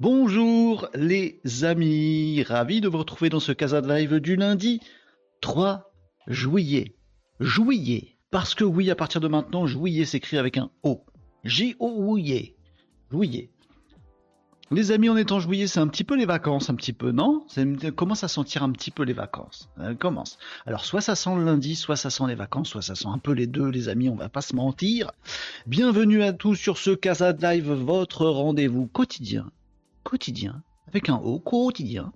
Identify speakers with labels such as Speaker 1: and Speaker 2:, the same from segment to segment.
Speaker 1: Bonjour les amis, ravi de vous retrouver dans ce Casa de Live du lundi 3 juillet. Juillet, parce que oui, à partir de maintenant, juillet s'écrit avec un O. J-O-Juillet. Juillet. Les amis, on est en juillet, c'est un petit peu les vacances, un petit peu, non? Ça commence à sentir un petit peu les vacances? Elle commence. Alors, soit ça sent le lundi, soit ça sent les vacances, soit ça sent un peu les deux, les amis, on va pas se mentir. Bienvenue à tous sur ce Casa Live, votre rendez-vous quotidien. Quotidien. Avec un O, quotidien.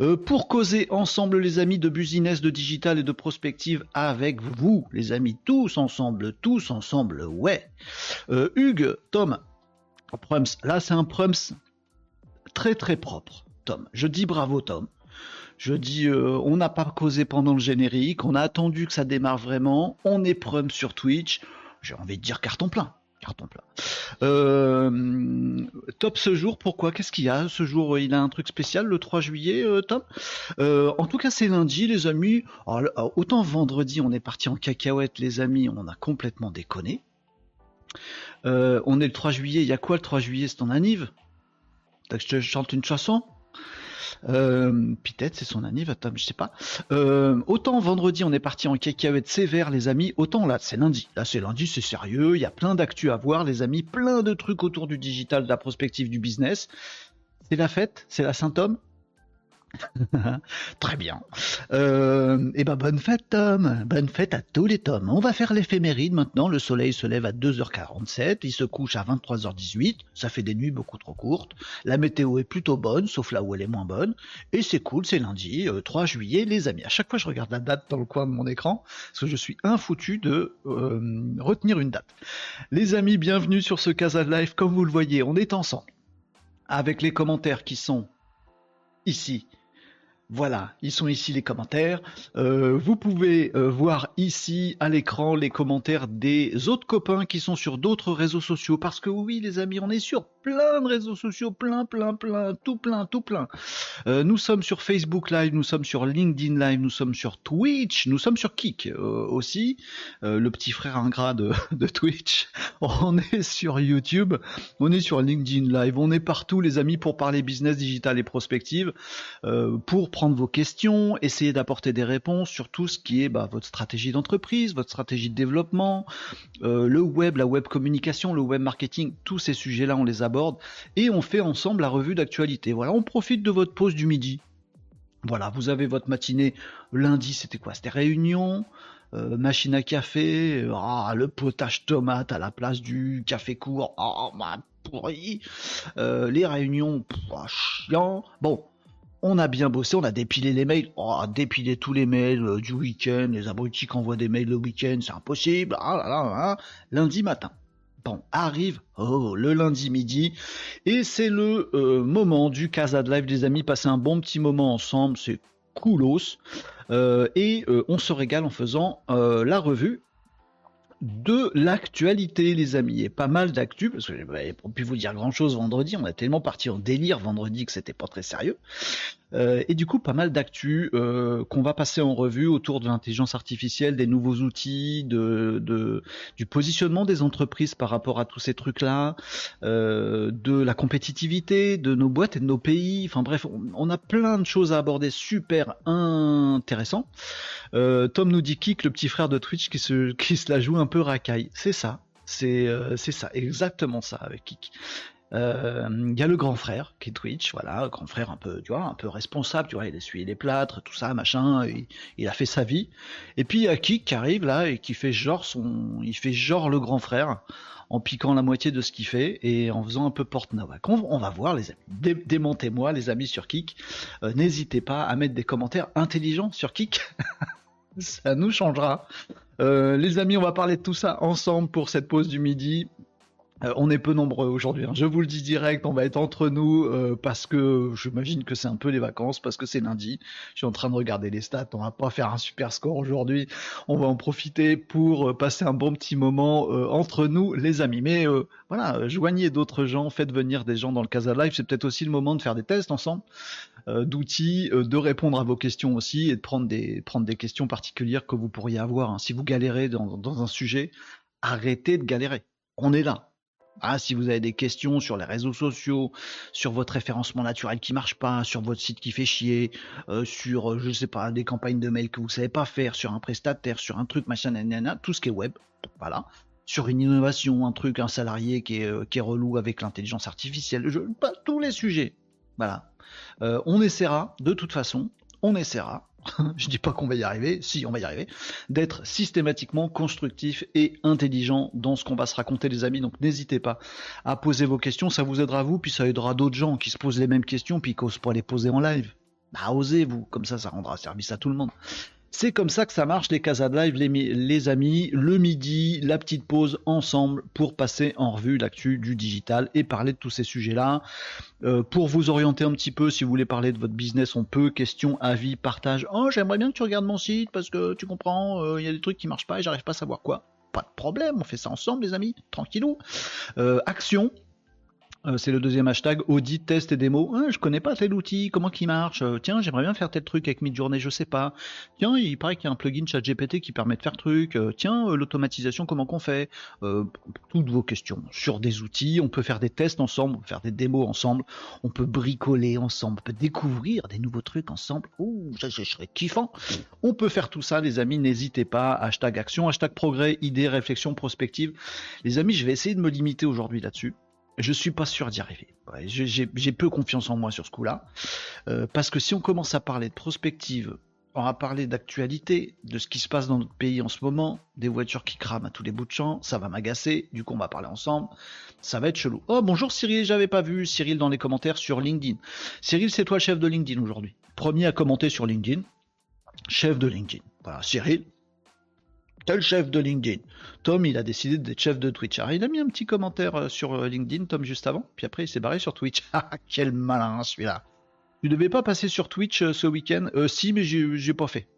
Speaker 1: Euh, pour causer ensemble, les amis, de business, de digital et de prospective avec vous, les amis, tous ensemble, tous ensemble, ouais. Euh, Hugues, Tom, Prums, là c'est un Prums très très propre, Tom. Je dis bravo, Tom. Je dis, euh, on n'a pas causé pendant le générique, on a attendu que ça démarre vraiment, on est prum sur Twitch. J'ai envie de dire carton plein. Carton plein. Euh, top ce jour, pourquoi? Qu'est-ce qu'il y a ce jour? Il a un truc spécial le 3 juillet, euh, Top En tout cas, c'est lundi, les amis. autant vendredi, on est parti en cacahuète, les amis, on a complètement déconné. on est le 3 juillet, il y a quoi le 3 juillet? C'est ton anniv? Je te chante une chanson euh, peut-être c'est son anniversaire, je sais pas. Euh, autant vendredi on est parti en cacahuète sévère les amis, autant là c'est lundi. Là c'est lundi, c'est sérieux, il y a plein d'actu à voir les amis, plein de trucs autour du digital, de la prospective du business. C'est la fête, c'est la Saint-Homme, Très bien. Euh, et eh ben bonne fête Tom, bonne fête à tous les Toms. On va faire l'éphéméride maintenant. Le soleil se lève à 2h47, il se couche à 23h18. Ça fait des nuits beaucoup trop courtes. La météo est plutôt bonne, sauf là où elle est moins bonne. Et c'est cool, c'est lundi, 3 euh, juillet, les amis. À chaque fois, je regarde la date dans le coin de mon écran parce que je suis infoutu de euh, retenir une date. Les amis, bienvenue sur ce Casa Live. Comme vous le voyez, on est ensemble avec les commentaires qui sont ici voilà, ils sont ici les commentaires. Euh, vous pouvez euh, voir ici à l'écran les commentaires des autres copains qui sont sur d'autres réseaux sociaux. Parce que oui, les amis, on est sur plein de réseaux sociaux, plein, plein, plein, tout plein, tout plein. Euh, nous sommes sur Facebook Live, nous sommes sur LinkedIn Live, nous sommes sur Twitch, nous sommes sur Kik aussi, le petit frère ingrat de, de Twitch. On est sur YouTube, on est sur LinkedIn Live, on est partout, les amis, pour parler business digital et prospective, pour prendre vos questions, essayer d'apporter des réponses sur tout ce qui est bah, votre stratégie d'entreprise, votre stratégie de développement, euh, le web, la web communication, le web marketing, tous ces sujets-là, on les aborde et on fait ensemble la revue d'actualité. Voilà, on profite de votre pause du midi. Voilà, vous avez votre matinée. Lundi, c'était quoi? C'était réunion, euh, machine à café, ah, le potage tomate à la place du café court. Ah, ma pourri. Euh, les réunions, ah, chiant. Bon, on a bien bossé, on a dépilé les mails, oh, dépilé tous les mails euh, du week-end, les abrutis qui envoient des mails le week-end, c'est impossible, ah là là, hein. lundi matin. Bon, arrive oh, le lundi midi. Et c'est le euh, moment du Casa de Live des amis, passer un bon petit moment ensemble, c'est coolos. Euh, et on se régale en faisant la revue de l'actualité, les amis, et pas mal d'actu, parce que bah, pour plus vous dire grand chose vendredi, on a tellement parti en délire vendredi que c'était pas très sérieux. Euh, et du coup, pas mal d'actu euh, qu'on va passer en revue autour de l'intelligence artificielle, des nouveaux outils, de, du positionnement des entreprises par rapport à tous ces trucs-là, euh, de la compétitivité de nos boîtes et de nos pays. Enfin bref, on, a plein de choses à aborder super intéressant. Tom nous dit Kik, le petit frère de Twitch qui se, la joue un peu racaille. C'est ça. C'est c'est ça, exactement ça avec Kik. Euh, il y a le grand frère qui est Twitch, voilà, grand frère un peu, tu vois, un peu responsable, tu vois, il essuyé les plâtres, tout ça, machin, il, a fait sa vie. Et puis il y a Kik qui arrive là et qui fait genre son, il fait genre le grand frère en piquant la moitié de ce qu'il fait et en faisant un peu porte-Novak. On, va voir les amis, démontez-moi les amis sur Kik. Euh, n'hésitez pas à mettre des commentaires intelligents sur Kik. ça nous changera. Euh, les amis, on va parler de tout ça ensemble pour cette pause du midi. Euh, on est peu nombreux aujourd'hui. Hein. Je vous le dis direct, on va être entre nous euh, parce que j'imagine que c'est un peu les vacances, parce que c'est lundi. Je suis en train de regarder les stats. On va pas faire un super score aujourd'hui. On va en profiter pour euh, passer un bon petit moment entre nous, les amis. Mais voilà, joignez d'autres gens, faites venir des gens dans le Casa Live. C'est peut-être aussi le moment de faire des tests ensemble, d'outils, de répondre à vos questions aussi et de prendre des prendre des questions particulières que vous pourriez avoir. Hein. Si vous galérez dans, dans un sujet, arrêtez de galérer. On est là ah, si vous avez des questions sur les réseaux sociaux, sur votre référencement naturel qui marche pas, sur votre site qui fait chier, euh, sur, euh, je sais pas, des campagnes de mail que vous savez pas faire, sur un prestataire, sur un truc, machin, nanana, tout ce qui est web, voilà. Sur une innovation, un truc, un salarié qui est, euh, relou avec l'intelligence artificielle, je, pas tous les sujets. Voilà. on essaiera, de toute façon, on essaiera je dis pas qu'on va y arriver, si on va y arriver, d'être systématiquement constructif et intelligent dans ce qu'on va se raconter les amis. Donc n'hésitez pas à poser vos questions, ça vous aidera vous, puis ça aidera d'autres gens qui se posent les mêmes questions, puis qui n'osent pas les poser en live. Bah osez vous, comme ça ça rendra service à tout le monde. C'est comme ça que ça marche les casas de live, les, amis, le midi, la petite pause ensemble pour passer en revue l'actu du digital et parler de tous ces sujets-là. Euh, pour vous orienter un petit peu, si vous voulez parler de votre business, on peut, questions, avis, partage. Oh, j'aimerais bien que tu regardes mon site parce que tu comprends, euh, il y a des trucs qui marchent pas et j'arrive pas à savoir quoi. Pas de problème, on fait ça ensemble les amis, tranquillou. Euh, action, c'est le deuxième hashtag, audit, test et démo. Je connais pas tel outil, comment qu'il marche? Euh, tiens, j'aimerais bien faire tel truc avec Midjourney, je sais pas. Tiens, il paraît qu'il y a un plugin chat GPT qui permet de faire truc. Euh, tiens, l'automatisation, comment qu'on fait? Toutes vos questions sur des outils. On peut faire des tests ensemble, faire des démos ensemble. On peut bricoler ensemble, on peut découvrir des nouveaux trucs ensemble. Ouh, ça, je serais kiffant. On peut faire tout ça, les amis. N'hésitez pas. Hashtag action, hashtag progrès, idées, réflexion, prospective. Les amis, je vais essayer de me limiter aujourd'hui là-dessus. Je suis pas sûr d'y arriver. J'ai peu confiance en moi sur ce coup-là. Euh, parce que si on commence à parler de prospective, on va parler d'actualité, de ce qui se passe dans notre pays en ce moment, des voitures qui crament à tous les bouts de champ, ça va m'agacer, du coup on va parler ensemble, ça va être chelou. Oh bonjour Cyril, j'avais pas vu Cyril dans les commentaires sur LinkedIn. Cyril, c'est toi chef de LinkedIn aujourd'hui. Premier à commenter sur LinkedIn, chef de LinkedIn. Voilà, Cyril, tel chef de LinkedIn. Tom, il a décidé d'être chef de Twitch. Alors, il a mis un petit commentaire euh, sur euh, LinkedIn, Tom, juste avant, puis après, il s'est barré sur Twitch. Ah, quel malin, celui-là. Tu devais pas passer sur Twitch euh, ce week-end? Si, mais j'ai pas fait.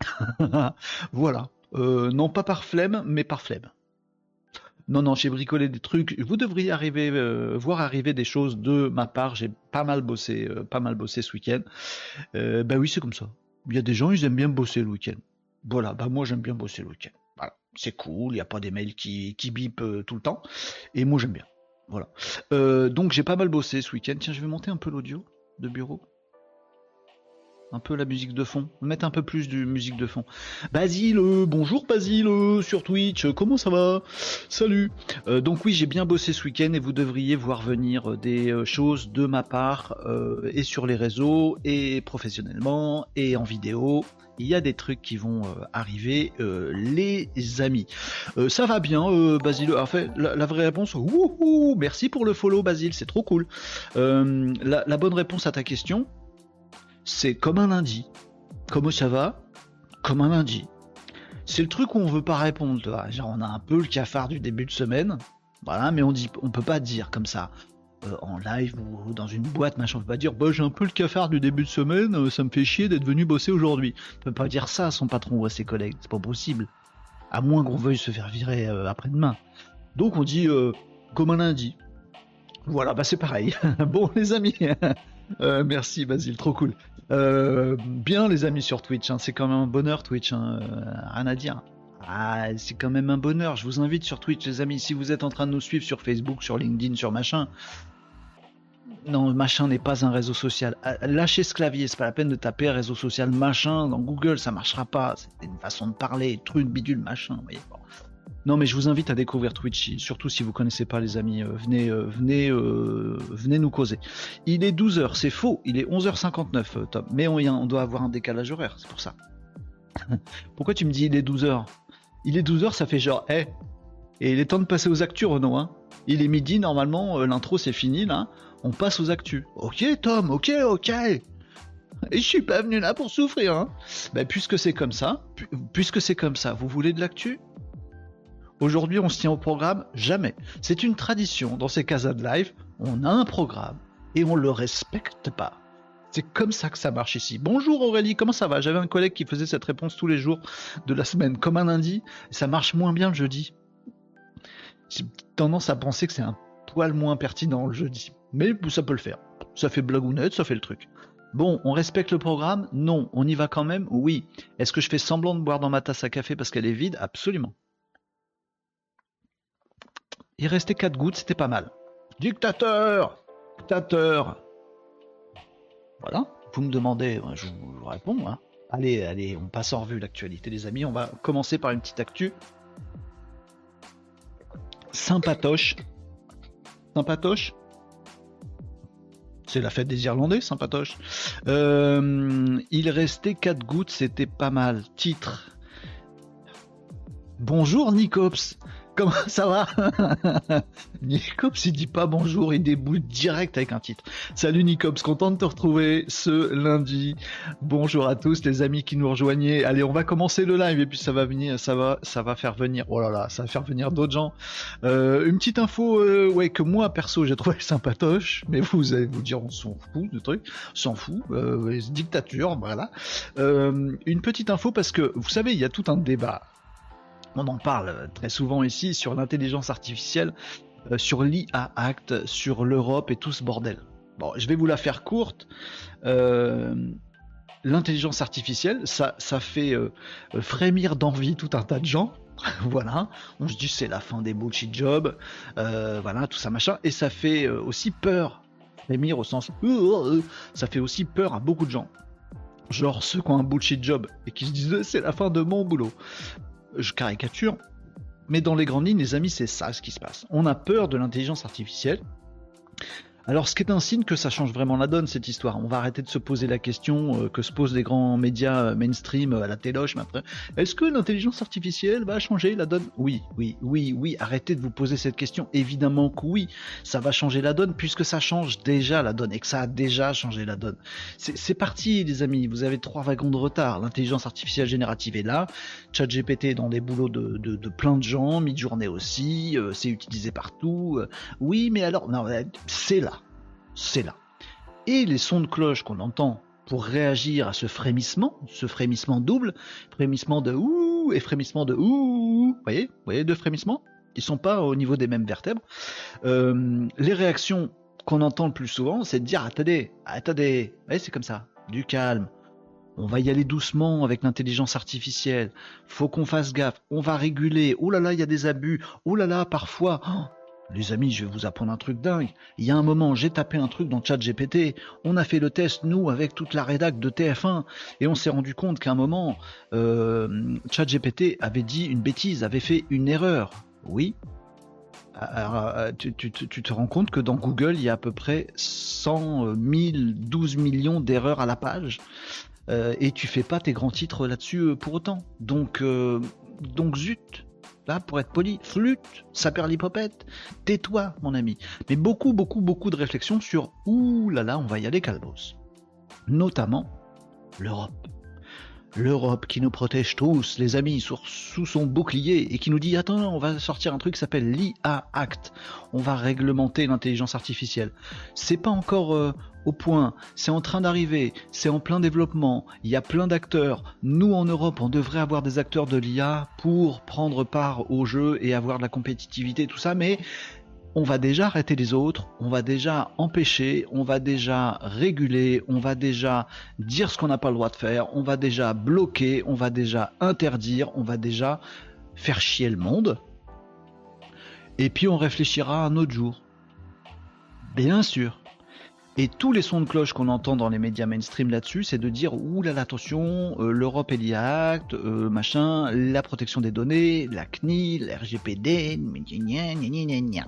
Speaker 1: voilà. non, pas par flemme, mais par flemme. Non, non, j'ai bricolé des trucs. Vous devriez voir arriver des choses de ma part. J'ai pas mal bossé, pas mal bossé ce week-end. ben oui, c'est comme ça. Il y a des gens, ils aiment bien bosser le week-end. Voilà, bah moi j'aime bien bosser le week-end. C'est cool, il n'y a pas des mails qui, qui bipent euh, tout le temps. Et moi j'aime bien. Voilà. Euh, donc j'ai pas mal bossé ce week-end. Tiens, je vais monter un peu l'audio de bureau. Un peu la musique de fond. Mettre un peu plus de musique de fond. Basile, bonjour Basile sur Twitch, comment ça va? Salut. Euh, donc oui, j'ai bien bossé ce week-end et vous devriez voir venir des choses de ma part et sur les réseaux et professionnellement et en vidéo il y a des trucs qui vont euh, arriver, euh, les amis. Euh, ça va bien, Basile. En fait, la, vraie réponse, wouhou, merci pour le follow, Basile, c'est trop cool. La, bonne réponse à ta question, c'est comme un lundi. Comment ça va? Comme un lundi. C'est le truc où on veut pas répondre, Genre, on a un peu le cafard du début de semaine. Voilà, mais on dit, on peut pas dire comme ça. Euh, en live ou dans une boîte, machin, on peut pas dire bah, j'ai un peu le cafard du début de semaine, euh, ça me fait chier d'être venu bosser aujourd'hui. On peut pas dire ça à son patron ou à ses collègues, c'est pas possible. À moins qu'on veuille se faire virer euh, après-demain. Donc on dit comme un lundi. Voilà, bah c'est pareil. bon les amis, merci Basile, trop cool. bien les amis sur Twitch, hein, c'est quand même un bonheur Twitch, hein, rien à dire. Ah, c'est quand même un bonheur. Je vous invite sur Twitch, les amis. Si vous êtes en train de nous suivre sur Facebook, sur LinkedIn, sur machin. Non, machin n'est pas un réseau social. Ah, lâchez ce clavier, c'est pas la peine de taper réseau social machin dans Google, ça marchera pas. C'est une façon de parler, truc, bidule, machin. Non, mais je vous invite à découvrir Twitch, surtout si vous connaissez pas les amis. Euh, venez, euh, venez, euh, venez nous causer. Il est 12h, c'est faux. Il est 11h59, Tom. Mais on, doit avoir un décalage horaire, c'est pour ça. Pourquoi tu me dis il est 12h il est 12h, ça fait genre, eh. Et il est temps de passer aux actus, Renaud. Hein. Il est midi, normalement, l'intro c'est fini, là. On passe aux actus. Ok, Tom, ok, ok. Et je suis pas venu là pour souffrir. Hein. Bah, puisque c'est comme ça, puisque c'est comme ça, vous voulez de l'actu? Aujourd'hui, on se tient au programme Jamais. C'est une tradition dans ces casas de live. On a un programme et on le respecte pas. C'est comme ça que ça marche ici. Bonjour Aurélie, comment ça va? J'avais un collègue qui faisait cette réponse tous les jours de la semaine, comme un lundi. Ça marche moins bien le jeudi. J'ai tendance à penser que c'est un poil moins pertinent le jeudi. Mais ça peut le faire. Ça fait blagounette, ça fait le truc. Bon, on respecte le programme? Non. On y va quand même? Oui. Est-ce que je fais semblant de boire dans ma tasse à café parce qu'elle est vide? Absolument. Il restait 4 gouttes, c'était pas mal. Dictateur Dictateur Voilà, vous me demandez, je vous réponds. Hein. Allez, allez, on passe en revue l'actualité, les amis. On va commencer par une petite actu. Sympatoche. Sympatoche? C'est la fête des Irlandais, sympatoche. Euh, il restait 4 gouttes, c'était pas mal. Titre. Bonjour Nicops. Comment ça va? Nicops, il dit pas bonjour, il déboule direct avec un titre. Salut Nicops, content de te retrouver ce lundi. Bonjour à tous les amis qui nous rejoignaient. Allez, on va commencer le live et puis ça va venir, ça va, ça va faire venir. Oh là là, ça va faire venir d'autres gens. Euh, une petite info, euh, ouais, que moi perso j'ai trouvé sympatoche, mais vous allez vous dire on s'en fout de truc, s'en fout, euh, dictature, voilà. une petite info parce que vous savez, il y a tout un débat on en parle très souvent ici sur l'intelligence artificielle, euh, sur l'IA Act, sur l'Europe et tout ce bordel. Bon, je vais vous la faire courte. Euh, l'intelligence artificielle, ça, fait euh, frémir d'envie tout un tas de gens. voilà, on se dit c'est la fin des bullshit jobs, voilà, tout ça machin, et ça fait aussi peur. Frémir au sens, ça fait aussi peur à beaucoup de gens genre ceux qui ont un bullshit job et qui se disent c'est la fin de mon boulot je caricature, mais dans les grandes lignes, les amis, c'est ça ce qui se passe. On a peur de l'intelligence artificielle, alors, ce qui est un signe que ça change vraiment la donne, cette histoire. On va arrêter de se poser la question euh, que se posent les grands médias euh, mainstream euh, à la téloche maintenant. Est-ce que l'intelligence artificielle va changer la donne? Oui, oui, oui, oui. Arrêtez de vous poser cette question. Évidemment que oui, ça va changer la donne puisque ça change déjà la donne et que ça a déjà changé la donne. C'est parti, les amis. Vous avez trois wagons de retard. L'intelligence artificielle générative est là. ChatGPT est dans des boulots de, de, plein de gens. Midjourney aussi. c'est utilisé partout. oui, mais alors, non, c'est là c'est là. Et les sons de cloche qu'on entend pour réagir à ce frémissement, ce frémissement double, frémissement de ouh et frémissement de ouh, vous voyez, voyez deux frémissements Ils sont pas au niveau des mêmes vertèbres. Euh, les réactions qu'on entend le plus souvent, c'est de dire attendez, attendez, c'est comme ça, du calme. On va y aller doucement avec l'intelligence artificielle. Faut qu'on fasse gaffe. On va réguler. Oh là là, il y a des abus. Oh là là, parfois, oh, les amis, je vais vous apprendre un truc dingue. Il y a un moment, j'ai tapé un truc dans ChatGPT. On a fait le test, nous, avec toute la rédac de TF1, et on s'est rendu compte qu'à un moment, euh, ChatGPT avait dit une bêtise, avait fait une erreur. Oui. Alors, euh, tu, te rends compte que dans Google, il y a à peu près 100 000, 12 millions d'erreurs à la page, euh, et tu fais pas tes grands titres là-dessus pour autant. Donc, donc zut Là, pour être poli, flûte, l'hypopète, tais-toi, mon ami. Mais beaucoup, beaucoup, beaucoup de réflexions sur ouh là là, on va y aller calbos. Notamment l'Europe. L'Europe qui nous protège tous, les amis, sous son bouclier et qui nous dit attends, on va sortir un truc qui s'appelle l'IA Act. On va réglementer l'intelligence artificielle. C'est pas encore euh, au point, c'est en train d'arriver, c'est en plein développement, il y a plein d'acteurs. Nous en Europe, on devrait avoir des acteurs de l'IA pour prendre part au jeu et avoir de la compétitivité, tout ça, mais on va déjà arrêter les autres, on va déjà empêcher, on va déjà réguler, on va déjà dire ce qu'on n'a pas le droit de faire, on va déjà bloquer, on va déjà interdire, on va déjà faire chier le monde. Et puis on réfléchira un autre jour. Bien sûr. Et tous les sons de cloche qu'on entend dans les médias mainstream là-dessus, c'est de dire ouh là attention, euh, l'Europe est Act, euh, machin, la protection des données, la CNIL, la RGPD, gna gna gna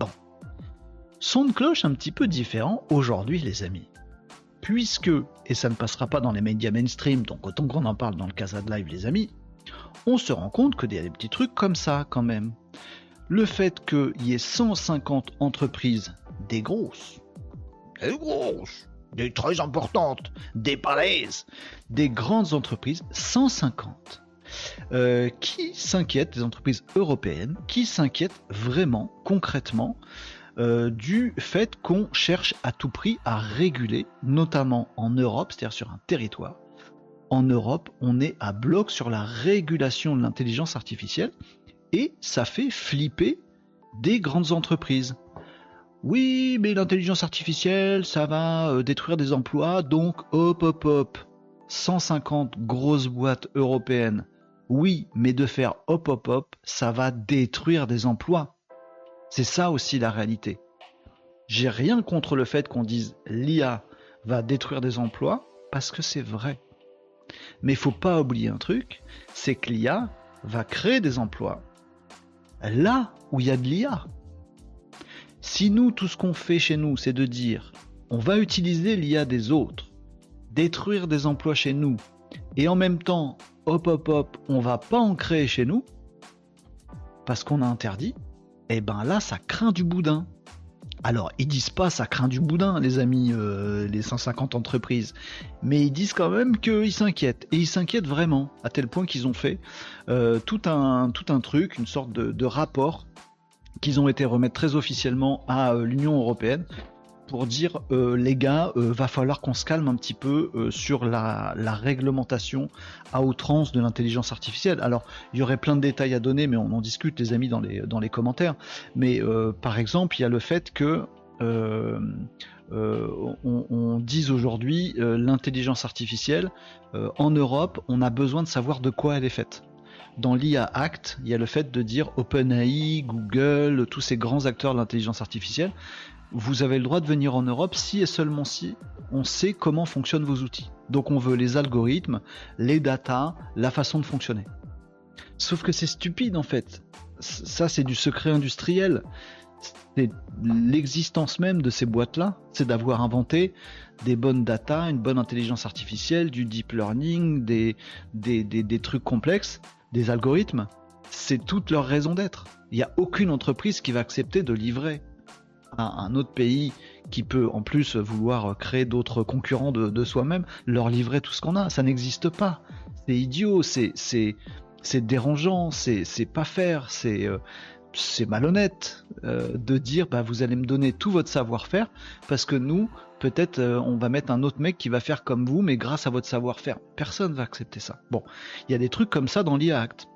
Speaker 1: Bon. Son de cloche un petit peu différent aujourd'hui, les amis. Puisque, et ça ne passera pas dans les médias mainstream, donc autant qu'on en parle dans le Casa de Live, les amis, on se rend compte y a des petits trucs comme ça quand même. Le fait qu'il y ait 150 entreprises, des grosses, des grosses, des très importantes, des palaises, des grandes entreprises, 150, euh, qui s'inquiètent, des entreprises européennes, qui s'inquiètent vraiment, concrètement, euh, du fait qu'on cherche à tout prix à réguler, notamment en Europe, c'est-à-dire sur un territoire. En Europe, on est à bloc sur la régulation de l'intelligence artificielle et ça fait flipper des grandes entreprises. Oui, mais l'intelligence artificielle, ça va euh, détruire des emplois, donc hop hop hop. 150 grosses boîtes européennes. Oui, mais de faire hop hop hop, ça va détruire des emplois. C'est ça aussi la réalité. J'ai rien contre le fait qu'on dise l'IA va détruire des emplois, parce que c'est vrai. Mais il faut pas oublier un truc, c'est que l'IA va créer des emplois là où il y a de l'IA. Si nous, tout ce qu'on fait chez nous, c'est de dire on va utiliser l'IA des autres, détruire des emplois chez nous, et en même temps, hop hop hop, on va pas en créer chez nous, parce qu'on a interdit, eh ben là, ça craint du boudin. Alors, ils disent pas ça craint du boudin, les amis, euh, les 150 entreprises, mais ils disent quand même qu'ils s'inquiètent, et ils s'inquiètent vraiment, à tel point qu'ils ont fait euh, tout un truc, une sorte de rapport qu'ils ont été remettre très officiellement à euh, l'Union européenne pour dire euh, les gars, euh, va falloir qu'on se calme un petit peu sur la, réglementation à outrance de l'intelligence artificielle. Alors, il y aurait plein de détails à donner, mais on en discute, les amis, dans les, dans les commentaires. Mais par exemple, il y a le fait que on, on, dise aujourd'hui l'intelligence artificielle en Europe, on a besoin de savoir de quoi elle est faite dans l'IA Act, il y a le fait de dire OpenAI, Google, tous ces grands acteurs de l'intelligence artificielle, vous avez le droit de venir en Europe si et seulement si on sait comment fonctionnent vos outils. Donc on veut les algorithmes, les datas, la façon de fonctionner. Sauf que c'est stupide en fait. Ça c'est du secret industriel. L'existence même de ces boîtes-là, c'est d'avoir inventé des bonnes datas, une bonne intelligence artificielle, du deep learning, des, des, des trucs complexes des algorithmes, c'est toute leur raison d'être. Il n'y a aucune entreprise qui va accepter de livrer à un autre pays qui peut en plus vouloir créer d'autres concurrents de, soi-même, leur livrer tout ce qu'on a. Ça n'existe pas. C'est idiot, c'est, dérangeant, c'est, c'est pas faire, c'est, euh, c'est malhonnête euh, de dire bah, vous allez me donner tout votre savoir-faire parce que nous, peut-être euh, on va mettre un autre mec qui va faire comme vous, mais grâce à votre savoir-faire. Personne va accepter ça. Bon, il y a des trucs comme ça dans l'IA Act.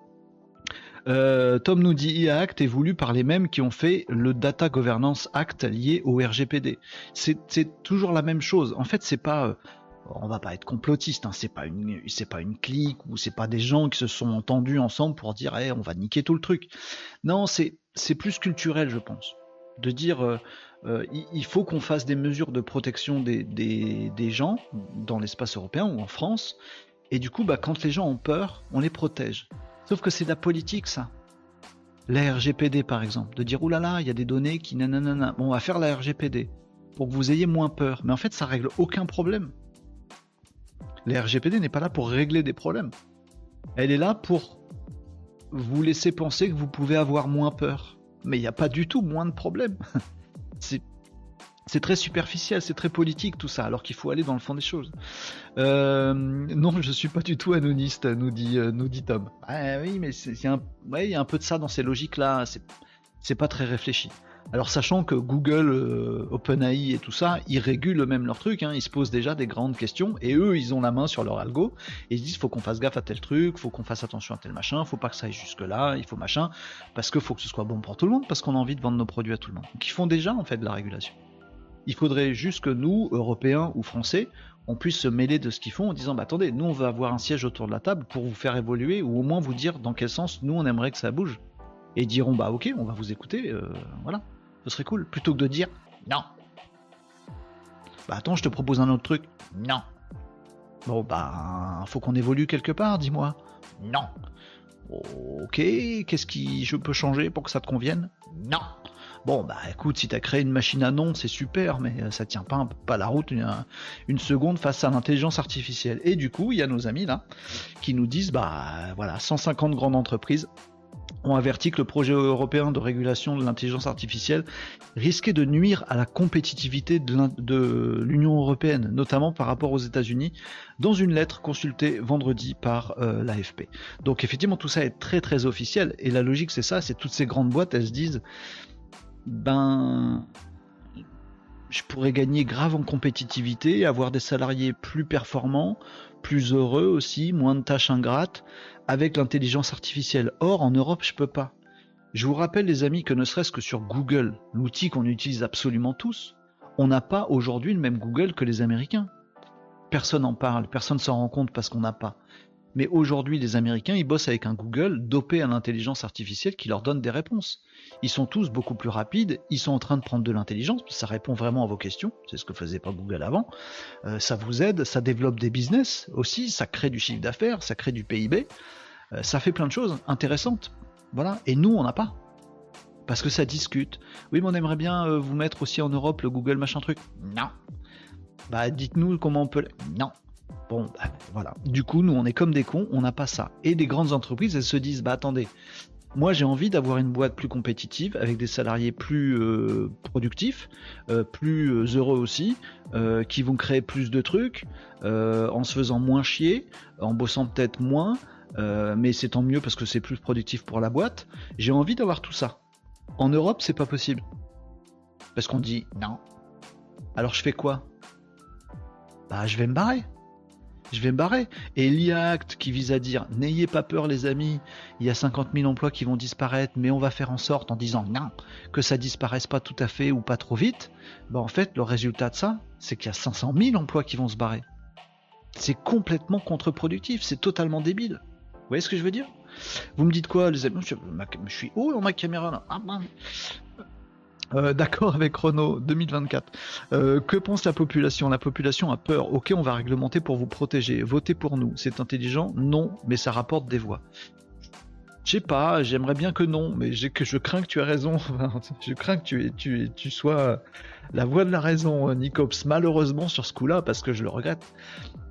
Speaker 1: Euh, Tom nous dit IA Act est voulu par les mêmes qui ont fait le Data Governance Act lié au RGPD. C'est toujours la même chose. En fait, c'est pas on va pas être complotiste, hein. c'est pas une clique ou c'est pas des gens qui se sont entendus ensemble pour dire on va niquer tout le truc. Non, c'est plus culturel, je pense, de dire euh, il faut qu'on fasse des mesures de protection des, des, gens dans l'espace européen ou en France. Et du coup, bah, quand les gens ont peur, on les protège. Sauf que c'est de la politique, ça. La RGPD, par exemple, de dire oulala, il y a des données qui nanana. Bon, on va faire la RGPD pour que vous ayez moins peur. Mais en fait, ça règle aucun problème. La RGPD n'est pas là pour régler des problèmes. Elle est là pour vous laisser penser que vous pouvez avoir moins peur. Mais il n'y a pas du tout moins de problèmes. c'est très superficiel, c'est très politique tout ça, alors qu'il faut aller dans le fond des choses. Euh, non, je suis pas du tout anoniste, nous dit, euh, nous dit Tom. Ah, oui, mais il y a un peu de ça dans ces logiques-là, c'est pas très réfléchi. Alors sachant que Google, euh, OpenAI et tout ça, ils régulent même leur truc, hein, ils se posent déjà des grandes questions, et eux, ils ont la main sur leur algo, et ils se disent, faut qu'on fasse gaffe à tel truc, faut qu'on fasse attention à tel machin, faut pas que ça aille jusque là, il faut machin, parce que faut que ce soit bon pour tout le monde, parce qu'on a envie de vendre nos produits à tout le monde. Donc ils font déjà en fait de la régulation. Il faudrait juste que nous, Européens ou Français, on puisse se mêler de ce qu'ils font en disant bah, attendez, nous on veut avoir un siège autour de la table pour vous faire évoluer ou au moins vous dire dans quel sens nous on aimerait que ça bouge. Et diront bah ok, on va vous écouter, euh, voilà, ce serait cool. Plutôt que de dire non. Bah attends, je te propose un autre truc. Non. Bon bah faut qu'on évolue quelque part, dis-moi. Non. Ok, qu'est-ce qui je peux changer pour que ça te convienne? Non. Bon, bah écoute, si t'as créé une machine à nom, c'est super, mais euh, ça tient pas, pas la route une, seconde face à l'intelligence artificielle. Et du coup, il y a nos amis là qui nous disent, bah voilà, 150 grandes entreprises ont averti que le projet européen de régulation de l'intelligence artificielle risquait de nuire à la compétitivité de l'Union européenne, notamment par rapport aux États-Unis, dans une lettre consultée vendredi par euh, l'AFP. Donc effectivement, tout ça est très très officiel, et la logique c'est ça, c'est toutes ces grandes boîtes, elles se disent, ben, je pourrais gagner grave en compétitivité, avoir des salariés plus performants, plus heureux aussi, moins de tâches ingrates, avec l'intelligence artificielle. Or, en Europe, je peux pas. Je vous rappelle, les amis, que ne serait-ce que sur Google, l'outil qu'on utilise absolument tous, on n'a pas aujourd'hui le même Google que les Américains. Personne n'en parle, personne s'en rend compte parce qu'on n'a pas. Mais aujourd'hui, les Américains, ils bossent avec un Google dopé à l'intelligence artificielle qui leur donne des réponses. Ils sont tous beaucoup plus rapides, ils sont en train de prendre de l'intelligence, ça répond vraiment à vos questions, c'est ce que faisait pas Google avant. Euh, ça vous aide, ça développe des business aussi, ça crée du chiffre d'affaires, ça crée du PIB, euh, ça fait plein de choses intéressantes. Voilà, et nous, on n'a pas. Parce que ça discute. Oui, mais on aimerait bien euh, vous mettre aussi en Europe le Google machin truc. Non. Bah, dites-nous comment on peut. Non. Bon, bah, voilà. Du coup, nous, on est comme des cons, on n'a pas ça. Et des grandes entreprises, elles se disent, bah attendez, moi j'ai envie d'avoir une boîte plus compétitive, avec des salariés plus euh, productifs, euh, plus euh, heureux aussi, qui vont créer plus de trucs, en se faisant moins chier, en bossant peut-être moins, mais c'est tant mieux parce que c'est plus productif pour la boîte. J'ai envie d'avoir tout ça. En Europe, c'est pas possible. Parce qu'on dit non. Alors je fais quoi? Bah je vais me barrer je vais me barrer. Et l'IA Act qui vise à dire n'ayez pas peur les amis, il y a 50 000 emplois qui vont disparaître, mais on va faire en sorte en disant non, que ça disparaisse pas tout à fait ou pas trop vite, bah en fait le résultat de ça, c'est qu'il y a 500 000 emplois qui vont se barrer. C'est complètement contre-productif, c'est totalement débile. Vous voyez ce que je veux dire? Vous me dites quoi les amis? Je, suis haut dans ma caméra. Ah, euh, d'accord avec Renault 2024. Euh, que pense la population? La population a peur. Ok, on va réglementer pour vous protéger. Votez pour nous. C'est intelligent? Non, mais ça rapporte des voix. Je sais pas, j'aimerais bien que non, mais je crains que tu aies raison. je crains que tu, sois la voix de la raison, Nicops. Malheureusement sur ce coup-là, parce que je le regrette.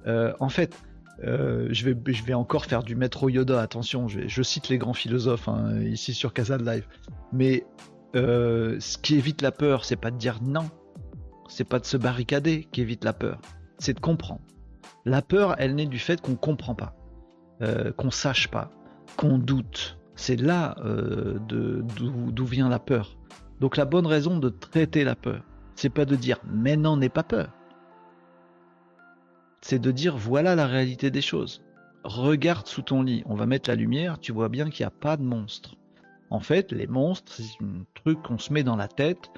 Speaker 1: Euh, en fait, je, vais, encore faire du maître Yoda, attention, je, cite les grands philosophes hein, ici sur Casa Live. Mais euh, ce qui évite la peur, c'est pas de dire non, c'est pas de se barricader qui évite la peur, c'est de comprendre. La peur, elle naît du fait qu'on comprend pas, euh, qu'on sache pas, qu'on doute. C'est là euh, d'où vient la peur. Donc la bonne raison de traiter la peur, c'est pas de dire mais non, n'aie pas peur. C'est de dire voilà la réalité des choses. Regarde sous ton lit, on va mettre la lumière, tu vois bien qu'il n'y a pas de monstre. En fait, les monstres, c'est un truc qu'on se met dans la tête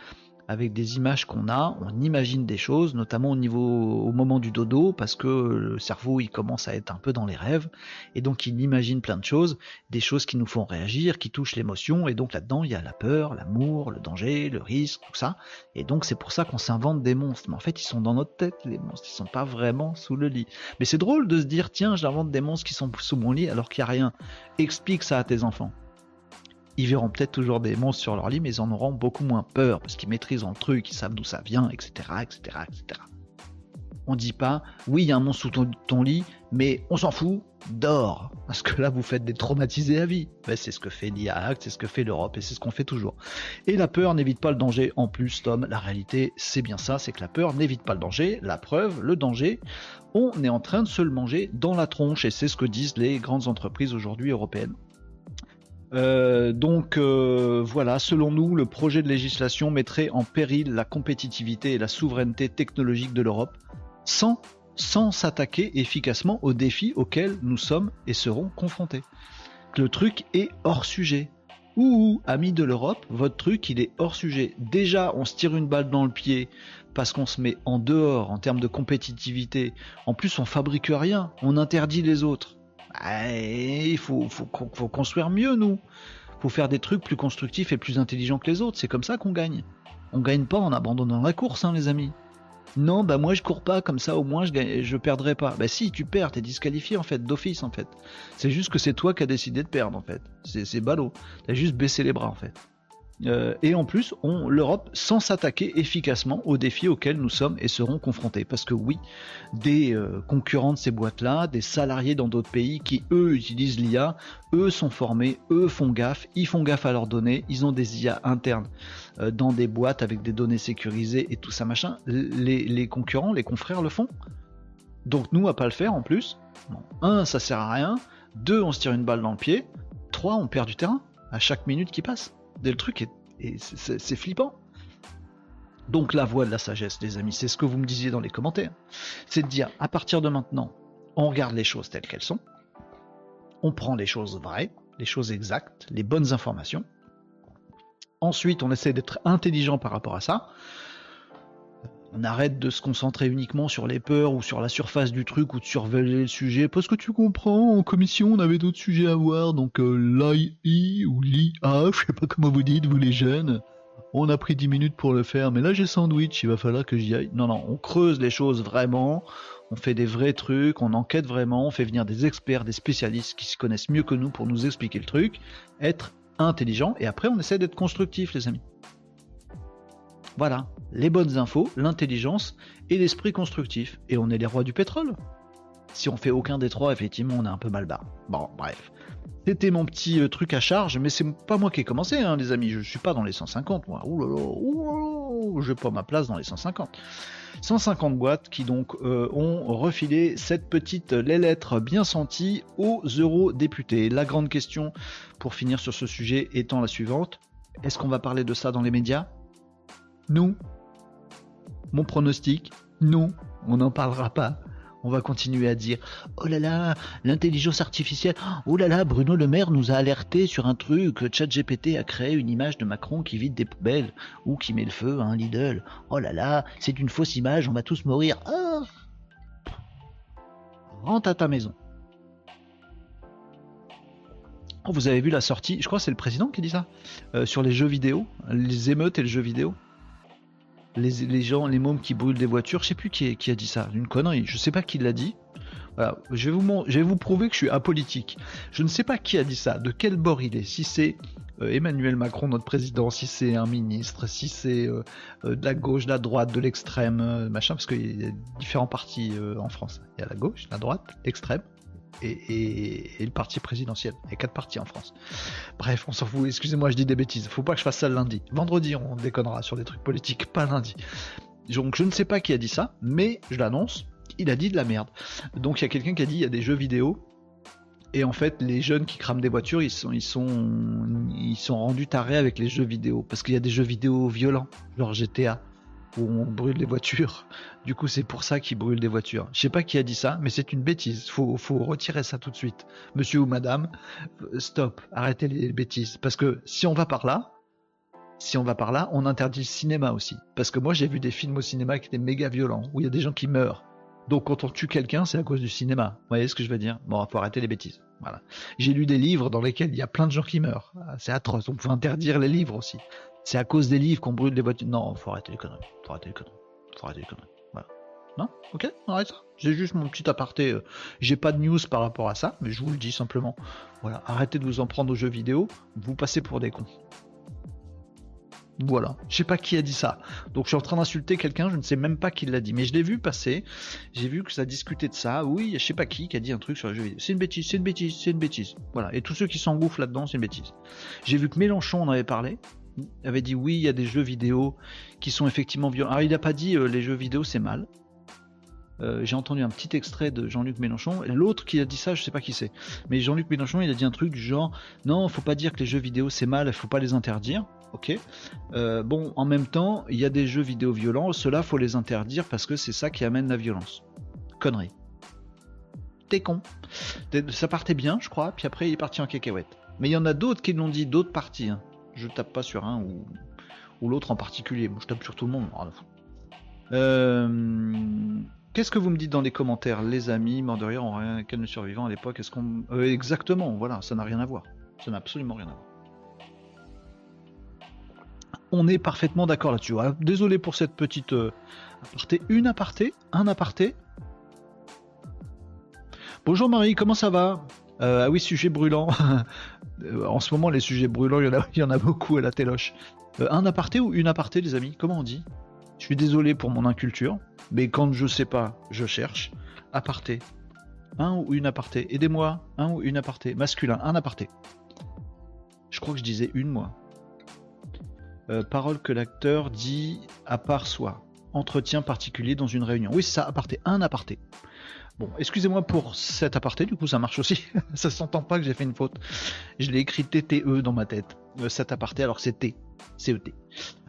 Speaker 1: avec des images qu'on a, on imagine des choses, notamment au niveau au moment du dodo, parce que le cerveau il commence à être un peu dans les rêves, et donc il imagine plein de choses, des choses qui nous font réagir, qui touchent l'émotion, et donc là-dedans il y a la peur, l'amour, le danger, le risque, tout ça, et donc c'est pour ça qu'on s'invente des monstres, mais en fait ils sont dans notre tête les monstres, ils sont pas vraiment sous le lit. Mais c'est drôle de se dire tiens j'invente des monstres qui sont sous mon lit alors qu'il n'y a rien. Explique ça à tes enfants ils verront peut-être toujours des monstres sur leur lit, mais ils en auront beaucoup moins peur parce qu'ils maîtrisent le truc, ils savent d'où ça vient, etc., etc., etc. On dit pas, oui, il y a un monstre sous ton, lit, mais on s'en fout, dors. Parce que là, vous faites des traumatisés à vie. Ben, c'est ce que fait l'IA c'est ce que fait l'Europe, et c'est ce qu'on fait toujours. Et la peur n'évite pas le danger. En plus, Tom, la réalité, c'est bien ça, c'est que la peur n'évite pas le danger. La preuve, le danger, on est en train de se le manger dans la tronche, et c'est ce que disent les grandes entreprises aujourd'hui européennes. Euh, donc euh, voilà, selon nous, le projet de législation mettrait en péril la compétitivité et la souveraineté technologique de l'Europe sans s'attaquer efficacement aux défis auxquels nous sommes et serons confrontés. Le truc est hors sujet. Ouh, amis de l'Europe, votre truc il est hors sujet. Déjà, on se tire une balle dans le pied parce qu'on se met en dehors en termes de compétitivité. En plus, on fabrique rien, on interdit les autres. Eh, il faut, construire mieux, nous. faut faire des trucs plus constructifs et plus intelligents que les autres. C'est comme ça qu'on gagne. On gagne pas en abandonnant la course, hein, les amis. Non, bah moi je cours pas, comme ça au moins je, je perdrai pas. Bah si, tu perds, t'es disqualifié en fait, d'office en fait. C'est juste que c'est toi qui as décidé de perdre en fait. C'est ballot. T'as juste baissé les bras en fait. Euh, et en plus, l'Europe sans s'attaquer efficacement aux défis auxquels nous sommes et serons confrontés. Parce que oui, des euh, concurrents de ces boîtes-là, des salariés dans d'autres pays qui, eux, utilisent l'IA, eux sont formés, eux font gaffe, ils font gaffe à leurs données, ils ont des IA internes euh, dans des boîtes avec des données sécurisées et tout ça machin. Les, concurrents, les confrères le font. Donc nous, à pas le faire en plus. un, ça sert à rien. Deux, on se tire une balle dans le pied. Trois, on perd du terrain à chaque minute qui passe le truc est, c'est flippant. Donc la voie de la sagesse, les amis, c'est ce que vous me disiez dans les commentaires. C'est de dire, à partir de maintenant, on regarde les choses telles qu'elles sont, on prend les choses vraies, les choses exactes, les bonnes informations. Ensuite, on essaie d'être intelligent par rapport à ça on arrête de se concentrer uniquement sur les peurs ou sur la surface du truc ou de surveiller le sujet parce que tu comprends, en commission on avait d'autres sujets à voir, donc euh, ou l'IA, je sais pas comment vous dites vous les jeunes, on a pris 10 minutes pour le faire, mais là j'ai sandwich, il va falloir que j'y aille. Non, non, on creuse les choses vraiment, on fait des vrais trucs, on enquête vraiment, on fait venir des experts, des spécialistes qui se connaissent mieux que nous pour nous expliquer le truc, être intelligent, et après on essaie d'être constructif les amis. Voilà, les bonnes infos, l'intelligence et l'esprit constructif. Et on est les rois du pétrole. Si on fait aucun des trois, effectivement, on est un peu mal barre. Bon, bref. C'était mon petit euh, truc à charge, mais c'est pas moi qui ai commencé, hein, les amis. Je suis pas dans les 150, moi. Là, ouh je pas ma place dans les 150. 150 boîtes qui donc euh, ont refilé cette petite les lettres bien senties aux eurodéputés. La grande question pour finir sur ce sujet étant la suivante est-ce qu'on va parler de ça dans les médias? Nous, mon pronostic, nous, on n'en parlera pas. On va continuer à dire Oh là là, l'intelligence artificielle. Oh là là, Bruno Le Maire nous a alerté sur un truc. ChatGPT a créé une image de Macron qui vide des poubelles ou qui met le feu à un Lidl. Oh là là, c'est une fausse image, on va tous mourir. Oh Rentre à ta maison. Oh, vous avez vu la sortie, je crois que c'est le président qui dit ça, euh, sur les jeux vidéo, les émeutes et le jeu vidéo les, gens, les mômes qui brûlent des voitures, je sais plus qui, a dit ça, une connerie, je sais pas qui l'a dit. Je vais, vous, je vais vous prouver que je suis apolitique. Je ne sais pas qui a dit ça, de quel bord il est, si c'est euh, Emmanuel Macron, notre président, si c'est un ministre, si c'est euh, euh, de la gauche, de la droite, de l'extrême, machin, parce qu'il y a différents partis en France. Il y a la gauche, la droite, l'extrême et, le parti présidentiel. Il y a quatre partis en France. Bref, on s'en fout. Excusez-moi, je dis des bêtises. Faut pas que je fasse ça le lundi. Vendredi, on déconnera sur des trucs politiques, pas lundi. Donc je ne sais pas qui a dit ça, mais je l'annonce, il a dit de la merde. Donc il y a quelqu'un qui a dit il y a des jeux vidéo. Et en fait, les jeunes qui crament des voitures, ils sont, ils sont, ils sont rendus tarés avec les jeux vidéo. Parce qu'il y a des jeux vidéo violents, genre GTA où on brûle les voitures. Du coup, c'est pour ça qu'ils brûlent des voitures. Je sais pas qui a dit ça, mais c'est une bêtise. Faut, faut retirer ça tout de suite. Monsieur ou madame, stop, arrêtez les bêtises. Parce que si on va par là, si on va par là, on interdit le cinéma aussi. Parce que moi, j'ai vu des films au cinéma qui étaient méga violents, où il y a des gens qui meurent. Donc quand on tue quelqu'un, c'est à cause du cinéma. Vous voyez ce que je veux dire? Bon, faut arrêter les bêtises. Voilà. J'ai lu des livres dans lesquels il y a plein de gens qui meurent. Ah, c'est atroce. On peut interdire les livres aussi. C'est à cause des livres qu'on brûle des voitures. Non, faut arrêter les conneries. Faut arrêter les conneries. Faut arrêter les conneries. Voilà. Non? Ok, arrête ça. J'ai juste mon petit aparté. Euh, j'ai pas de news par rapport à ça, mais je vous le dis simplement. Voilà, arrêtez de vous en prendre aux jeux vidéo. Vous passez pour des cons. Voilà, je sais pas qui a dit ça. Donc je suis en train d'insulter quelqu'un, je ne sais même pas qui l'a dit, mais je l'ai vu passer. J'ai vu que ça discutait de ça. Oui, je sais pas qui qui a dit un truc sur les jeux vidéo. C'est une bêtise, c'est une bêtise, c'est une bêtise. Voilà, et tous ceux qui s'engouffrent là-dedans, c'est une bêtise. J'ai vu que Mélenchon en avait parlé avait dit oui, il y a des jeux vidéo qui sont effectivement violents. Alors il n'a pas dit euh, les jeux vidéo c'est mal. Euh, j'ai entendu un petit extrait de Jean-Luc Mélenchon. L'autre qui a dit ça, je sais pas qui c'est. Mais Jean-Luc Mélenchon, il a dit un truc du genre non, faut pas dire que les jeux vidéo c'est mal, faut pas les interdire. Ok? Euh, bon, en même temps, il y a des jeux vidéo violents, ceux-là faut les interdire parce que c'est ça qui amène la violence. Connerie. T'es con. Ça partait bien, je crois, puis après il est parti en cacahuète. Mais il y en a d'autres qui l'ont dit, d'autres parties. Hein je tape pas sur un ou, l'autre en particulier. Je tape sur tout le monde. Euh, qu'est-ce que vous me dites dans les commentaires, les amis? Mort de rire, on rien qu'elle ne survivant à l'époque. Euh, exactement Voilà, ça n'a rien à voir. Ça n'a absolument rien à voir. On est parfaitement d'accord là-dessus. désolé pour cette petite euh. Une aparté, un aparté? Bonjour Marie, comment ça va? Ah oui, sujet brûlant. en ce moment, les sujets brûlants, il y en a, y en a beaucoup à la téloche. un aparté ou une aparté, les amis? Comment on dit? Je suis désolé pour mon inculture, mais quand je sais pas, je cherche. Aparté. Un ou une aparté Aidez-moi. Un ou une aparté Masculin, un aparté. Je crois que je disais une, moi. parole que l'acteur dit à part soi. Entretien particulier dans une réunion. Oui, c'est ça, aparté. Un aparté. Bon, excusez-moi pour cet aparté, du coup ça marche aussi. ça s'entend pas que j'ai fait une faute. Je l'ai écrit TTE dans ma tête. Euh, cet aparté alors c'est T. CET.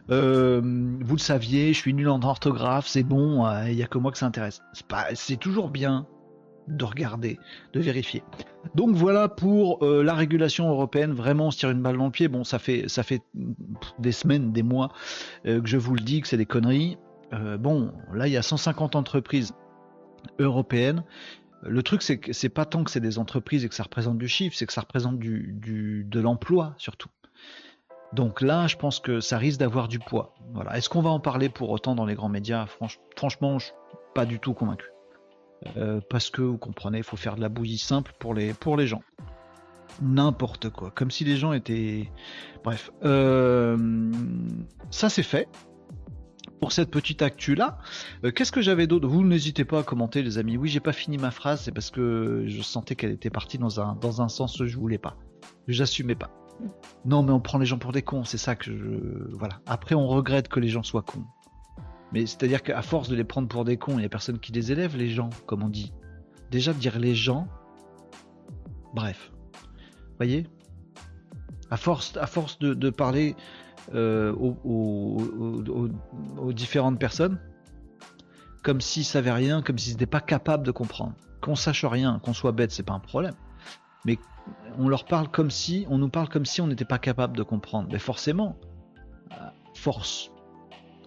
Speaker 1: Euh, vous le saviez, je suis nul en orthographe, c'est bon, euh, il n'y a que moi que ça intéresse. C'est toujours bien de regarder, de vérifier. Donc voilà pour la régulation européenne, vraiment on se tire une balle dans le pied. Bon, ça fait, ça fait des semaines, des mois que je vous le dis que c'est des conneries. bon, là il y a 150 entreprises européenne. Le truc, c'est que c'est pas tant que c'est des entreprises et que ça représente du chiffre, c'est que ça représente du, de l'emploi surtout. Donc là, je pense que ça risque d'avoir du poids. Voilà. Est-ce qu'on va en parler pour autant dans les grands médias? Franchement, je suis pas du tout convaincu. Euh, parce que vous comprenez, il faut faire de la bouillie simple pour les, pour les gens. N'importe quoi. Comme si les gens étaient. Bref. Euh, ça c'est fait pour cette petite actu là. Euh, qu'est-ce que j'avais d'autre? Vous n'hésitez pas à commenter les amis. Oui, j'ai pas fini ma phrase, c'est parce que je sentais qu'elle était partie dans un, dans un sens que je voulais pas. J'assumais pas. Non, mais on prend les gens pour des cons, c'est ça que je. Voilà. Après, on regrette que les gens soient cons. Mais c'est-à-dire qu'à force de les prendre pour des cons, il y a personne qui les élève, les gens, comme on dit. Déjà, dire les gens. Bref. Voyez? À force, à force de parler euh, aux, différentes personnes, comme s'ils savaient rien, comme s'ils n'étaient pas capables de comprendre. Qu'on sache rien, qu'on soit bête, c'est pas un problème. Mais on leur parle comme si, on nous parle comme si on n'était pas capable de comprendre. Mais forcément, force.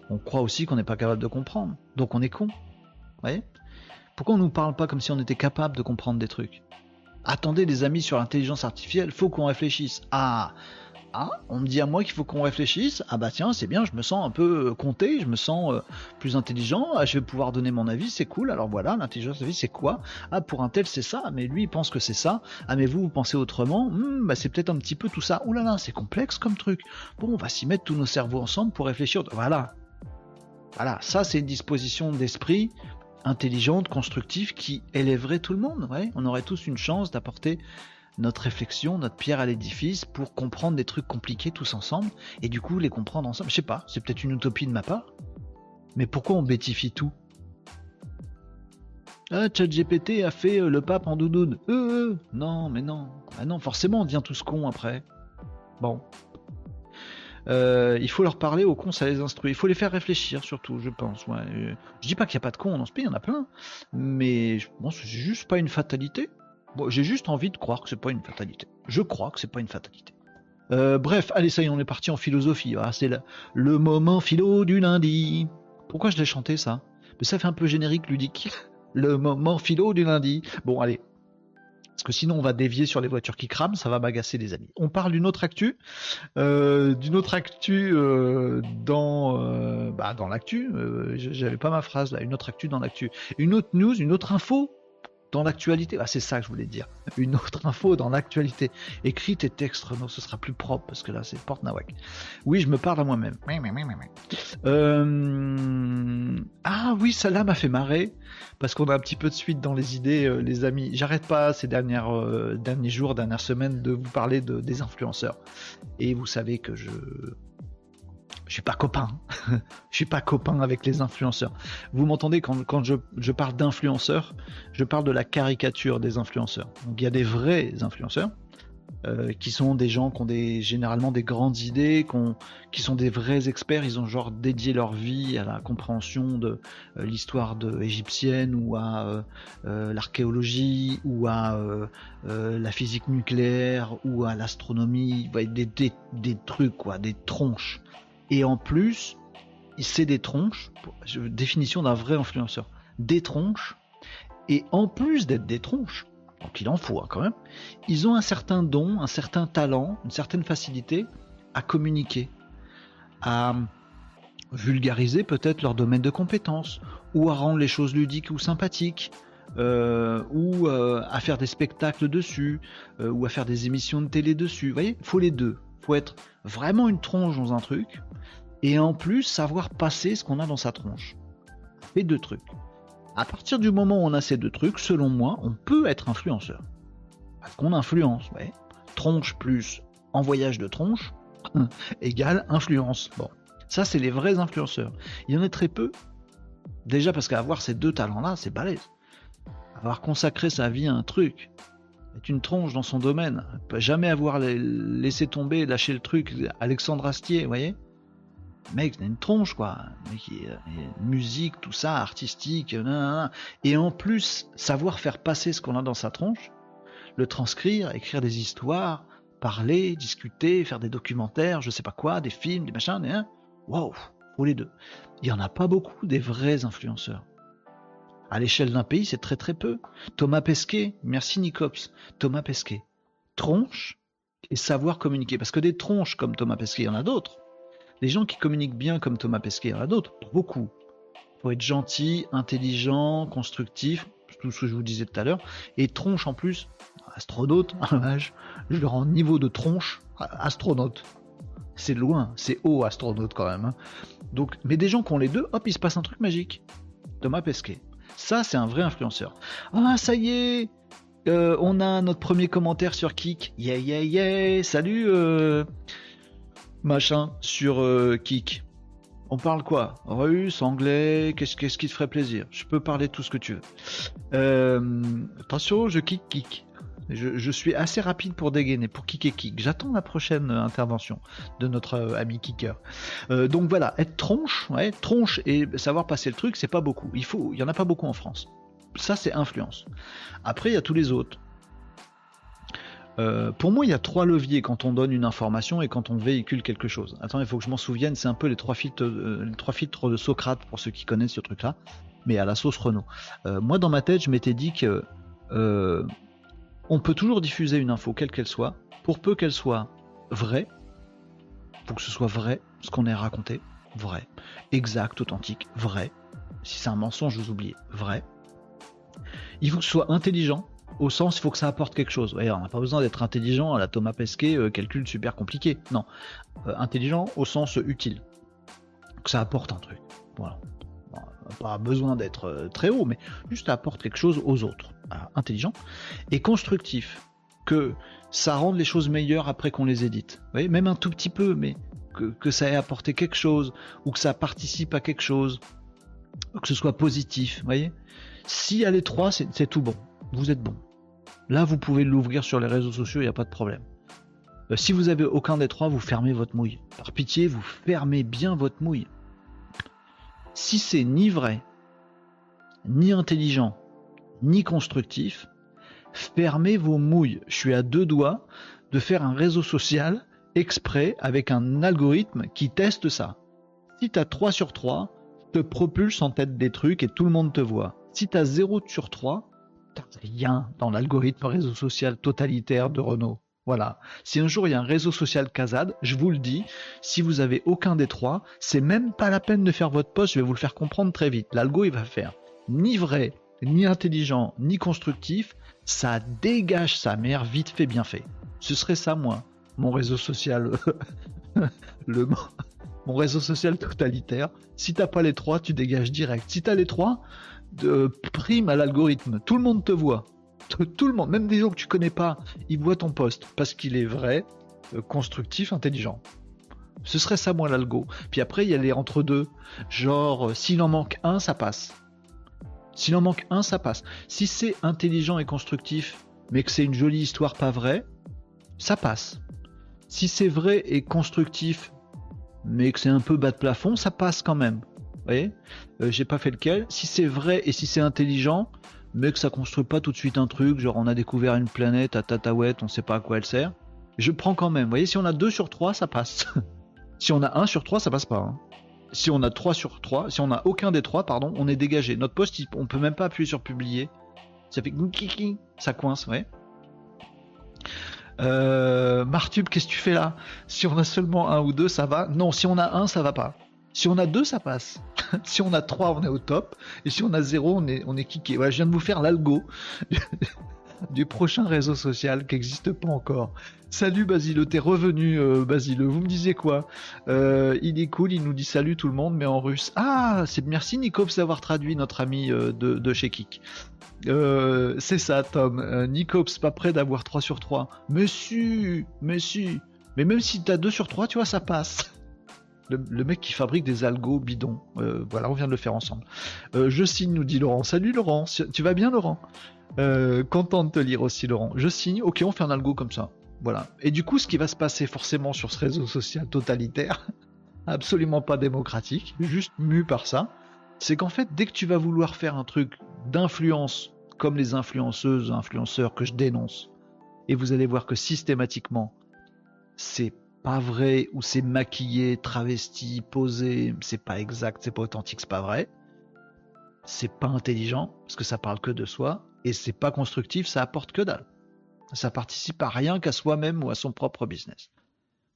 Speaker 1: On croit aussi qu'on n'est pas capable de comprendre. Donc on est con. Vous voyez? Pourquoi on nous parle pas comme si on était capable de comprendre des trucs? Attendez les amis sur l'intelligence artificielle, faut qu'on réfléchisse. Ah, ah, on me dit à moi qu'il faut qu'on réfléchisse. Ah bah tiens, c'est bien, je me sens un peu euh, compté, je me sens euh, plus intelligent. Ah, je vais pouvoir donner mon avis, c'est cool. Alors voilà, l'intelligence de vie, c'est quoi? Ah, pour un tel, c'est ça, mais lui, il pense que c'est ça. Ah, mais vous, vous pensez autrement? Hmm, bah, C'est peut-être un petit peu tout ça. Ouh là là, c'est complexe comme truc. Bon, on va s'y mettre tous nos cerveaux ensemble pour réfléchir. Voilà. Voilà, ça, c'est une disposition d'esprit intelligente, constructive, qui élèverait tout le monde. On aurait tous une chance d'apporter notre réflexion, notre pierre à l'édifice pour comprendre des trucs compliqués tous ensemble et du coup les comprendre ensemble. Je sais pas, c'est peut-être une utopie de ma part, mais pourquoi on bêtifie tout? Ah, ChatGPT a fait euh, le pape en doudoune. Euh, euh, non, mais non. Ah non, forcément, on devient tous cons après. Bon. il faut leur parler aux cons, ça les instruit. Il faut les faire réfléchir, surtout, je pense. Ouais. Je dis pas qu'il n'y a pas de cons dans ce pays, il y en a plein. Mais bon, c'est juste pas une fatalité. J'ai juste envie de croire que c'est pas une fatalité. Je crois que c'est pas une fatalité. Euh, bref, allez, ça y est, on est parti en philosophie. Ah, c'est le, moment philo du lundi. Pourquoi je l'ai chanté ça? Mais ça fait un peu générique ludique. Le moment philo du lundi. Bon, allez. Parce que sinon on va dévier sur les voitures qui crament, ça va m'agacer les amis. On parle d'une autre actu, euh, d'une autre actu euh, dans bah, dans l'actu. J'avais pas ma phrase là, une autre actu dans l'actu, une autre news, une autre info dans l'actualité. Ah, c'est ça que je voulais dire. Une autre info dans l'actualité. Écris tes textes, non, ce sera plus propre parce que là, c'est porte nawak. Oui, je me parle à moi-même. Euh... Ah oui, ça là m'a fait marrer parce qu'on a un petit peu de suite dans les idées, euh, les amis. J'arrête pas ces dernières, euh, derniers jours, dernières semaines de vous parler de, des influenceurs. Et vous savez que je je suis pas copain. je suis pas copain avec les influenceurs. Vous m'entendez quand, je, parle d'influenceurs, je parle de la caricature des influenceurs. Donc il y a des vrais influenceurs euh, qui sont des gens qui ont généralement des grandes idées, qui, sont des vrais experts. Ils ont genre dédié leur vie à la compréhension de euh, l'histoire égyptienne ou à euh, l'archéologie ou à la physique nucléaire ou à l'astronomie. Des, des, des trucs quoi, des tronches et en plus, c'est des tronches, définition d'un vrai influenceur, des tronches, et en plus d'être des tronches, donc il en faut hein, quand même, ils ont un certain don, un certain talent, une certaine facilité à communiquer, à vulgariser peut-être leur domaine de compétences, ou à rendre les choses ludiques ou sympathiques, euh, ou euh, à faire des spectacles dessus, euh, ou à faire des émissions de télé dessus. Vous voyez, faut les deux. Faut être vraiment une tronche dans un truc, et en plus savoir passer ce qu'on a dans sa tronche. Les deux trucs. À partir du moment où on a ces deux trucs, selon moi, on peut être influenceur. Qu'on influence. Tronche plus en voyage de tronche égale influence. Bon, ça c'est les vrais influenceurs. Il y en a très peu. Déjà parce qu'avoir ces deux talents-là, c'est balèze avoir consacré sa vie à un truc, être une tronche dans son domaine, peut jamais avoir laissé tomber, lâché le truc, Alexandre Astier, vous voyez? Mec, c'est une tronche, quoi. musique, tout ça, artistique, et en plus, savoir faire passer ce qu'on a dans sa tronche, le transcrire, écrire des histoires, parler, discuter, faire des documentaires, je sais pas quoi, des films, des machins, hein Waouh, faut les deux. Il y en a pas beaucoup des vrais influenceurs. À l'échelle d'un pays, c'est très très peu. Thomas Pesquet, merci Nicops. Thomas Pesquet. Tronche et savoir communiquer. Parce que des tronches comme Thomas Pesquet, il y en a d'autres. Des gens qui communiquent bien comme Thomas Pesquet, il y en a d'autres. Beaucoup. Faut être gentil, intelligent, constructif, tout ce que je vous disais tout à l'heure. Et tronche en plus, astronaute, je le rends niveau de tronche, astronaute. C'est loin, c'est haut astronaute quand même. Hein. Donc, mais des gens qui ont les deux, hop, il se passe un truc magique. Thomas Pesquet. Ça, c'est un vrai influenceur. Ah, ça y est euh, On a notre premier commentaire sur Kik. Yeah, yeah, yeah Salut euh, Machin, sur euh, Kik. On parle quoi? Russe, anglais Qu'est-ce qui te ferait plaisir? Je peux parler tout ce que tu veux. attention, je kick, kick. Je, suis assez rapide pour dégainer, pour kicker kick. J'attends la prochaine euh, intervention de notre euh, ami kicker. Euh, donc voilà, être tronche, ouais, tronche et savoir passer le truc, c'est pas beaucoup. Il faut, y en a pas beaucoup en France. Ça, c'est influence. Après, il y a tous les autres. pour moi, il y a trois leviers quand on donne une information et quand on véhicule quelque chose. Attends, il faut que je m'en souvienne, c'est un peu les trois filtres, les trois filtres de Socrate pour ceux qui connaissent ce truc-là, mais à la sauce Renault. moi, dans ma tête, je m'étais dit que on peut toujours diffuser une info, quelle qu'elle soit, pour peu qu'elle soit vraie, pour que ce soit vrai, ce qu'on est raconté, vrai, exact, authentique, vrai. Si c'est un mensonge, vous oubliez, vrai. Il faut que ce soit intelligent, au sens, il faut que ça apporte quelque chose. on n'a pas besoin d'être intelligent à la Thomas Pesquet, euh, calcul super compliqué. Non, euh, intelligent au sens utile, que ça apporte un truc. Voilà. pas besoin d'être euh, très haut, mais juste apporte quelque chose aux autres intelligent, et constructif, que ça rende les choses meilleures après qu'on les édite. Vous voyez, même un tout petit peu, mais que, ça ait apporté quelque chose, ou que ça participe à quelque chose, que ce soit positif. Vous voyez, si a les trois, c'est tout bon. Vous êtes bon. Là, vous pouvez l'ouvrir sur les réseaux sociaux, il n'y a pas de problème. Euh, si vous avez aucun des trois, vous fermez votre mouille. Par pitié, vous fermez bien votre mouille. Si c'est ni vrai, ni intelligent, ni constructif, fermez vos mouilles. Je suis à deux doigts de faire un réseau social exprès avec un algorithme qui teste ça. Si tu as 3 sur 3, te propulse en tête des trucs et tout le monde te voit. Si tu as 0 sur 3, t'as rien dans l'algorithme réseau social totalitaire de Renault. Voilà. Si un jour il y a un réseau social Kazad, je vous le dis, si vous avez aucun des trois, c'est même pas la peine de faire votre poste, je vais vous le faire comprendre très vite. L'algo il va faire ni vrai, ni intelligent, ni constructif, ça dégage sa mère vite fait, bien fait. Ce serait ça, moi, mon réseau social, le, mon réseau social totalitaire. Si t'as pas les trois, tu dégages direct. Si t'as les trois, de prime à l'algorithme. Tout le monde te voit. Tout le monde, même des gens que tu connais pas, ils voient ton poste parce qu'il est vrai, euh, constructif, intelligent. Ce serait ça, moi, l'algo. Puis après, il y a les entre-deux. Genre, euh, s'il en manque un, ça passe. S'il en manque un, ça passe. Si c'est intelligent et constructif, mais que c'est une jolie histoire pas vraie, ça passe. Si c'est vrai et constructif, mais que c'est un peu bas de plafond, ça passe quand même. Vous voyez? Euh, J'ai pas fait lequel. Si c'est vrai et si c'est intelligent, mais que ça construit pas tout de suite un truc, genre on a découvert une planète à Tataouette, on sait pas à quoi elle sert, je prends quand même. Vous voyez, si on a 2 sur 3, ça passe. si on a 1 sur 3, ça passe pas. Hein si on a 3 sur 3, si on a aucun des 3, pardon, on est dégagé. Notre poste, on peut même pas appuyer sur publier. Ça fait ça coince, ouais. Euh, Martube, qu'est-ce que tu fais là? Si on a seulement un ou deux, ça va? Non, si on a un, ça va pas. Si on a deux, ça passe. si on a 3, on est au top. Et si on a 0, on est, on est kické. Je viens de vous faire l'algo du prochain réseau social qui n'existe pas encore. Salut Basile, t'es revenu euh, Basile, vous me disiez quoi? Euh, Il est cool, il nous dit salut tout le monde, mais en russe. Ah, c'est merci Nikov d'avoir traduit notre ami euh, de, chez Kik. c'est ça Tom, euh, pas prêt d'avoir 3 sur 3. Monsieur, monsieur, mais même si t'as 2 sur 3, tu vois, ça passe. Le, mec qui fabrique des algos bidons. voilà, on vient de le faire ensemble. je signe, nous dit Laurent. Salut Laurent, tu vas bien Laurent? Content de te lire aussi Laurent. Je signe, ok, on fait un algo comme ça. Voilà. Et du coup, ce qui va se passer forcément sur ce réseau social totalitaire, absolument pas démocratique, juste mu par ça, c'est qu'en fait, dès que tu vas vouloir faire un truc d'influence, comme les influenceuses, influenceurs que je dénonce, et vous allez voir que systématiquement, c'est pas vrai, ou c'est maquillé, travesti, posé, c'est pas exact, c'est pas authentique, c'est pas vrai. C'est pas intelligent, parce que ça parle que de soi, et c'est pas constructif, ça apporte que dalle. Ça participe à rien qu'à soi-même ou à son propre business.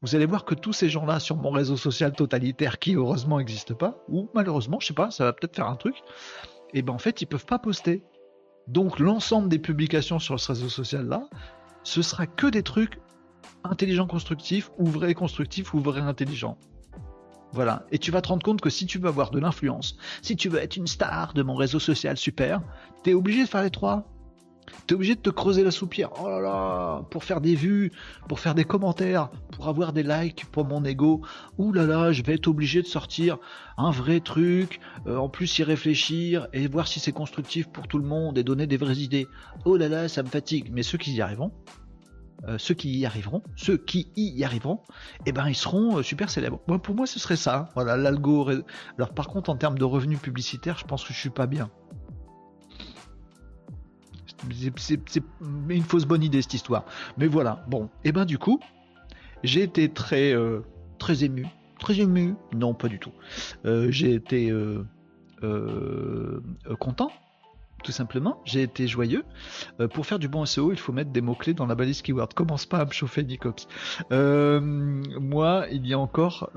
Speaker 1: Vous allez voir que tous ces gens-là sur mon réseau social totalitaire qui heureusement n'existe pas, ou malheureusement, je sais pas, ça va peut-être faire un truc, et ben en fait ils peuvent pas poster. Donc l'ensemble des publications sur ce réseau social-là, ce sera que des trucs intelligents constructifs, ou vrais constructifs, ou vrais intelligents. Voilà. Et tu vas te rendre compte que si tu veux avoir de l'influence, si tu veux être une star de mon réseau social super, t'es obligé de faire les trois. T'es obligé de te creuser la soupière. Oh là là, pour faire des vues, pour faire des commentaires, pour avoir des likes pour mon ego. Ouh là là, je vais être obligé de sortir un vrai truc, euh, en plus y réfléchir et voir si c'est constructif pour tout le monde et donner des vraies idées. Oh là là, ça me fatigue. Mais ceux qui y arriveront, euh, ceux qui y arriveront, ceux qui y arriveront, eh ben ils seront euh, super célèbres. Moi, pour moi, ce serait ça. Voilà, l'algo. Alors par contre, en termes de revenus publicitaires, je pense que je suis pas bien. C'est une fausse bonne idée cette histoire. Mais voilà, bon. Eh ben du coup, j'ai été très, euh, très ému. Très ému? Non, pas du tout. J'ai été content tout simplement. J'ai été joyeux. pour faire du bon SEO, il faut mettre des mots-clés dans la balise keyword. Commence pas à me chauffer, Nicops. moi, il y a encore.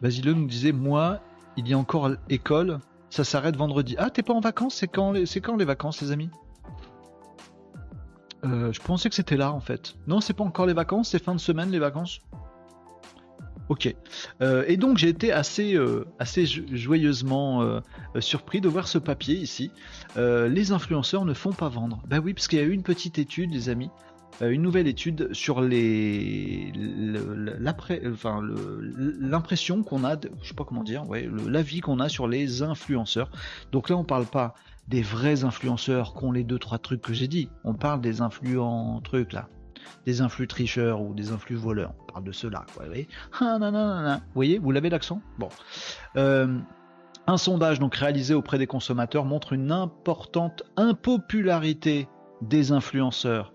Speaker 1: Basile nous disait Moi, il y a encore école. Ça s'arrête vendredi. Ah, t'es pas en vacances? C'est quand, les... quand les vacances, les amis? Euh, Je pensais que c'était là, en fait. Non, c'est pas encore les vacances, c'est fin de semaine, les vacances Ok. Euh, et donc j'ai été assez, euh, assez joyeusement surpris de voir ce papier ici. les influenceurs ne font pas vendre. Bah oui, parce qu'il y a eu une petite étude, les amis, euh, une nouvelle étude sur les l'impression qu'on a, je sais pas comment dire, ouais, l'avis qu'on a sur les influenceurs. Donc là, on parle pas des vrais influenceurs qui ont les deux trois trucs que j'ai dit. On parle des influents trucs là, des influx tricheurs ou des influx voleurs. On parle de ceux-là. Vous voyez, ah, vous voyez, vous l'avez l'accent? Bon. Euh, un sondage donc réalisé auprès des consommateurs montre une importante impopularité des influenceurs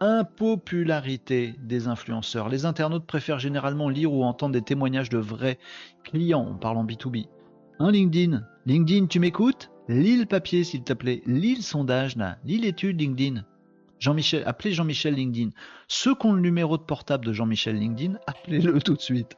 Speaker 1: impopularité des influenceurs. Les internautes préfèrent généralement lire ou entendre des témoignages de vrais clients, en parlant B2B. Un LinkedIn? LinkedIn, tu m'écoutes? Lis le papier, s'il te plaît. Lis le sondage, là. Lis l'étude LinkedIn. Jean-Michel, appelez Jean-Michel LinkedIn. Ceux qui ont le numéro de portable de Jean-Michel LinkedIn, appelez-le tout de suite.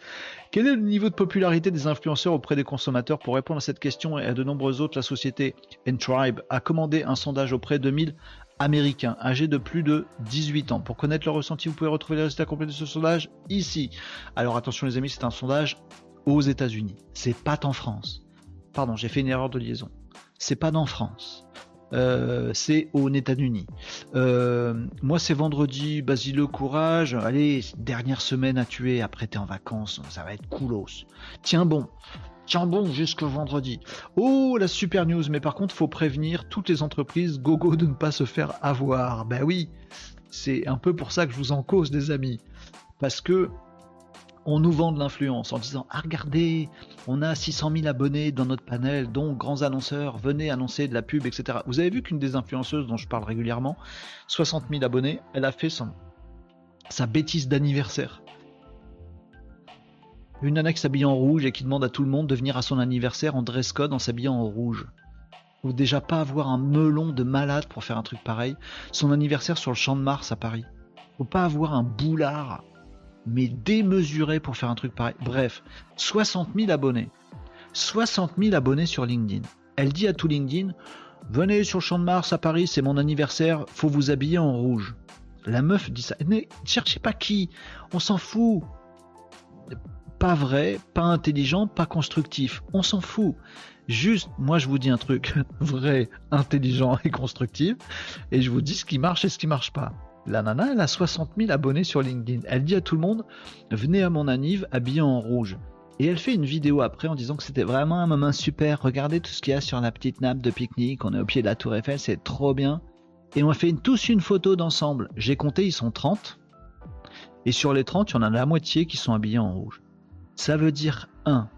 Speaker 1: Quel est le niveau de popularité des influenceurs auprès des consommateurs Pour répondre à cette question et à de nombreuses autres, la société Entribe a commandé un sondage auprès de 1000 américains âgés de plus de 18 ans. Pour connaître leur ressenti, vous pouvez retrouver les résultats complets de ce sondage ici. Alors attention les amis, c'est un sondage aux États-Unis. C'est pas en France. Pardon, j'ai fait une erreur de liaison. C'est pas en France. Euh, c'est aux États-Unis. Euh, moi, c'est vendredi, Basile, courage. Allez, dernière semaine à tuer. Après, t'es en vacances, ça va être coolos. Tiens bon, Tiens bon jusque vendredi. Oh la super news, mais par contre faut prévenir toutes les entreprises gogo de ne pas se faire avoir. Ben oui, c'est un peu pour ça que je vous en cause des amis. Parce que on nous vend de l'influence en disant Ah regardez, on a 600 000 abonnés dans notre panel, dont grands annonceurs, venez annoncer de la pub, etc. Vous avez vu qu'une des influenceuses dont je parle régulièrement, 60 000 abonnés, elle a fait sa bêtise d'anniversaire. Une qui s'habille en rouge et qui demande à tout le monde de venir à son anniversaire en dress code en s'habillant en rouge. Ou déjà pas avoir un melon de malade pour faire un truc pareil. Son anniversaire sur le champ de Mars à Paris. Faut pas avoir un boulard, mais démesuré pour faire un truc pareil. Bref, 60 000 abonnés. 60 000 abonnés sur LinkedIn. Elle dit à tout LinkedIn Venez sur Champ de Mars à Paris, c'est mon anniversaire, faut vous habiller en rouge. La meuf dit ça. Ne cherchez pas qui, on s'en fout. Pas vrai, pas intelligent, pas constructif. On s'en fout. Juste, moi je vous dis un truc vrai, intelligent et constructif, et je vous dis ce qui marche et ce qui marche pas. La nana, elle a 60 000 abonnés sur LinkedIn. Elle dit à tout le monde, venez à mon anniv habillé en rouge. Et elle fait une vidéo après en disant que c'était vraiment un moment super. Regardez tout ce qu'il y a sur la petite nappe de pique-nique. On est au pied de la tour Eiffel, c'est trop bien. Et on a fait tous une photo d'ensemble. J'ai compté, ils sont 30. Et sur les 30, il y en a la moitié qui sont habillés en rouge. Ça veut dire, 1.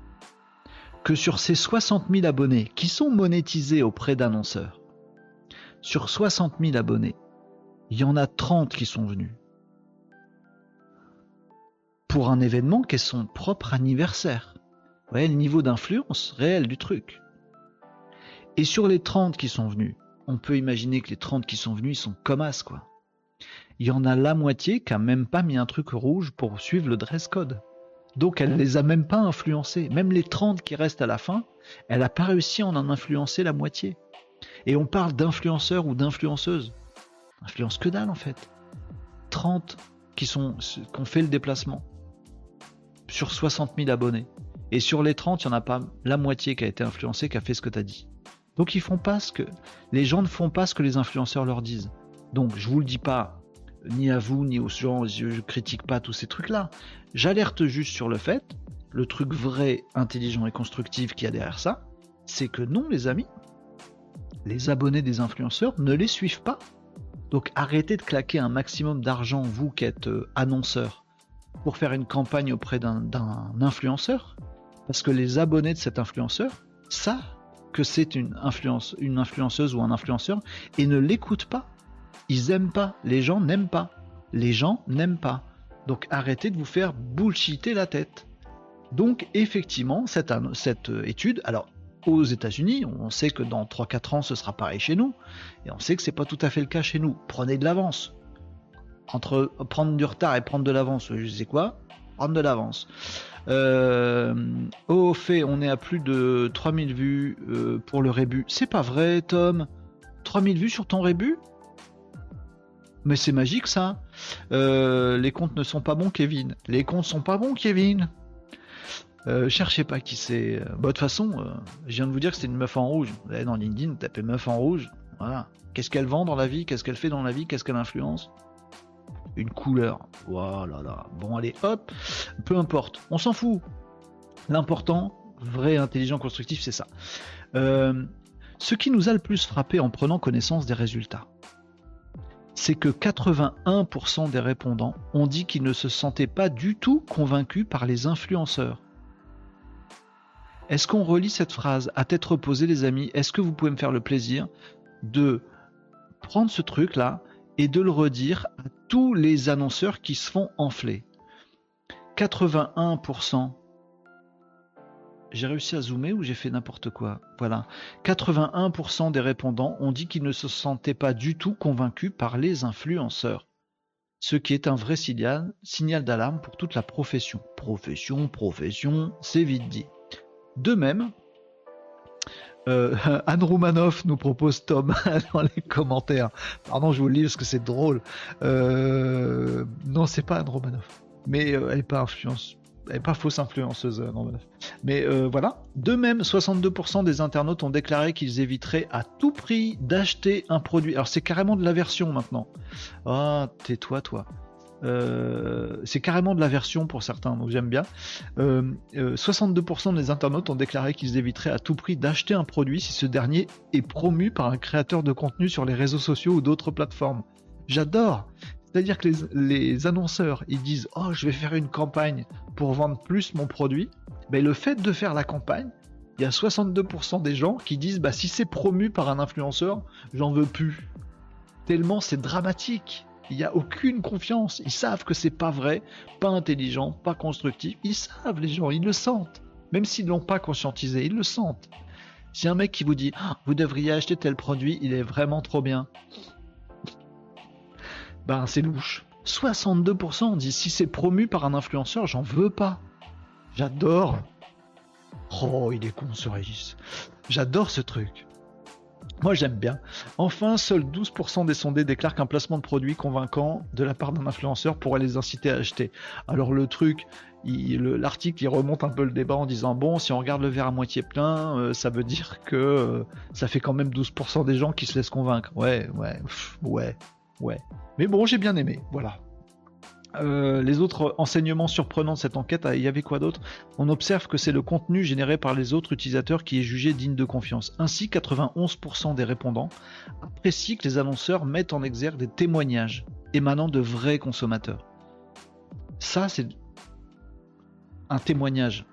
Speaker 1: Que sur ces 60 000 abonnés qui sont monétisés auprès d'annonceurs, sur 60 000 abonnés, il y en a 30 qui sont venus pour un événement qui est son propre anniversaire. Vous voyez le niveau d'influence réel du truc. Et sur les 30 qui sont venus, on peut imaginer que les 30 qui sont venus, ils sont comme as, quoi. Il y en a la moitié qui a même pas mis un truc rouge pour suivre le dress code. Donc elle les a même pas influencés. Même les 30 qui restent à la fin, elle n'a pas réussi à en influencer la moitié. Et on parle d'influenceurs ou d'influenceuses. Influence que dalle en fait. 30 qui, sont, qui ont fait le déplacement sur 60 000 abonnés. Et sur les 30, il n'y en a pas la moitié qui a été influencée, qui a fait ce que tu as dit. Donc ils font pas ce que. Les gens ne font pas ce que les influenceurs leur disent. Donc je vous le dis pas, ni à vous, ni aux gens, je, ne critique pas tous ces trucs-là. J'alerte juste sur le fait, le truc vrai, intelligent et constructif qu'il y a derrière ça, c'est que non, les amis, les abonnés des influenceurs ne les suivent pas. Donc arrêtez de claquer un maximum d'argent, vous qui êtes euh, annonceur, pour faire une campagne auprès d'un influenceur, parce que les abonnés de cet influenceur savent que c'est une, influence, une influenceuse ou un influenceur et ne l'écoutent pas. Ils aiment pas. Les gens n'aiment pas. Les gens n'aiment pas. Donc arrêtez de vous faire bullshiter la tête. Donc effectivement, cette, cette étude, alors aux États-Unis, on sait que dans 3-4 ans ce sera pareil chez nous, et on sait que c'est pas tout à fait le cas chez nous. Prenez de l'avance entre prendre du retard et prendre de l'avance, je sais quoi, prendre de l'avance. Euh, au fait, on est à plus de 3000 vues euh, pour le rébut. C'est pas vrai, Tom 3000 vues sur ton rébut Mais c'est magique ça. Euh, les comptes ne sont pas bons, Kevin. Les comptes sont pas bons, Kevin. Cherchez pas qui c'est. Bah, de toute façon, je viens de vous dire que c'est une meuf en rouge. Vous allez dans LinkedIn, tapez meuf en rouge. Voilà. Qu'est-ce qu'elle vend dans la vie Qu'est-ce qu'elle fait dans la vie Qu'est-ce qu'elle influence? Une couleur. Voilà, là. Bon, allez, hop, peu importe, on s'en fout. L'important, vrai, intelligent, constructif, c'est ça. Euh, ce qui nous a le plus frappé en prenant connaissance des résultats, c'est que 81% des répondants ont dit qu'ils ne se sentaient pas du tout convaincus par les influenceurs. Est-ce qu'on relit cette phrase à tête reposée, les amis? Est-ce que vous pouvez me faire le plaisir de prendre ce truc-là et de le redire à tous les annonceurs qui se font enfler? 81%. J'ai réussi à zoomer ou j'ai fait n'importe quoi? Voilà. 81% des répondants ont dit qu'ils ne se sentaient pas du tout convaincus par les influenceurs. Ce qui est un vrai signal, signal d'alarme pour toute la profession. Profession, profession, c'est vite dit. De même, euh, Anne Roumanoff nous propose Tom dans les commentaires. Pardon, je vous le lis parce que c'est drôle. Euh, non, c'est pas Anne Roumanoff. Mais euh, elle n'est pas influence. Elle pas fausse influenceuse, Roumanoff. Mais voilà. De même, 62% des internautes ont déclaré qu'ils éviteraient à tout prix d'acheter un produit. Alors c'est carrément de la version maintenant. Ah, tais-toi, toi. C'est carrément de la version pour certains, donc j'aime bien. 62% euh, euh, des internautes ont déclaré qu'ils éviteraient à tout prix d'acheter un produit si ce dernier est promu par un créateur de contenu sur les réseaux sociaux ou d'autres plateformes. J'adore C'est-à-dire que les, annonceurs, ils disent « Oh, je vais faire une campagne pour vendre plus mon produit ben, », le fait de faire la campagne, il y a 62% des gens qui disent bah si c'est promu par un influenceur, j'en veux plus. Tellement c'est dramatique. Il n'y a aucune confiance. Ils savent que c'est pas vrai, pas intelligent, pas constructif. Ils savent, les gens, ils le sentent. Même s'ils ne l'ont pas conscientisé, ils le sentent. Si un mec qui vous dit ah, vous devriez acheter tel produit, il est vraiment trop bien. Ben c'est louche. 62% dit si c'est promu par un influenceur, j'en veux pas. J'adore. Oh, il est con ce Régis. J'adore ce truc. Moi j'aime bien. Enfin, seuls 12% des sondés déclarent qu'un placement de produit convaincant de la part d'un influenceur pourrait les inciter à acheter. Alors le truc, l'article il, remonte un peu le débat en disant bon si on regarde le verre à moitié plein, euh, ça veut dire que euh, ça fait quand même 12% des gens qui se laissent convaincre. Ouais, ouais, ouais, ouais. Mais bon, j'ai bien aimé, voilà. Euh, les autres enseignements surprenants de cette enquête, il y avait quoi d'autre? On observe que c'est le contenu généré par les autres utilisateurs qui est jugé digne de confiance. Ainsi, 91% des répondants apprécient que les annonceurs mettent en exergue des témoignages émanant de vrais consommateurs. Ça, c'est un témoignage.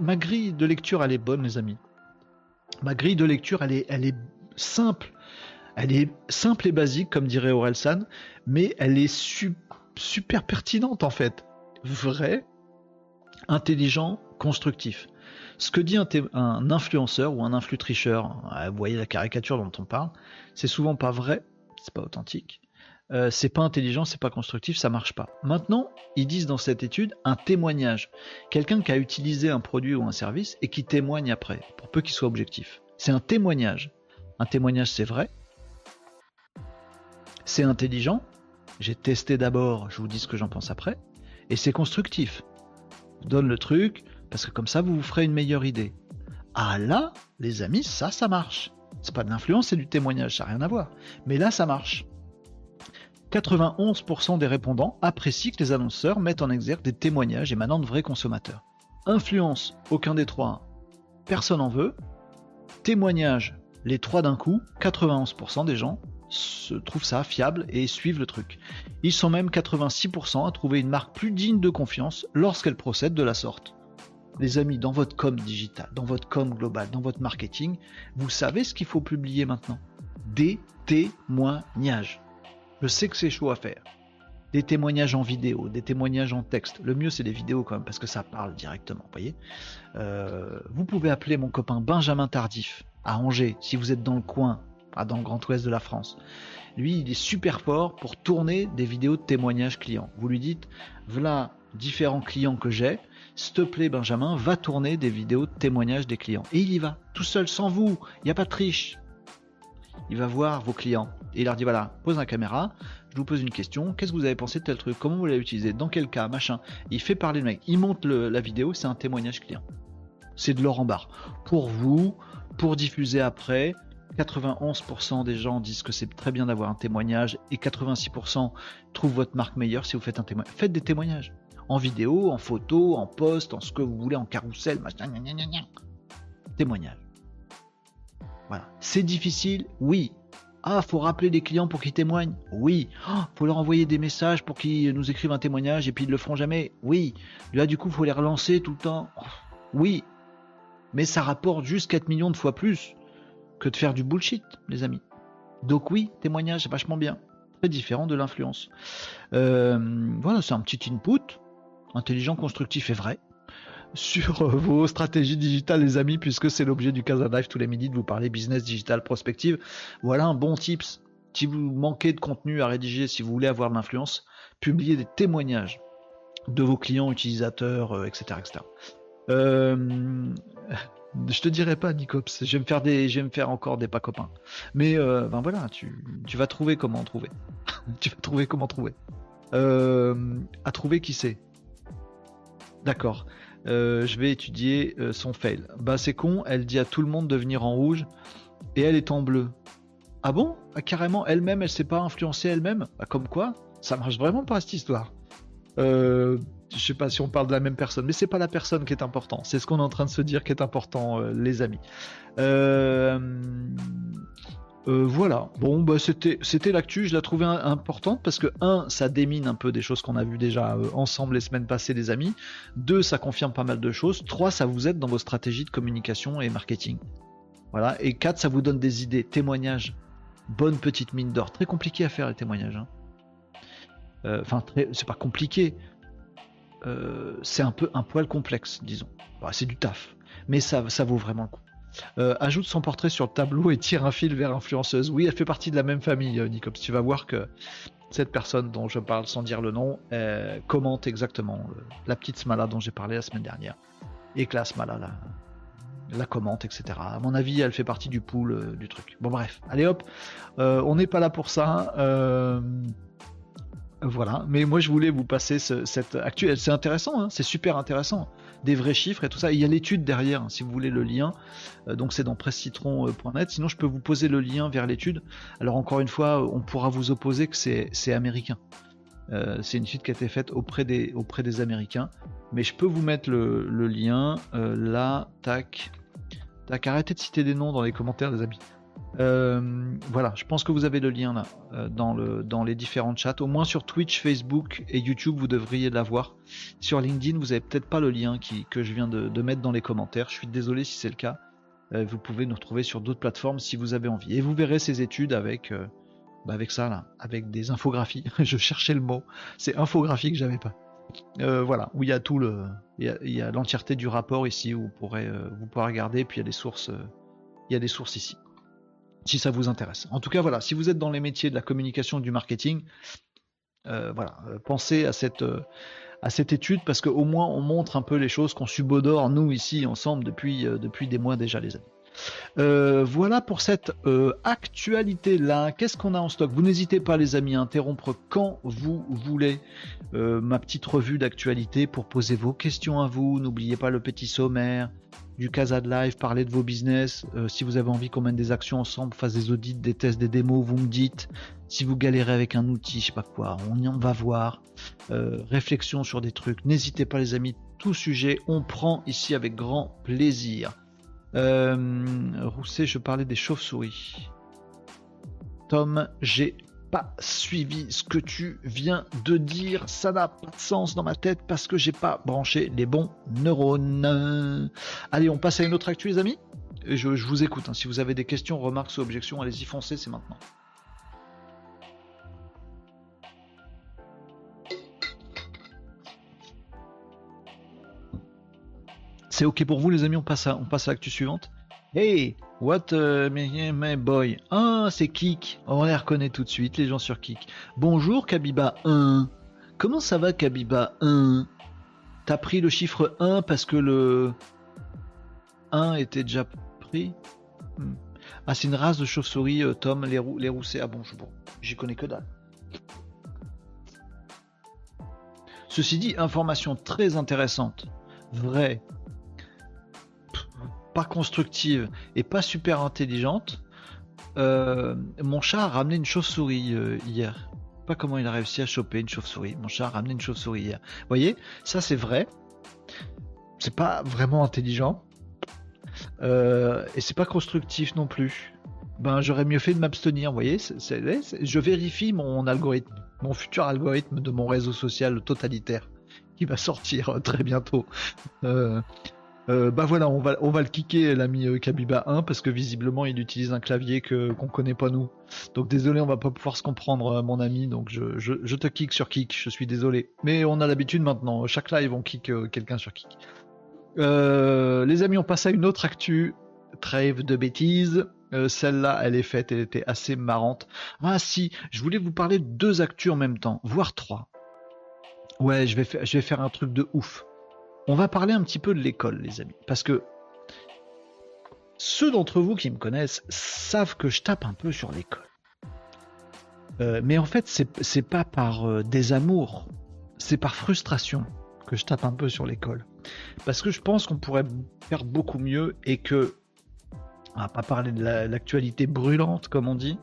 Speaker 1: Ma grille de lecture, elle est bonne, les amis. Ma grille de lecture, elle est simple. Elle est simple et basique, comme dirait Orelsan, mais elle est super pertinente en fait. Vrai, intelligent, constructif. Ce que dit un, influenceur ou un influ tricheur, hein, vous voyez la caricature dont on parle, c'est souvent pas vrai, c'est pas authentique, euh, c'est pas intelligent, c'est pas constructif, ça marche pas. Maintenant, ils disent dans cette étude un témoignage. Quelqu'un qui a utilisé un produit ou un service et qui témoigne après, pour peu qu'il soit objectif. C'est un témoignage. Un témoignage, c'est vrai, c'est intelligent. J'ai testé d'abord, je vous dis ce que j'en pense après. Et c'est constructif. Donne le truc, parce que comme ça, vous vous ferez une meilleure idée. Ah là, les amis, ça, ça marche. C'est pas de l'influence, c'est du témoignage, ça n'a rien à voir. Mais là, ça marche. 91% des répondants apprécient que les annonceurs mettent en exergue des témoignages émanant de vrais consommateurs. Influence, aucun des trois, personne en veut. Témoignage, les trois d'un coup, 91% des gens se trouvent ça fiable et suivent le truc. Ils sont même 86% à trouver une marque plus digne de confiance lorsqu'elle procède de la sorte. Les amis, dans votre com digital, dans votre com global, dans votre marketing, vous savez ce qu'il faut publier maintenant Des témoignages. Je sais que c'est chaud à faire. Des témoignages en vidéo, des témoignages en texte. Le mieux, c'est des vidéos quand même, parce que ça parle directement. Voyez euh, vous pouvez appeler mon copain Benjamin Tardif à Angers, si vous êtes dans le coin, dans le Grand Ouest de la France. Lui, il est super fort pour tourner des vidéos de témoignages clients. Vous lui dites, voilà différents clients que j'ai, s'il te plaît Benjamin, va tourner des vidéos de témoignages des clients. Et il y va, tout seul, sans vous, il n'y a pas de triche. Il va voir vos clients et il leur dit voilà, pose la caméra, je vous pose une question, qu'est-ce que vous avez pensé de tel truc, comment vous l'avez utilisé, dans quel cas, machin. Il fait parler le mec, il monte la vidéo, c'est un témoignage client. C'est de l'or en barre. Pour vous, pour diffuser après, 91% des gens disent que c'est très bien d'avoir un témoignage et 86% trouvent votre marque meilleure si vous faites un témoignage. Faites des témoignages. En vidéo, en photo, en post, en ce que vous voulez, en carrousel, machin, témoignage. Voilà. C'est difficile, oui. Ah, faut rappeler des clients pour qu'ils témoignent? Oui. Oh, faut leur envoyer des messages pour qu'ils nous écrivent un témoignage et puis ils le feront jamais? Oui. Là, du coup, faut les relancer tout le temps? Oui. Mais ça rapporte juste 4 millions de fois plus que de faire du bullshit, les amis. Donc oui, témoignage, vachement bien. Très différent de l'influence. Euh, voilà, c'est un petit input, intelligent, constructif et vrai, sur euh, vos stratégies digitales, les amis, puisque c'est l'objet du Casa Live tous les midis de vous parler business digital prospective. Voilà un bon tips. Si vous manquez de contenu à rédiger, si vous voulez avoir de l'influence, publiez des témoignages de vos clients, utilisateurs, etc. Euh, etc. Je te dirai pas, Nicops. Je vais me faire encore des pas copains. Mais euh, ben voilà, tu, vas trouver comment trouver. tu vas trouver comment trouver. Euh, à trouver qui c'est. D'accord. Euh, je vais étudier son fail. Bah c'est con. Elle dit à tout le monde de venir en rouge et elle est en bleu. Ah bon? Ah, Carrément, elle-même, elle s'est pas influencée elle-même? Bah, comme quoi, ça marche vraiment pas cette histoire. Euh, je sais pas si on parle de la même personne, mais c'est pas la personne qui est important. C'est ce qu'on est en train de se dire qui est important, euh, les amis. Euh, euh, voilà. Bon, bah, c'était c'était l'actu. Je la trouvais importante parce que un, ça démine un peu des choses qu'on a vues déjà ensemble les semaines passées, les amis. Deux, ça confirme pas mal de choses. Trois, ça vous aide dans vos stratégies de communication et marketing. Voilà. Et quatre, ça vous donne des idées, témoignages. Bonne petite mine d'or. Très compliqué à faire les témoignages. Hein. Enfin, c'est pas compliqué euh, c'est un peu un poil complexe, disons. Bah, c'est du taf, mais ça, ça vaut vraiment le coup. Euh, ajoute son portrait sur le tableau et tire un fil vers l'influenceuse. Oui, elle fait partie de la même famille, euh, Nicops. Tu vas voir que cette personne dont je parle sans dire le nom commente exactement la petite Smala dont j'ai parlé la semaine dernière. et que Malala la commente, etc. À mon avis, elle fait partie du pool du truc. Bon bref, allez hop, on n'est pas là pour ça. Euh, voilà, mais moi je voulais vous passer cette actuelle. C'est intéressant, hein, c'est super intéressant. Des vrais chiffres et tout ça. Il y a l'étude derrière, si vous voulez le lien. donc c'est dans pressecitron.net. Sinon, je peux vous poser le lien vers l'étude. Alors encore une fois, on pourra vous opposer que c'est américain. c'est une étude qui a été faite auprès des, auprès Américains. Mais je peux vous mettre le, lien là, tac. T'as qu'à arrêter de citer des noms dans les commentaires, des amis. Euh, voilà, je pense que vous avez le lien là euh, dans, le, dans les différents chats. Au moins sur Twitch, Facebook et YouTube, vous devriez l'avoir. Sur LinkedIn, vous avez peut-être pas le lien que je viens de, mettre dans les commentaires. Je suis désolé si c'est le cas. Euh, vous pouvez nous retrouver sur d'autres plateformes si vous avez envie. Et vous verrez ces études avec, bah, avec ça là, avec des infographies. je cherchais le mot. C'est infographie que j'avais pas. Voilà, où il y a tout le, il y a l'entièreté du rapport ici où vous pourrez, vous pourrez regarder, puis il y a des sources, il y a des sources ici, si ça vous intéresse. En tout cas, voilà, si vous êtes dans les métiers de la communication, du marketing, voilà, pensez à cette, à cette étude parce qu'au moins on montre un peu les choses qu'on subodore nous ici ensemble depuis, depuis des mois déjà, les amis. Euh, voilà pour cette euh, actualité-là. Qu'est-ce qu'on a en stock? Vous n'hésitez pas, les amis, à interrompre quand vous voulez euh, ma petite revue d'actualité pour poser vos questions à vous. N'oubliez pas le petit sommaire du Casa de Live, parler de vos business. si vous avez envie qu'on mène des actions ensemble, fasse des audits, des tests, des démos, vous me dites. Si vous galérez avec un outil, je sais pas quoi, on y en va voir. réflexion sur des trucs. N'hésitez pas, les amis. Tout sujet, on prend ici avec grand plaisir. Euh, Rousset, je parlais des chauves-souris. Tom, j'ai pas suivi ce que tu viens de dire. Ça n'a pas de sens dans ma tête parce que j'ai pas branché les bons neurones. Allez, on passe à une autre actu, les amis. Je, vous écoute. Hein. Si vous avez des questions, remarques ou objections, allez-y, foncez, c'est maintenant. C'est ok pour vous les amis, on passe à, on passe à l'actu suivante. Hey, what my boy Ah, c'est Kik. On les reconnaît tout de suite, les gens sur Kik. Bonjour Kabiba 1. Comment ça va Kabiba 1 T'as pris le chiffre 1 parce que le 1 était déjà pris? Hmm. Ah, c'est une race de chauve-souris, euh, Tom, les, les roussets. Ah bon, j'y connais que dalle. Ceci dit, information très intéressante, vraie, pas constructive et pas super intelligente, euh, mon chat a ramené une chauve-souris euh, hier. Pas comment il a réussi à choper une chauve-souris. Mon chat a ramené une chauve-souris hier. Vous voyez, ça c'est vrai. C'est pas vraiment intelligent. Euh, et c'est pas constructif non plus. Ben j'aurais mieux fait de m'abstenir. Voyez, je vérifie mon algorithme, mon futur algorithme de mon réseau social totalitaire qui va sortir très bientôt. Euh, bah voilà, on va, on le kicker l'ami euh, Kabiba 1 parce que visiblement il utilise un clavier que qu'on connaît pas nous. Donc désolé, on va pas pouvoir se comprendre euh, mon ami, donc je, je, te kick sur kick, je suis désolé. Mais on a l'habitude maintenant, chaque live on kick quelqu'un sur kick. les amis, on passe à une autre actu, trêve de bêtises. Celle-là, elle est faite, elle était assez marrante. Ah si, je voulais vous parler de deux actus en même temps, voire trois. Ouais, je vais, je vais faire un truc de ouf on va parler un petit peu de l'école, les amis. Parce que ceux d'entre vous qui me connaissent savent que je tape un peu sur l'école. Euh, mais en fait, c'est pas par euh, désamour, c'est par frustration que je tape un peu sur l'école. Parce que je pense qu'on pourrait faire beaucoup mieux et que, on va pas parler de l'actualité brûlante, comme on dit,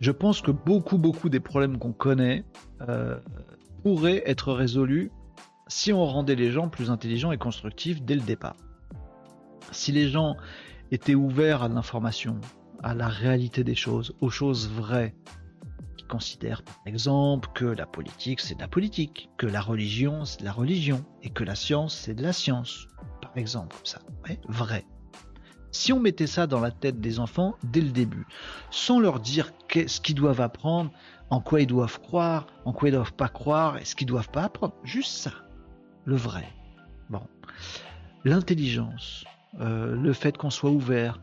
Speaker 1: je pense que beaucoup, beaucoup des problèmes qu'on connaît euh, pourraient être résolus si on rendait les gens plus intelligents et constructifs dès le départ. Si les gens étaient ouverts à l'information, à la réalité des choses, aux choses vraies, qui considèrent par exemple que la politique c'est de la politique, que la religion c'est de la religion, et que la science c'est de la science, par exemple, ça, vrai. Si on mettait ça dans la tête des enfants dès le début, sans leur dire ce qu'ils doivent apprendre, en quoi ils doivent croire, en quoi ils doivent pas croire, et ce qu'ils doivent pas apprendre, juste ça, le vrai. Bon. L'intelligence, euh, le fait qu'on soit ouvert,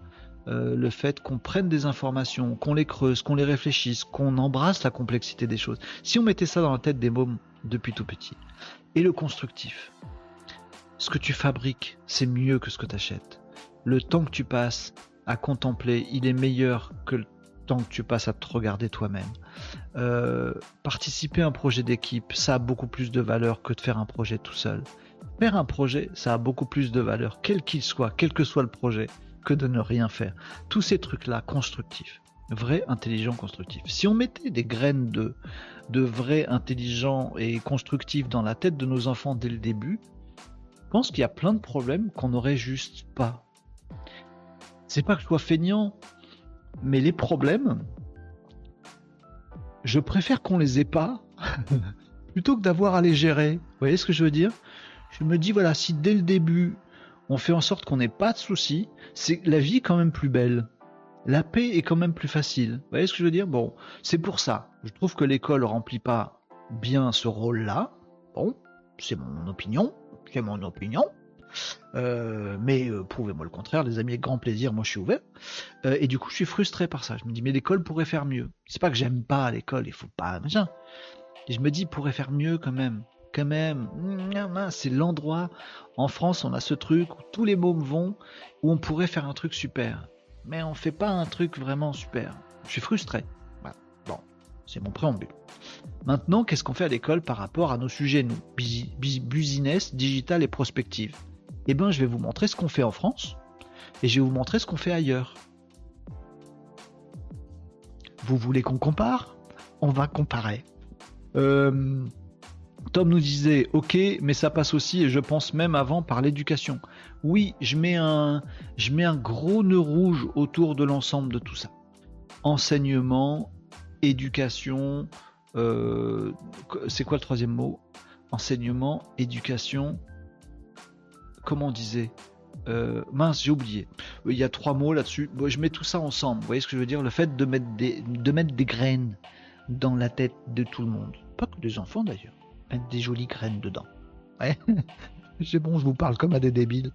Speaker 1: euh, le fait qu'on prenne des informations, qu'on les creuse, qu'on les réfléchisse, qu'on embrasse la complexité des choses. Si on mettait ça dans la tête des mômes depuis tout petit, et le constructif, ce que tu fabriques, c'est mieux que ce que tu achètes. Le temps que tu passes à contempler, il est meilleur que le temps que tu passes à te regarder toi-même. Euh, participer à un projet d'équipe, ça a beaucoup plus de valeur que de faire un projet tout seul. Faire un projet, ça a beaucoup plus de valeur, quel qu'il soit, quel que soit le projet, que de ne rien faire. Tous ces trucs-là constructifs, vrais, intelligents, constructifs. Si on mettait des graines de, de vrais, intelligents et constructifs dans la tête de nos enfants dès le début, je pense qu'il y a plein de problèmes qu'on n'aurait juste pas. C'est pas que je sois feignant, mais les problèmes, je préfère qu'on les ait pas plutôt que d'avoir à les gérer. Vous voyez ce que je veux dire? Je me dis voilà, si dès le début on fait en sorte qu'on n'ait pas de soucis, c'est la vie est quand même plus belle. La paix est quand même plus facile. Vous voyez ce que je veux dire? Bon, c'est pour ça. Je trouve que l'école remplit pas bien ce rôle-là. Bon, c'est mon opinion. C'est mon opinion. Euh, mais euh, prouvez-moi le contraire, les amis, avec grand plaisir, moi je suis ouvert. Euh, et du coup, je suis frustré par ça. Je me dis, mais l'école pourrait faire mieux. C'est pas que j'aime pas l'école, il faut pas, machin. Et je me dis, pourrait faire mieux quand même. Quand même, c'est l'endroit. En France, on a ce truc où tous les mômes vont, où on pourrait faire un truc super. Mais on fait pas un truc vraiment super. Je suis frustré. Bon, c'est mon préambule. Maintenant, qu'est-ce qu'on fait à l'école par rapport à nos sujets, nous? Business, digital et prospective eh bien, je vais vous montrer ce qu'on fait en France et je vais vous montrer ce qu'on fait ailleurs. Vous voulez qu'on compare? On va comparer. Euh, Tom nous disait, ok, mais ça passe aussi, et je pense même avant, par l'éducation. Oui, je mets un, gros nœud rouge autour de l'ensemble de tout ça. Enseignement, éducation, euh, c'est quoi le troisième mot? Enseignement, éducation, comment on disait euh, mince, j'ai oublié. Il y a trois mots là-dessus. je mets tout ça ensemble. Vous voyez ce que je veux dire? Le fait de mettre, des, de mettre des graines dans la tête de tout le monde. Pas que des enfants d'ailleurs. Mettre des jolies graines dedans. C'est bon, je vous parle comme à des débiles.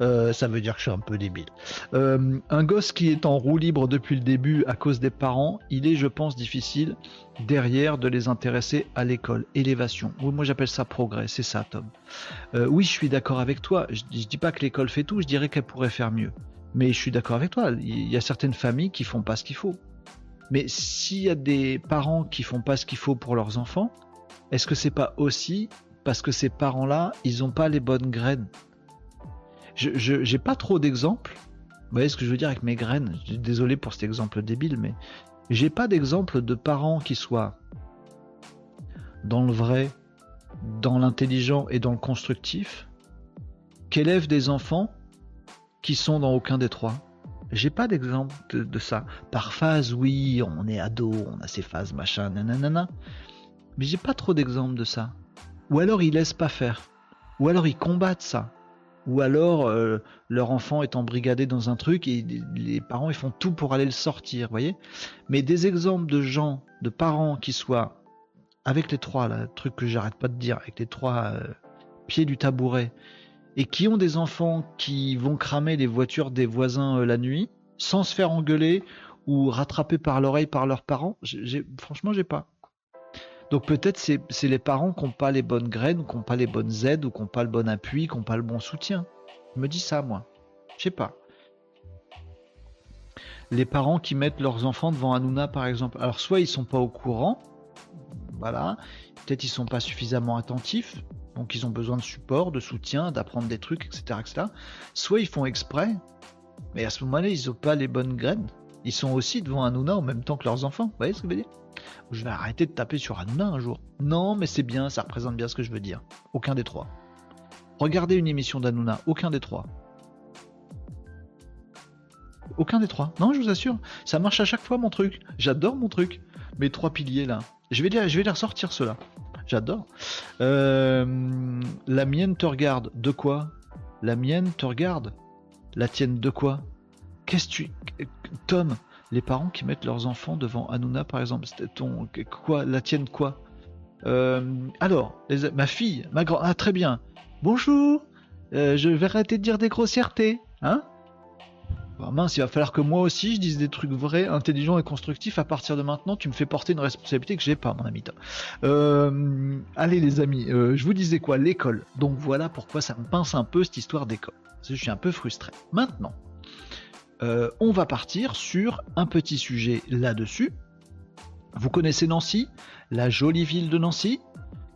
Speaker 1: Euh, ça veut dire que je suis un peu débile. Euh, un gosse qui est en roue libre depuis le début à cause des parents, il est, je pense, difficile derrière de les intéresser à l'école. Élévation. Moi j'appelle ça progrès, c'est ça, Tom. Euh, oui, je suis d'accord avec toi. Je, je dis pas que l'école fait tout, je dirais qu'elle pourrait faire mieux. Mais je suis d'accord avec toi. Il y a certaines familles qui font pas ce qu'il faut. Mais s'il y a des parents qui font pas ce qu'il faut pour leurs enfants, est-ce que c'est pas aussi parce que ces parents-là, ils n'ont pas les bonnes graines. Je n'ai pas trop d'exemples. Vous voyez ce que je veux dire avec mes graines? Désolé pour cet exemple débile, mais j'ai pas d'exemple de parents qui soient dans le vrai, dans l'intelligent et dans le constructif, qui élèvent des enfants qui sont dans aucun des trois. J'ai pas d'exemple de, de, ça. Par phase, oui, on est ado, on a ces phases, machin, nanana. Mais j'ai pas trop d'exemples de ça. Ou alors ils laissent pas faire. Ou alors ils combattent ça. Ou alors euh, leur enfant est embrigadé dans un truc et les parents ils font tout pour aller le sortir, voyez. Mais des exemples de gens, de parents qui soient avec les trois, là, truc que j'arrête pas de dire, avec les trois euh, pieds du tabouret, et qui ont des enfants qui vont cramer les voitures des voisins euh, la nuit, sans se faire engueuler ou rattraper par l'oreille par leurs parents, franchement j'ai pas. Donc peut-être c'est les parents qui n'ont pas les bonnes graines, qui n'ont pas les bonnes aides, ou qui n'ont pas le bon appui, qui n'ont pas le bon soutien. Je me dis ça, moi. Je sais pas. Les parents qui mettent leurs enfants devant Hanouna, par exemple. Alors soit ils sont pas au courant, voilà. Peut-être ils sont pas suffisamment attentifs, donc ils ont besoin de support, de soutien, d'apprendre des trucs, etc., etc. Soit ils font exprès, mais à ce moment-là ils n'ont pas les bonnes graines. Ils sont aussi devant Hanouna en même temps que leurs enfants. Vous voyez ce que je veux dire? Je vais arrêter de taper sur Hanouna un jour. Non, mais c'est bien, ça représente bien ce que je veux dire. Aucun des trois. Regardez une émission d'Hanouna, aucun des trois. Aucun des trois. Non, je vous assure, ça marche à chaque fois mon truc. J'adore mon truc. Mes trois piliers là. Je vais les, je vais ressortir ceux-là. J'adore. Euh, la mienne te regarde. De quoi? La mienne te regarde? La tienne de quoi? Qu'est-ce que tu... Tom, les parents qui mettent leurs enfants devant Hanouna, par exemple, ton quoi, la tienne quoi? Euh, Alors, ma fille, ma grand, ah très bien. Bonjour, euh, je vais arrêter de dire des grossièretés, hein? Bah, mince, il va falloir que moi aussi je dise des trucs vrais, intelligents et constructifs. À partir de maintenant, tu me fais porter une responsabilité que j'ai pas, mon ami. Euh, allez, les amis, je vous disais quoi? L'école. Donc voilà pourquoi ça me pince un peu cette histoire d'école. Je suis un peu frustré. Maintenant, euh, on va partir sur un petit sujet là-dessus. Vous connaissez Nancy La jolie ville de Nancy?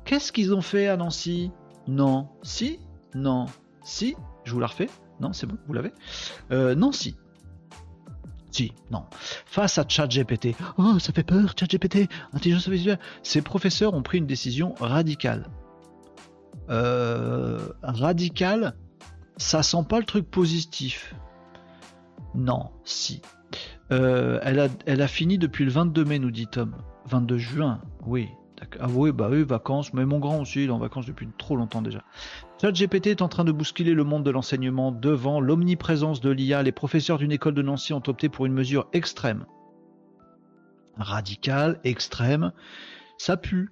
Speaker 1: Qu'est-ce qu'ils ont fait à Nancy? Non, si, non, si. Je vous la refais non, c'est bon, vous l'avez euh, Non, si. Non. Face à ChatGPT, oh, ça fait peur, ChatGPT, intelligence visuelle, ces professeurs ont pris une décision radicale. Euh, radicale, ça sent pas le truc positif. Non, si. Euh, elle, a, fini depuis le 22 mai, nous dit Tom. 22 juin, oui. Ah oui, bah oui, vacances, mais mon grand aussi, il est en vacances depuis trop longtemps déjà. ChatGPT est en train de bousculer le monde de l'enseignement devant l'omniprésence de l'IA. Les professeurs d'une école de Nancy ont opté pour une mesure extrême. Radicale, extrême, ça pue.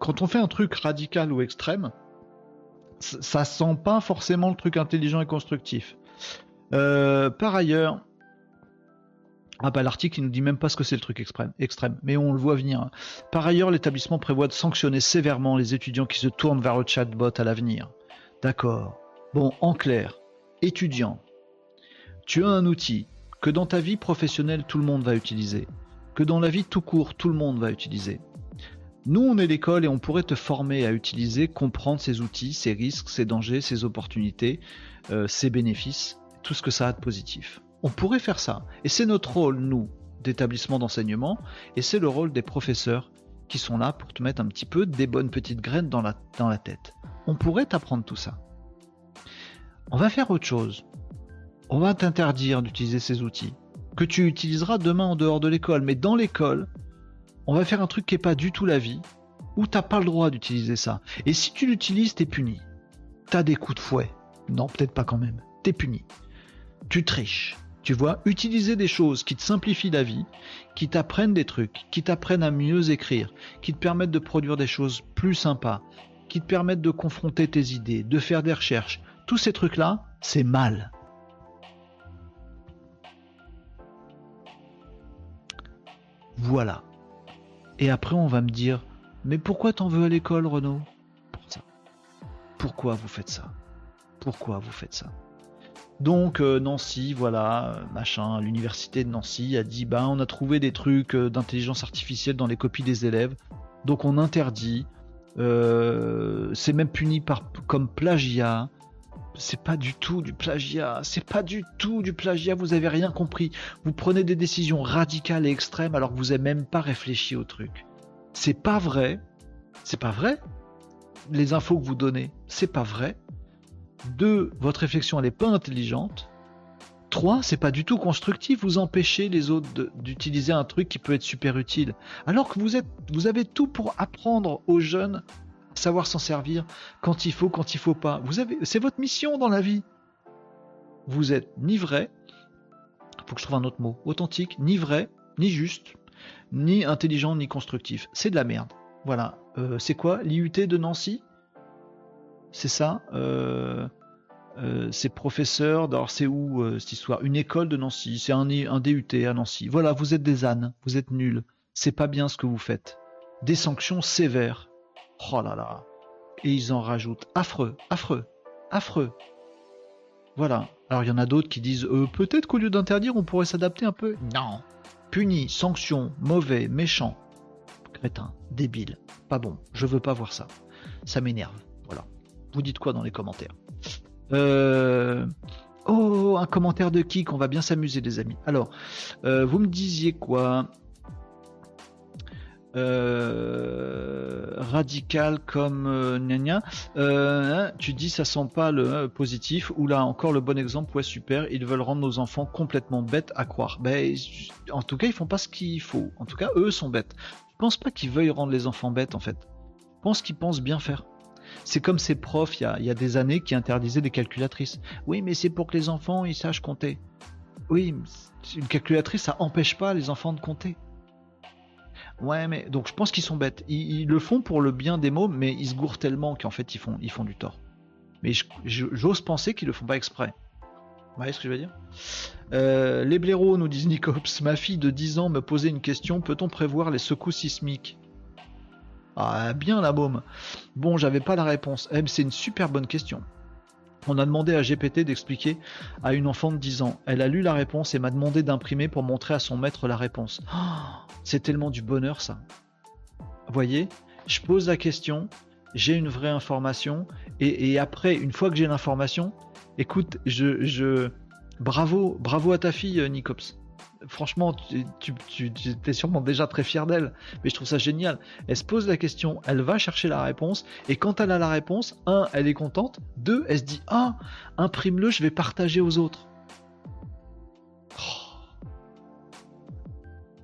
Speaker 1: Quand on fait un truc radical ou extrême, ça sent pas forcément le truc intelligent et constructif. Euh, par ailleurs, ah bah l'article il nous dit même pas ce que c'est le truc extrême, mais on le voit venir. Par ailleurs, l'établissement prévoit de sanctionner sévèrement les étudiants qui se tournent vers le chatbot à l'avenir. D'accord. Bon, en clair, étudiant, tu as un outil que dans ta vie professionnelle tout le monde va utiliser, que dans la vie tout court tout le monde va utiliser. Nous, on est l'école et on pourrait te former à utiliser, comprendre ces outils, ces risques, ces dangers, ces opportunités, euh, ces bénéfices, tout ce que ça a de positif. On pourrait faire ça. Et c'est notre rôle, nous, d'établissement d'enseignement, et c'est le rôle des professeurs qui sont là pour te mettre un petit peu des bonnes petites graines dans la, tête. On pourrait t'apprendre tout ça. On va faire autre chose. On va t'interdire d'utiliser ces outils, que tu utiliseras demain en dehors de l'école. Mais dans l'école, on va faire un truc qui n'est pas du tout la vie, où tu n'as pas le droit d'utiliser ça. Et si tu l'utilises, tu es puni. Tu as des coups de fouet. Non, peut-être pas quand même. Tu es puni. Tu triches. Tu vois, utiliser des choses qui te simplifient la vie, qui t'apprennent des trucs, qui t'apprennent à mieux écrire, qui te permettent de produire des choses plus sympas, qui te permettent de confronter tes idées, de faire des recherches. Tous ces trucs-là, c'est mal. Voilà. Et après, on va me dire, mais pourquoi t'en veux à l'école, Renaud? Pour ça. Pourquoi vous faites ça? Pourquoi vous faites ça? Donc euh, Nancy, voilà, euh, machin, l'université de Nancy a dit bah on a trouvé des trucs euh, d'intelligence artificielle dans les copies des élèves, donc on interdit. c'est même puni par comme plagiat. C'est pas du tout du plagiat, c'est pas du tout du plagiat, vous avez rien compris. Vous prenez des décisions radicales et extrêmes alors que vous avez même pas réfléchi au truc. C'est pas vrai, c'est pas vrai. Les infos que vous donnez, c'est pas vrai. Deux, votre réflexion elle n'est pas intelligente. Trois, c'est pas du tout constructif. Vous empêchez les autres d'utiliser un truc qui peut être super utile. Alors que vous êtes, vous avez tout pour apprendre aux jeunes à savoir s'en servir quand il faut, quand il faut pas. C'est votre mission dans la vie. Vous êtes ni vrai, faut que je trouve un autre mot, authentique, ni vrai, ni juste, ni intelligent, ni constructif. C'est de la merde. Voilà. Euh, c'est quoi l'IUT de Nancy? C'est ça. Euh, euh, c'est professeur, alors c'est où euh, cette histoire? Une école de Nancy, c'est un, DUT à Nancy. Voilà, vous êtes des ânes, vous êtes nuls. C'est pas bien ce que vous faites. Des sanctions sévères. Oh là là. Et ils en rajoutent. Affreux, affreux, affreux. Voilà. Alors il y en a d'autres qui disent peut-être qu'au lieu d'interdire, on pourrait s'adapter un peu. Non. Puni, sanction, mauvais, méchant. Crétin, débile. Pas bon. Je veux pas voir ça. Ça m'énerve. Vous dites quoi dans les commentaires euh, Oh, un commentaire de qui qu'on va bien s'amuser, les amis. Alors, euh, vous me disiez quoi euh, radical comme euh, hein, tu dis ça sent pas le positif. Ou là encore le bon exemple. Ouais super. Ils veulent rendre nos enfants complètement bêtes à croire. Ben en tout cas ils font pas ce qu'il faut. En tout cas eux sont bêtes. Je pense pas qu'ils veuillent rendre les enfants bêtes en fait. Je pense qu'ils pensent bien faire c'est comme ces profs il y, a, des années qui interdisaient des calculatrices. Oui, mais c'est pour que les enfants ils sachent compter. Oui, une calculatrice ça empêche pas les enfants de compter. Ouais, mais donc je pense qu'ils sont bêtes. Ils, le font pour le bien des mots, mais ils se gourrent tellement qu'en fait ils font, du tort. Mais j'ose penser qu'ils le font pas exprès. voyez ce que je veux dire? Euh, Les blaireaux, nous disent Nicops. Ma fille de 10 ans me posait une question. Peut-on prévoir les secousses sismiques? Ah, bien la baume. Bon, j'avais pas la réponse. Eh, c'est une super bonne question. On a demandé à GPT d'expliquer à une enfant de 10 ans. Elle a lu la réponse et m'a demandé d'imprimer pour montrer à son maître la réponse. c'est tellement du bonheur ça. Voyez Je pose la question, j'ai une vraie information, et, après, une fois que j'ai l'information, écoute, je, je, bravo, bravo à ta fille, euh, Nicops. Franchement, tu, tu, es sûrement déjà très fier d'elle, mais je trouve ça génial. Elle se pose la question, elle va chercher la réponse, et quand elle a la réponse, un, elle est contente, deux, elle se dit, ah, imprime-le, je vais partager aux autres. Oh.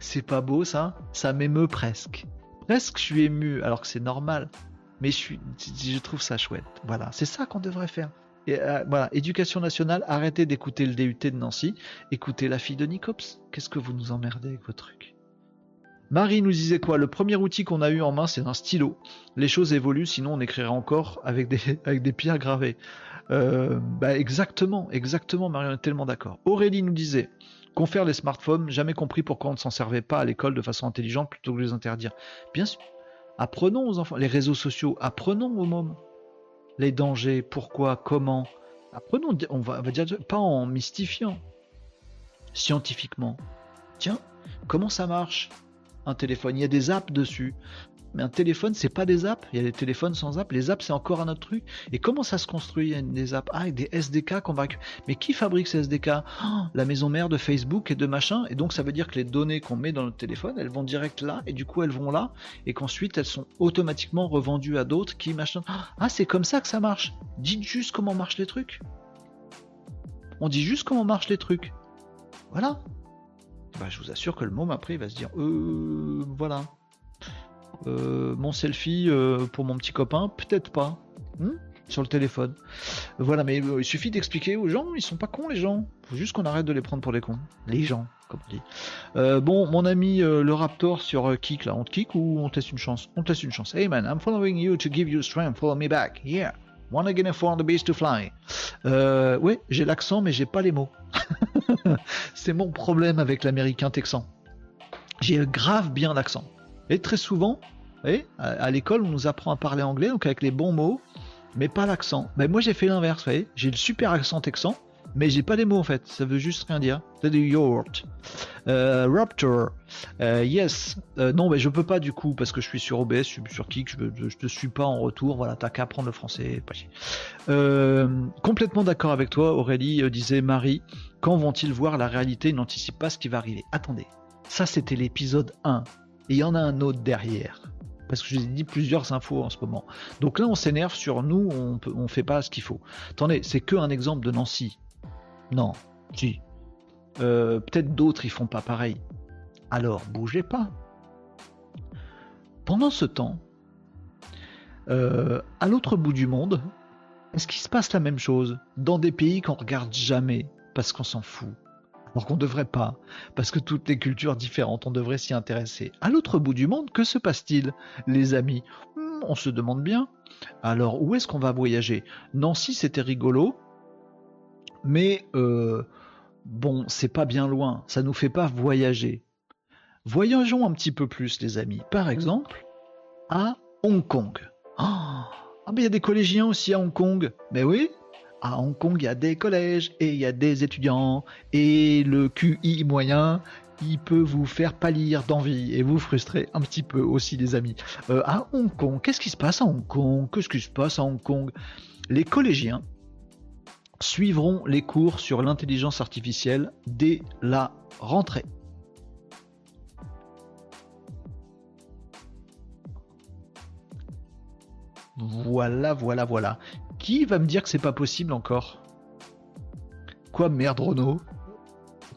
Speaker 1: C'est pas beau ça? Ça m'émeut presque. Presque je suis ému, alors que c'est normal. Mais je, trouve ça chouette. Voilà, c'est ça qu'on devrait faire. Et, euh, voilà, éducation nationale, arrêtez d'écouter le DUT de Nancy, écoutez la fille de Nicops. Qu'est-ce que vous nous emmerdez avec vos trucs Marie nous disait quoi? Le premier outil qu'on a eu en main, c'est un stylo. Les choses évoluent, sinon on écrirait encore avec des, pierres gravées. Euh, bah exactement, exactement, Marie, on est tellement d'accord. Aurélie nous disait Confère les smartphones, jamais compris pourquoi on ne s'en servait pas à l'école de façon intelligente plutôt que de les interdire. Bien sûr, apprenons aux enfants, les réseaux sociaux, apprenons aux mômes les dangers, pourquoi, comment. Apprenons, on va, dire, pas en mystifiant, scientifiquement. Tiens, comment ça marche? Un téléphone Il y a des apps dessus. Mais un téléphone, c'est pas des apps. Il y a des téléphones sans apps. Les apps, c'est encore un autre truc. Et comment ça se construit des apps? Ah, avec des SDK qu'on va. Mais qui fabrique ces SDK ah, La maison mère de Facebook et de machin. Et donc, ça veut dire que les données qu'on met dans notre téléphone, elles vont direct là. Et du coup, elles vont là. Et qu'ensuite, elles sont automatiquement revendues à d'autres qui machin. Ah, c'est comme ça que ça marche. Dites juste comment marchent les trucs. On dit juste comment marchent les trucs. Voilà. Bah, je vous assure que le môme après il va se dire euh voilà mon selfie euh, pour mon petit copain, peut-être pas. Hmm, sur le téléphone. Voilà, mais euh, il suffit d'expliquer aux gens, ils sont pas cons les gens. Faut juste qu'on arrête de les prendre pour des cons. Les gens, comme on dit. bon, mon ami le Raptor sur Kik, là, on te kick ou on te laisse une chance? On te laisse une chance. Hey man, I'm following you to give you strength, follow me back. Yeah. Wanna get for the beast to fly. Euh, ouais, j'ai l'accent, mais j'ai pas les mots. C'est mon problème avec l'américain texan. J'ai grave bien l'accent. Et très souvent, à, l'école, on nous apprend à parler anglais, donc avec les bons mots, mais pas l'accent. Mais moi, j'ai fait l'inverse, voyez. J'ai le super accent texan, mais j'ai pas les mots en fait. Ça veut juste rien dire. C'est du yacht. Euh, Raptor. Euh, yes. Euh, non, mais je peux pas du coup parce que je suis sur OBS, je suis sur Kik, je, je te suis pas en retour. Voilà, t'as qu'à apprendre le français. complètement d'accord avec toi, Aurélie, disait Marie. Quand vont-ils voir la réalité? Ils n'anticipent pas ce qui va arriver. Attendez. Ça, c'était l'épisode 1. Et il y en a un autre derrière. Parce que je vous ai dit plusieurs infos en ce moment. Donc là, on s'énerve sur nous, on ne fait pas ce qu'il faut. Attendez, c'est que un exemple de Nancy. Non, si. Euh, peut-être d'autres, ils font pas pareil. Alors, bougez pas. Pendant ce temps, euh, à l'autre bout du monde, est-ce qu'il se passe la même chose dans des pays qu'on regarde jamais parce qu'on s'en fout? Alors qu'on ne devrait pas, parce que toutes les cultures différentes, on devrait s'y intéresser. À l'autre bout du monde, que se passe-t-il, les amis? Hmm, On se demande bien. Alors, où est-ce qu'on va voyager? Nancy, c'était rigolo, mais euh, bon, c'est pas bien loin, ça nous fait pas voyager. Voyageons un petit peu plus, les amis. Par exemple, à Hong Kong. ah, mais il y a des collégiens aussi à Hong Kong. Mais oui, à Hong Kong, il y a des collèges et il y a des étudiants et le QI moyen, il peut vous faire pâlir d'envie et vous frustrer un petit peu aussi, les amis. Euh, à Hong Kong, qu'est-ce qui se passe à Hong Kong? Qu'est-ce qui se passe à Hong Kong? Les collégiens suivront les cours sur l'intelligence artificielle dès la rentrée. Voilà, voilà, voilà. Qui va me dire que c'est pas possible encore? Quoi merde Renault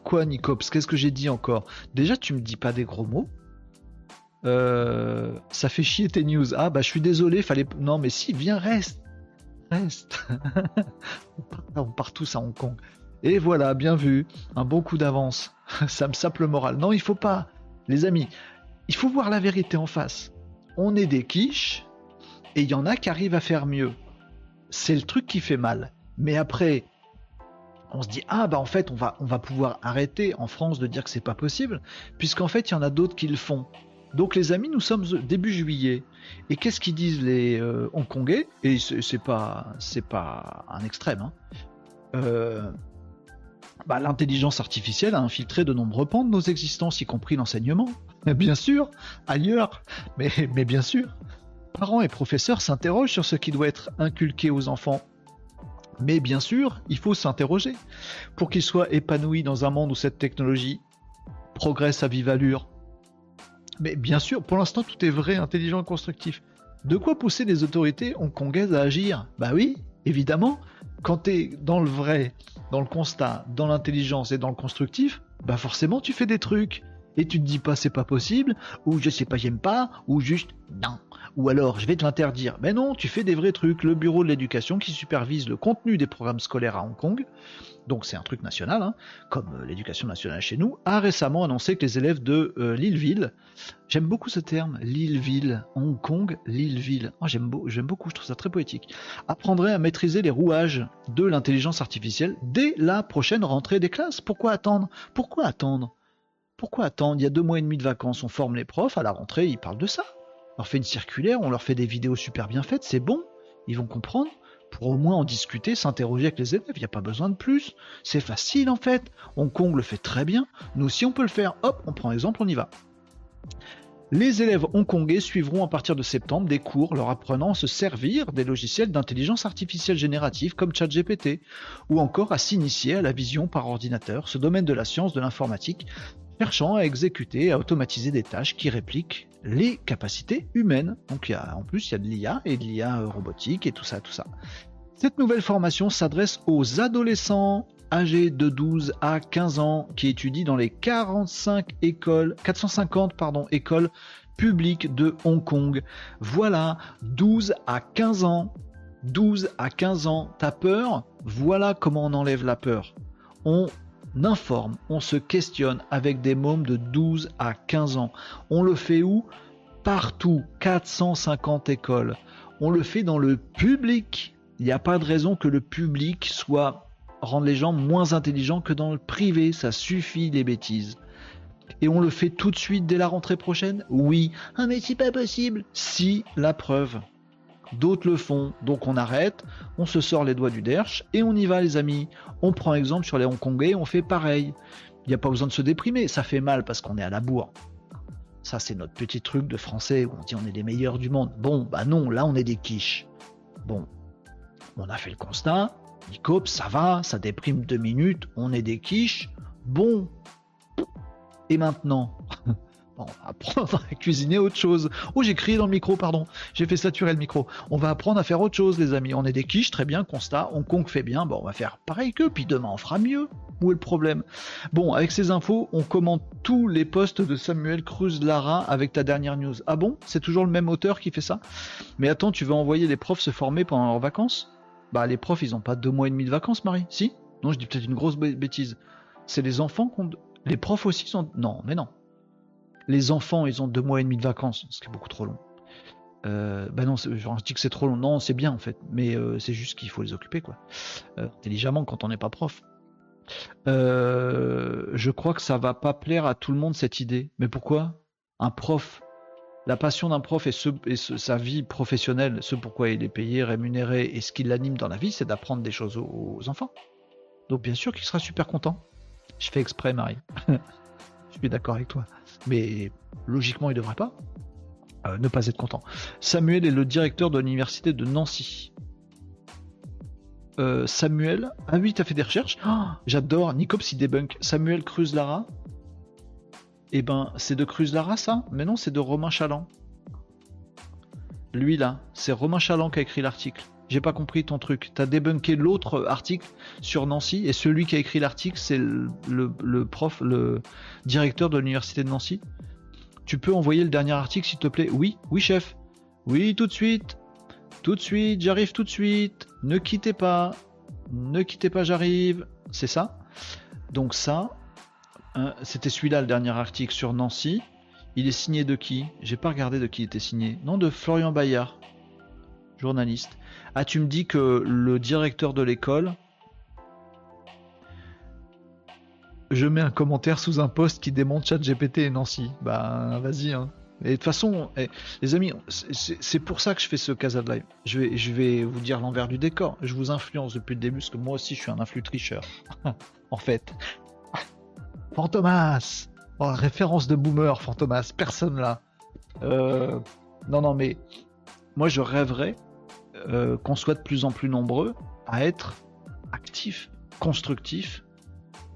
Speaker 1: Quoi Nicops? Qu'est-ce que j'ai dit encore? Déjà tu me dis pas des gros mots euh, ça fait chier tes news. Ah bah je suis désolé, fallait. Non mais si, viens, reste. Reste. on part tous à Hong Kong. Et voilà, bien vu. Un bon coup d'avance. ça me sape le moral. Non, il faut pas. Les amis, il faut voir la vérité en face. On est des quiches et il y en a qui arrivent à faire mieux c'est le truc qui fait mal. Mais après, on se dit ah bah en fait on va on va pouvoir arrêter en France de dire que c'est pas possible puisqu'en fait il y en a d'autres qui le font. Donc les amis, nous sommes début juillet et qu'est-ce qu'ils disent les euh, Hongkongais? Et c'est pas c'est pas un extrême. Hein. Euh, bah, l'intelligence artificielle a infiltré de nombreux pans de nos existences, y compris l'enseignement. Bien sûr, ailleurs, mais, mais bien sûr. Parents et professeurs s'interrogent sur ce qui doit être inculqué aux enfants mais bien sûr, il faut s'interroger. Pour qu'ils soient épanouis dans un monde où cette technologie progresse à vive allure. Mais bien sûr, pour l'instant, tout est vrai, intelligent, constructif. De quoi pousser les autorités hongkongaises à agir? Bah oui, évidemment. Quand tu es dans le vrai, dans le constat, dans l'intelligence et dans le constructif, bah forcément tu fais des trucs. Et tu te dis pas c'est pas possible, ou je sais pas j'aime pas, ou juste non ou alors je vais te l'interdire. Mais non, tu fais des vrais trucs. Le bureau de l'éducation qui supervise le contenu des programmes scolaires à Hong Kong, donc c'est un truc national, hein, comme euh, l'éducation nationale chez nous, a récemment annoncé que les élèves de euh, Lilleville, j'aime beaucoup ce terme, Lilleville, Hong Kong, Lilleville, oh, j'aime, beaucoup, je trouve ça très poétique, apprendraient à maîtriser les rouages de l'intelligence artificielle dès la prochaine rentrée des classes. Pourquoi attendre? Pourquoi attendre? Pourquoi attendre? Il y a deux mois et demi de vacances, on forme les profs, à la rentrée ils parlent de ça. Leur fait une circulaire, on leur fait des vidéos super bien faites, c'est bon, ils vont comprendre, pour au moins en discuter, s'interroger avec les élèves, il n'y a pas besoin de plus, c'est facile en fait, Hong Kong le fait très bien, nous aussi on peut le faire, hop, on prend exemple, on y va. Les élèves hongkongais suivront à partir de septembre des cours leur apprenant à se servir des logiciels d'intelligence artificielle générative comme ChatGPT, ou encore à s'initier à la vision par ordinateur, ce domaine de la science de l'informatique, cherchant à exécuter, à automatiser des tâches qui répliquent les capacités humaines. Donc en plus, il y a de l'IA et de l'IA robotique et tout ça, tout ça. Cette nouvelle formation s'adresse aux adolescents âgés de 12 à 15 ans qui étudient dans les 45 écoles, 450 pardon, écoles publiques de Hong Kong. Voilà, 12 à 15 ans. 12 à 15 ans, t'as peur? Voilà comment on enlève la peur. On informe, on se questionne avec des mômes de 12 à 15 ans. On le fait où? Partout, 450 écoles. On le fait dans le public. Il n'y a pas de raison que le public soit rende les gens moins intelligents que dans le privé. Ça suffit des bêtises. Et on le fait tout de suite dès la rentrée prochaine? Oui. Ah mais c'est pas possible. Si, la preuve d'autres le font, donc on arrête, on se sort les doigts du derche et on y va les amis. On prend exemple sur les Hongkongais, on fait pareil. Il n'y a pas besoin de se déprimer, ça fait mal parce qu'on est à la bourre. Ça c'est notre petit truc de français où on dit on est les meilleurs du monde. Bon, bah non, là on est des quiches. Bon, on a fait le constat, Nicop, ça va, ça déprime deux minutes, on est des quiches. Bon, et maintenant? apprendre à cuisiner autre chose. Oh, j'ai crié dans le micro, pardon. J'ai fait saturer le micro. On va apprendre à faire autre chose, les amis. On est des quiches, très bien, constat. Hong Kong fait bien. Bon, on va faire pareil que, puis demain on fera mieux. Où est le problème? Bon, avec ces infos, on commente tous les posts de Samuel Cruz Lara avec ta dernière news. Ah bon? C'est toujours le même auteur qui fait ça? Mais attends, tu veux envoyer les profs se former pendant leurs vacances? Bah, les profs, ils ont pas deux mois et demi de vacances, Marie Si? Non, je dis peut-être une grosse bêtise. C'est les enfants qu'on. Les profs aussi sont. Non, mais non. Les enfants, ils ont deux mois et demi de vacances, ce qui est beaucoup trop long. Euh, bah non, je dis que c'est trop long. Non, c'est bien en fait, mais euh, c'est juste qu'il faut les occuper quoi, euh, intelligemment quand on n'est pas prof. je crois que ça va pas plaire à tout le monde cette idée. Mais pourquoi? Un prof, la passion d'un prof et, sa vie professionnelle, ce pourquoi il est payé, rémunéré et ce qui l'anime dans la vie, c'est d'apprendre des choses aux enfants. Donc bien sûr qu'il sera super content. Je fais exprès, Marie. je suis d'accord avec toi mais logiquement il devrait pas euh, ne pas être content. Samuel est le directeur de l'université de Nancy. Euh, Samuel, ah oui, tu as fait des recherches. Oh, j'adore. Nicops il débunk. Samuel Cruz Lara. Eh ben, c'est de Cruz Lara ça? Mais non, c'est de Romain Chaland. Lui là, c'est Romain Chaland qui a écrit l'article. J'ai pas compris ton truc. T'as débunké l'autre article sur Nancy et celui qui a écrit l'article, c'est le, prof, le directeur de l'université de Nancy. Tu peux envoyer le dernier article, s'il te plaît? Oui, oui, chef. Oui, tout de suite. Tout de suite, j'arrive tout de suite. Ne quittez pas. Ne quittez pas, j'arrive. C'est ça? Donc ça, hein, c'était celui-là le dernier article sur Nancy. Il est signé de qui? J'ai pas regardé de qui il était signé. Non, de Florian Bayard, journaliste. Ah, tu me dis que le directeur de l'école, je mets un commentaire sous un post qui démonte ChatGPT et Nancy. Bah, vas-y, hein. Et de toute façon, eh, les amis, c'est pour ça que je fais ce Casa de Live. Je vais, vous dire l'envers du décor. Je vous influence depuis le début, parce que moi aussi, je suis un influx tricheur. en fait. Fantomas oh, Référence de boomer, Fantomas. Personne là. Euh, non, non, mais moi, je rêverais euh, qu'on soit de plus en plus nombreux à être actifs, constructifs,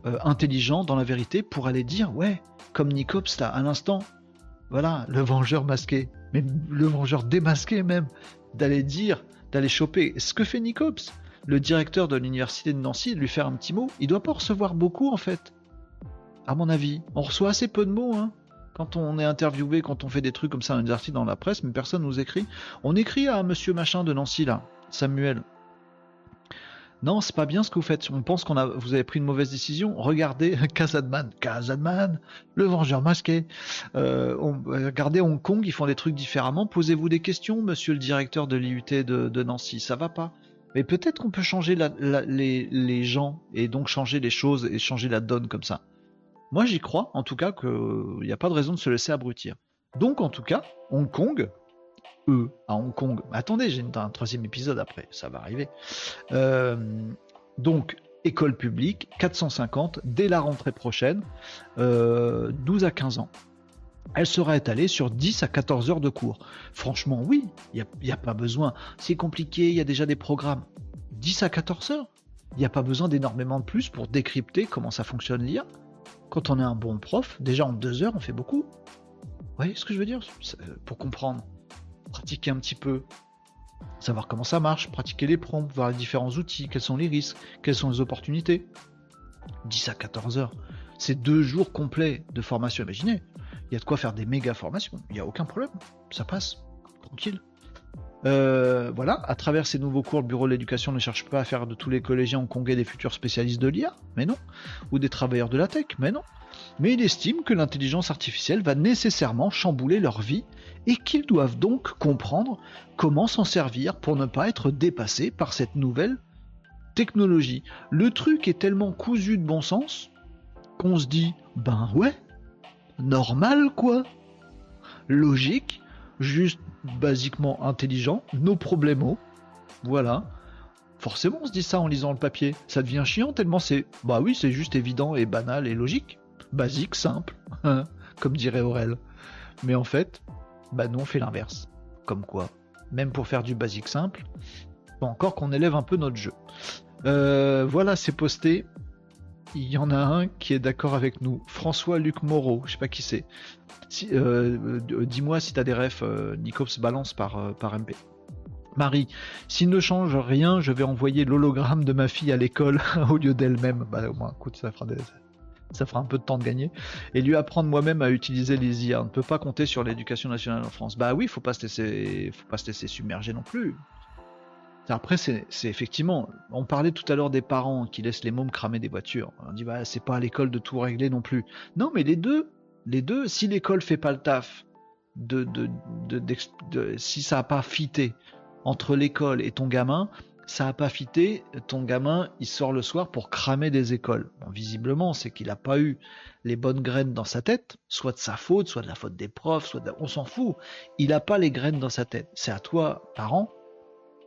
Speaker 1: euh, intelligents dans la vérité pour aller dire, ouais, comme Nicops là, à l'instant, voilà, le vengeur masqué, mais le vengeur démasqué même, d'aller dire, d'aller choper ce que fait Nicops, le directeur de l'université de Nancy, de lui faire un petit mot. Il doit pas recevoir beaucoup en fait, à mon avis. On reçoit assez peu de mots, hein. Quand on est interviewé, quand on fait des trucs comme ça, un articles dans la presse, mais personne nous écrit. On écrit à Monsieur Machin de Nancy là, Samuel. Non, c'est pas bien ce que vous faites. On pense qu'on a, vous avez pris une mauvaise décision. Regardez Kazadman, Kazadman, le vengeur masqué. Euh, regardez Hong Kong, ils font des trucs différemment. Posez-vous des questions, monsieur le directeur de l'IUT de, Nancy. Ça va pas. Mais peut-être qu'on peut changer les, gens et donc changer les choses et changer la donne comme ça. Moi j'y crois, en tout cas, qu'il n'y a pas de raison de se laisser abrutir. Donc en tout cas, Hong Kong, eux à Hong Kong. attendez, j'ai un troisième épisode après, ça va arriver. Euh, donc, école publique, 450 dès la rentrée prochaine, 12 euh, à 15 ans. Elle sera étalée sur 10 à 14 heures de cours. Franchement, oui, il n'y a, a, pas besoin. C'est compliqué, il y a déjà des programmes. 10 à 14 heures. Il n'y a pas besoin d'énormément de plus pour décrypter comment ça fonctionne l'IA. Quand on est un bon prof, déjà en deux heures, on fait beaucoup. Vous voyez ce que je veux dire? Pour comprendre pratiquer un petit peu, savoir comment ça marche, pratiquer les prompts, voir les différents outils, quels sont les risques, quelles sont les opportunités. 10 à 14 heures. C'est deux jours complets de formation. Imaginez, il y a de quoi faire des méga formations. Il n'y a aucun problème. Ça passe. Tranquille. Euh, voilà, à travers ces nouveaux cours, le Bureau de l'éducation ne cherche pas à faire de tous les collégiens hongkongais des futurs spécialistes de l'IA, mais non, ou des travailleurs de la tech, mais non. Mais il estime que l'intelligence artificielle va nécessairement chambouler leur vie et qu'ils doivent donc comprendre comment s'en servir pour ne pas être dépassés par cette nouvelle technologie. Le truc est tellement cousu de bon sens qu'on se dit ben ouais, normal quoi. Logique, juste basiquement intelligent, nos problèmes. Voilà. Forcément, on se dit ça en lisant le papier. Ça devient chiant tellement c'est. Bah oui, c'est juste évident et banal et logique. Basique, simple. Comme dirait Aurel. Mais en fait, bah nous on fait l'inverse. Comme quoi, même pour faire du basique simple, encore qu'on élève un peu notre jeu. Euh, voilà, c'est posté. Il y en a un qui est d'accord avec nous. François-Luc Moreau, je sais pas qui c'est. Euh, euh, dis-moi si t'as des refs, Nicops balance par, par MP. Marie, s'il ne change rien, je vais envoyer l'hologramme de ma fille à l'école au lieu d'elle-même. Bah au moins, écoute, ça fera ça fera un peu de temps de gagner, et lui apprendre moi-même à utiliser les IA. On ne peut pas compter sur l'éducation nationale en France. Bah oui, faut pas se laisser, faut pas se laisser submerger non plus. Après, c'est effectivement, on parlait tout à l'heure des parents qui laissent les mômes cramer des voitures. On dit bah c'est pas à l'école de tout régler non plus. Non, mais les deux, les deux, si l'école fait pas le taf, de, de, de si ça a pas fité entre l'école et ton gamin, ça a pas fité, ton gamin, il sort le soir pour cramer des écoles. visiblement, c'est qu'il n'a pas eu les bonnes graines dans sa tête, soit de sa faute, soit de la faute des profs, soit on s'en fout. Il n'a pas les graines dans sa tête. C'est à toi, parent,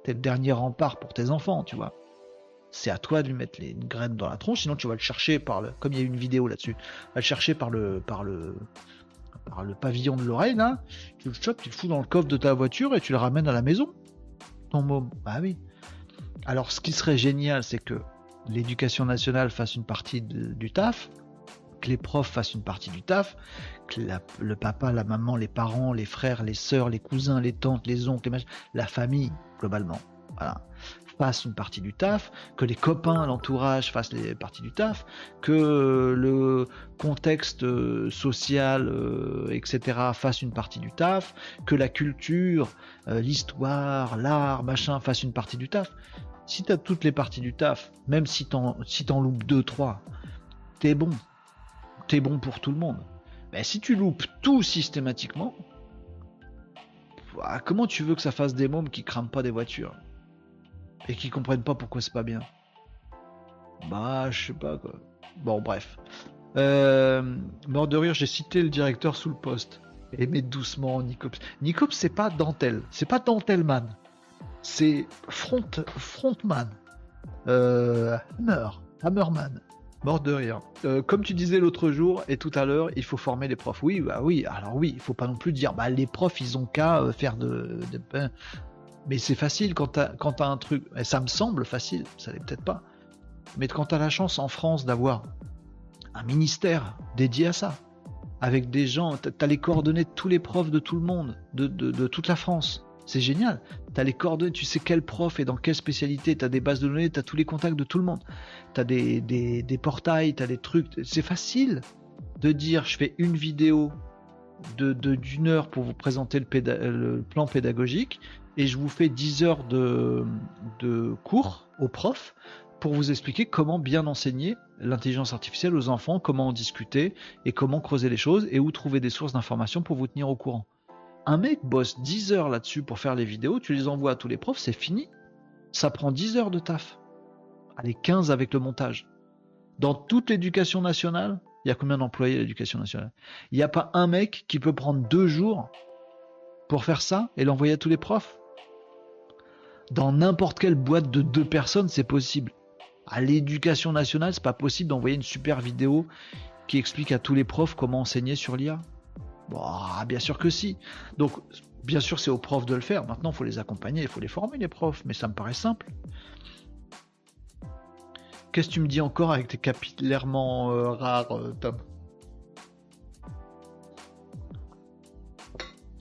Speaker 1: t'es le dernier rempart pour tes enfants, tu vois. C'est à toi de lui mettre les graines dans la tronche, sinon tu vas le chercher par le, comme il y a une vidéo là-dessus, va le chercher par le, par le, par le pavillon de l'oreille là, tu le chopes, tu le fous dans le coffre de ta voiture et tu le ramènes à la maison. Ton môme, bah oui. Alors, ce qui serait génial, c'est que l'éducation nationale fasse une partie du taf, que les profs fassent une partie du taf, que le papa, la maman, les parents, les frères, les sœurs, les cousins, les tantes, les oncles, la famille, globalement, voilà, fasse une partie du taf, que les copains, l'entourage fassent les parties du taf, que le contexte euh, social, euh, etc., fasse une partie du taf, que la culture, euh, l'histoire, l'art, machin, fasse une partie du taf si t'as toutes les parties du taf, même si t'en si loupes 2-3, t'es bon. T'es bon pour tout le monde. Mais si tu loupes tout systématiquement, comment tu veux que ça fasse des mômes qui crament pas des voitures Et qui comprennent pas pourquoi c'est pas bien? Bah, je sais pas quoi. Bon, bref.
Speaker 2: Euh, de rire, j'ai cité le directeur sous le poste. Et mais doucement, Nicops. Nicops, c'est pas dentelle. C'est pas dentelman. C'est front, frontman. Euh, Hammer. Hammerman. Mort de rire. Euh, comme tu disais l'autre jour et tout à l'heure, il faut former les profs. Oui, bah oui. Alors oui, il faut pas non plus dire, bah les profs, ils ont qu'à euh, faire de, ben, Mais c'est facile quand t'as quand t'as un truc. et Ça me semble facile. Ça l'est peut-être pas. Mais quand t'as la chance en France d'avoir un ministère dédié à ça, avec des gens, t'as les coordonnées de tous les profs de tout le monde, de, de- de toute la France. C'est génial. T'as les coordonnées, tu sais quel prof et dans quelle spécialité, t'as des bases de données, t'as tous les contacts de tout le monde. T'as des, des, des portails, t'as des trucs. C'est facile de dire je fais une vidéo de de- d'une heure pour vous présenter le, le plan pédagogique et je vous fais 10 heures de, de cours aux profs pour vous expliquer comment bien enseigner l'intelligence artificielle aux enfants, comment en discuter et comment creuser les choses et où trouver des sources d'informations pour vous tenir au courant. Un mec bosse 10 heures là-dessus pour faire les vidéos, tu les envoies à tous les profs, c'est fini. Ça prend 10 heures de taf. Allez, 15 avec le montage. Dans toute l'éducation nationale, il y a combien d'employés à l'éducation nationale? Il n'y a pas un mec qui peut prendre deux jours pour faire ça et l'envoyer à tous les profs? Dans n'importe quelle boîte de deux personnes, c'est possible. À l'éducation nationale, c'est pas possible d'envoyer une super vidéo qui explique à tous les profs comment enseigner sur l'IA. Bon, ah, bien sûr que si. Donc, bien sûr, c'est aux profs de le faire. Maintenant, il faut les accompagner, il faut les former, les profs. Mais ça me paraît simple. Qu'est-ce que tu me dis encore avec tes capillairement euh, rares, euh, Tom?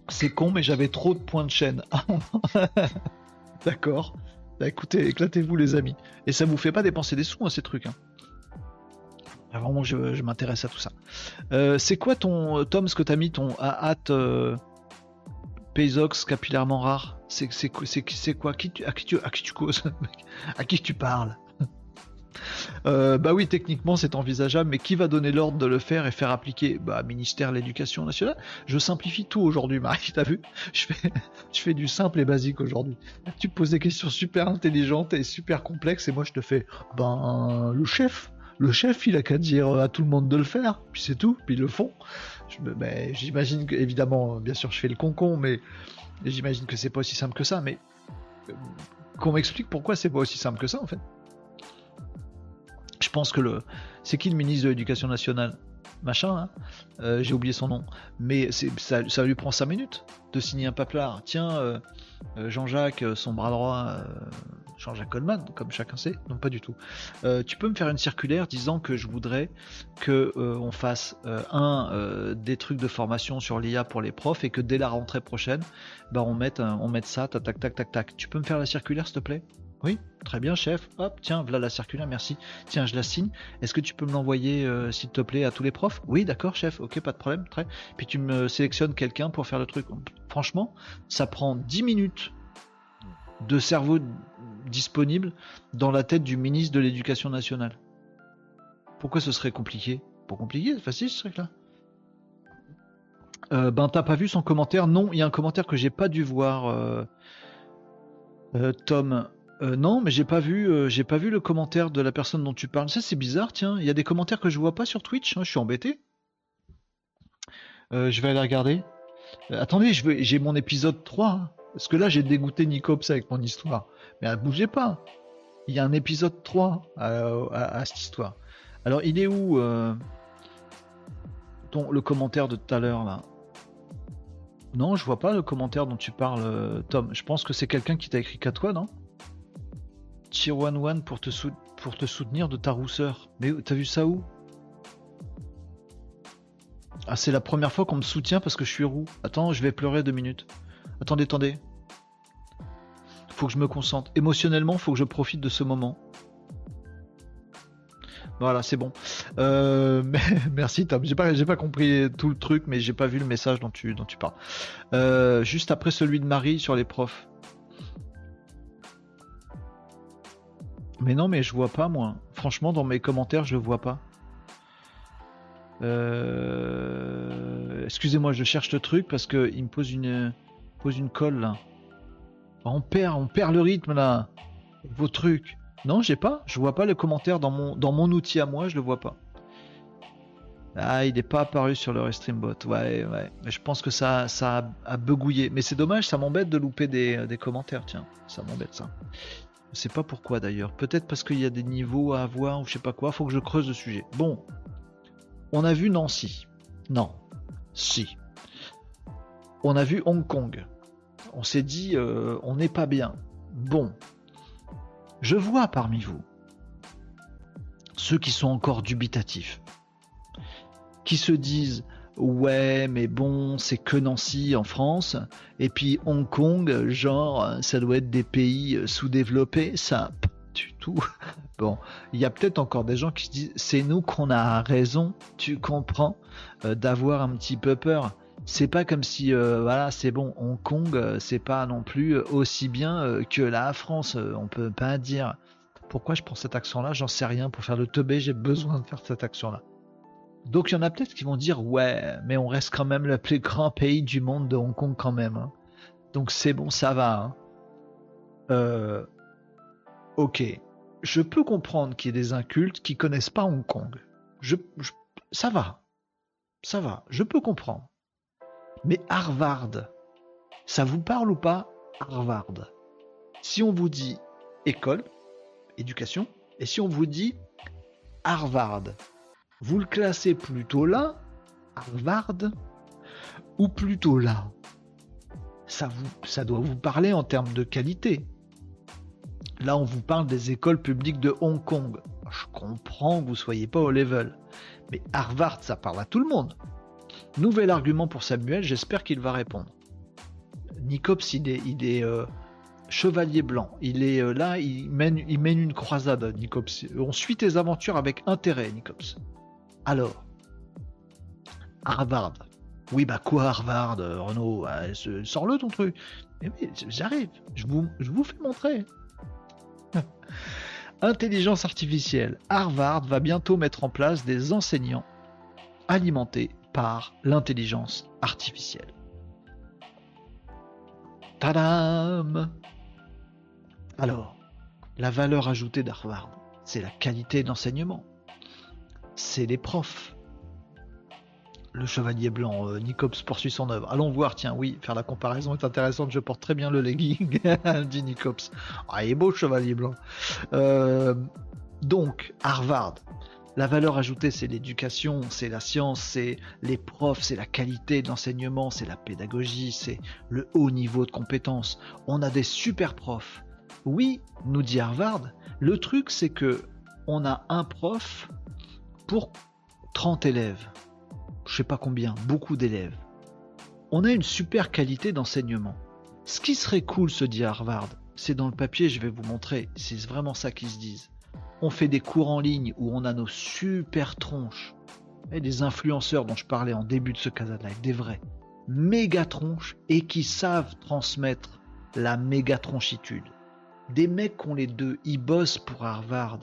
Speaker 2: C'est con, mais j'avais trop de points de chaîne. D'accord. Bah écoutez, éclatez-vous les amis. Et ça vous fait pas dépenser des sous, hein, ces trucs. Hein. Ah, Vraiment, je, m'intéresse à tout ça. Euh, c'est quoi ton, Tom, ce que t'as mis, ton hâte euh, Paysox capillairement rare? C'est quoi- quoi? Qui tu, à, qui tu, à qui tu causes À qui tu parles? Euh, bah oui, techniquement c'est envisageable, mais qui va donner l'ordre de le faire et faire appliquer? Bah, ministère de l'Éducation nationale. Je simplifie tout aujourd'hui, Marie, t'as vu? Je fais, je fais du simple et basique aujourd'hui. Tu poses des questions super intelligentes et super complexes, et moi je te fais, ben, le chef, le chef il a qu'à dire à tout le monde de le faire, puis c'est tout, puis ils le font. J'imagine que, évidemment, bien sûr je fais le concon, mais j'imagine que c'est pas aussi simple que ça, mais euh, qu'on m'explique pourquoi c'est pas aussi simple que ça en fait. Je pense que le. C'est qui le ministre de l'Éducation nationale? Machin, hein? Euh, j'ai oublié son nom. Mais ça, lui prend 5 minutes de signer un paplard. Tiens, euh, Jean-Jacques, son bras droit, Jean-Jacques Goldman, comme chacun sait. Non, pas du tout. Euh, tu peux me faire une circulaire disant que je voudrais que euh, on fasse euh, un des trucs de formation sur l'IA pour les profs et que dès la rentrée prochaine, bah on mette on ça, tac tac tac tac tac. Tu peux me faire la circulaire s'il te plaît? Oui, très bien chef. Hop, tiens, voilà la circulaire, merci. Tiens, je la signe. Est-ce que tu peux me l'envoyer s'il te plaît à tous les profs? Oui, d'accord chef. OK, pas de problème. Très. Puis tu me sélectionnes quelqu'un pour faire le truc. Franchement, ça prend 10 minutes de cerveau disponible dans la tête du ministre de l'Éducation nationale. Pourquoi ce serait compliqué? Pour compliqué, c'est facile ce truc-là. Euh, ben t'as pas vu son commentaire? Non, il y a un commentaire que j'ai pas dû voir. euh, euh, Tom. Non, mais j'ai pas vu, j'ai pas vu le commentaire de la personne dont tu parles. Ça c'est bizarre, tiens. Il y a des commentaires que je vois pas sur Twitch. hein, je suis embêté. Je vais aller regarder. Attendez, j'ai mon épisode 3. hein, parce que là j'ai dégoûté Nicops avec mon histoire. Mais bougez pas. Il y a un épisode 3 à, cette histoire. Alors il est où euh, ton, le commentaire de tout à l'heure là? Non, je vois pas le commentaire dont tu parles, euh, Tom. Je pense que c'est quelqu'un qui t'a écrit qu'à toi, non? Cheer One pour te, pour te soutenir de ta rousseur. Mais t'as vu ça où? Ah, c'est la première fois qu'on me soutient parce que je suis roux. Attends, je vais pleurer deux minutes. Attendez, attendez. Faut que je me concentre. Émotionnellement, faut que je profite de ce moment. Voilà, c'est bon. Euh, merci Tom. J'ai pas, pas compris tout le truc, mais j'ai pas vu le message dont tu, dont tu parles. Euh, juste après celui de Marie sur les profs. Mais non, mais je vois pas moi. Franchement, dans mes commentaires, je vois pas. Euh, Excusez-moi, je cherche le truc parce que il me pose une, pose une colle là. On perd, on perd le rythme là. Vos trucs. Non, j'ai pas. Je vois pas le commentaire dans mon, outil à moi. Je le vois pas. Ah, il n'est pas apparu sur le Restreambot. Ouais, ouais. Mais je pense que ça, ça a, begouillé. Mais c'est dommage, ça m'embête de louper des, des, commentaires. Tiens, ça m'embête ça. Je sais pas pourquoi d'ailleurs. Peut-être parce qu'il y a des niveaux à avoir ou je sais pas quoi. Faut que je creuse le sujet. Bon, on a vu Nancy. Non, si. On a vu Hong Kong. On s'est dit, euh, on n'est pas bien. Bon, je vois parmi vous ceux qui sont encore dubitatifs, qui se disent ouais mais bon c'est que Nancy en France et puis Hong Kong genre ça doit être des pays sous-développés ça du tout. Bon il y a peut-être encore des gens qui se disent c'est nous qu'on a raison tu comprends euh, d'avoir un petit peu peur c'est pas comme si euh, voilà c'est bon Hong Kong euh, c'est pas non plus aussi bien que la France on peut pas dire pourquoi je prends cet accent là j'en sais rien pour faire le teubé j'ai besoin de faire cette action là donc il y en a peut-être qui vont dire ouais, mais on reste quand même le plus grand pays du monde de Hong Kong quand même. Hein. Donc c'est bon, ça va. Hein. Euh, ok, je peux comprendre qu'il y ait des incultes qui connaissent pas Hong Kong. Je, ça va, ça va, je peux comprendre. Mais Harvard, ça vous parle ou pas Harvard? Si on vous dit école, éducation, et si on vous dit Harvard, vous le classez plutôt là, Harvard, ou plutôt là? Ça, doit vous parler en termes de qualité. Là, on vous parle des écoles publiques de Hong Kong. Je comprends que vous soyez pas au level. Mais Harvard, ça parle à tout le monde. Nouvel argument pour Samuel, j'espère qu'il va répondre. Nicops, il est, euh, chevalier blanc. Il est euh, là, il mène, une croisade, Nicops. On suit tes aventures avec intérêt, Nicops. Alors, Harvard. Oui, bah quoi Harvard, euh, Renaud Sors-le ton truc. Oui, j'arrive, je vous fais montrer. Intelligence artificielle. Harvard va bientôt mettre en place des enseignants alimentés par l'intelligence artificielle. Tadam Alors, la valeur ajoutée d'Harvard, c'est la qualité d'enseignement c'est les profs. Le chevalier blanc, euh, Nicops poursuit son œuvre. Allons voir, tiens, oui, faire la comparaison est intéressante. Je porte très bien le legging, dit Nicops. Ah, il est beau, chevalier blanc. Euh, donc, Harvard. La valeur ajoutée, c'est l'éducation, c'est la science, c'est les profs, c'est la qualité de l'enseignement, c'est la pédagogie, c'est le haut niveau de compétences. On a des super profs. Oui, nous dit Harvard. Le truc, c'est que on a un prof pour 30 élèves, je sais pas combien, beaucoup d'élèves, on a une super qualité d'enseignement. Ce qui serait cool, se dit Harvard, c'est dans le papier, je vais vous montrer, c'est vraiment ça qu'ils se disent. On fait des cours en ligne où on a nos super tronches, et des influenceurs dont je parlais en début de ce cas live, des vrais, méga tronches, et qui savent transmettre la méga tronchitude. Des mecs qui ont les deux, ils bossent pour Harvard,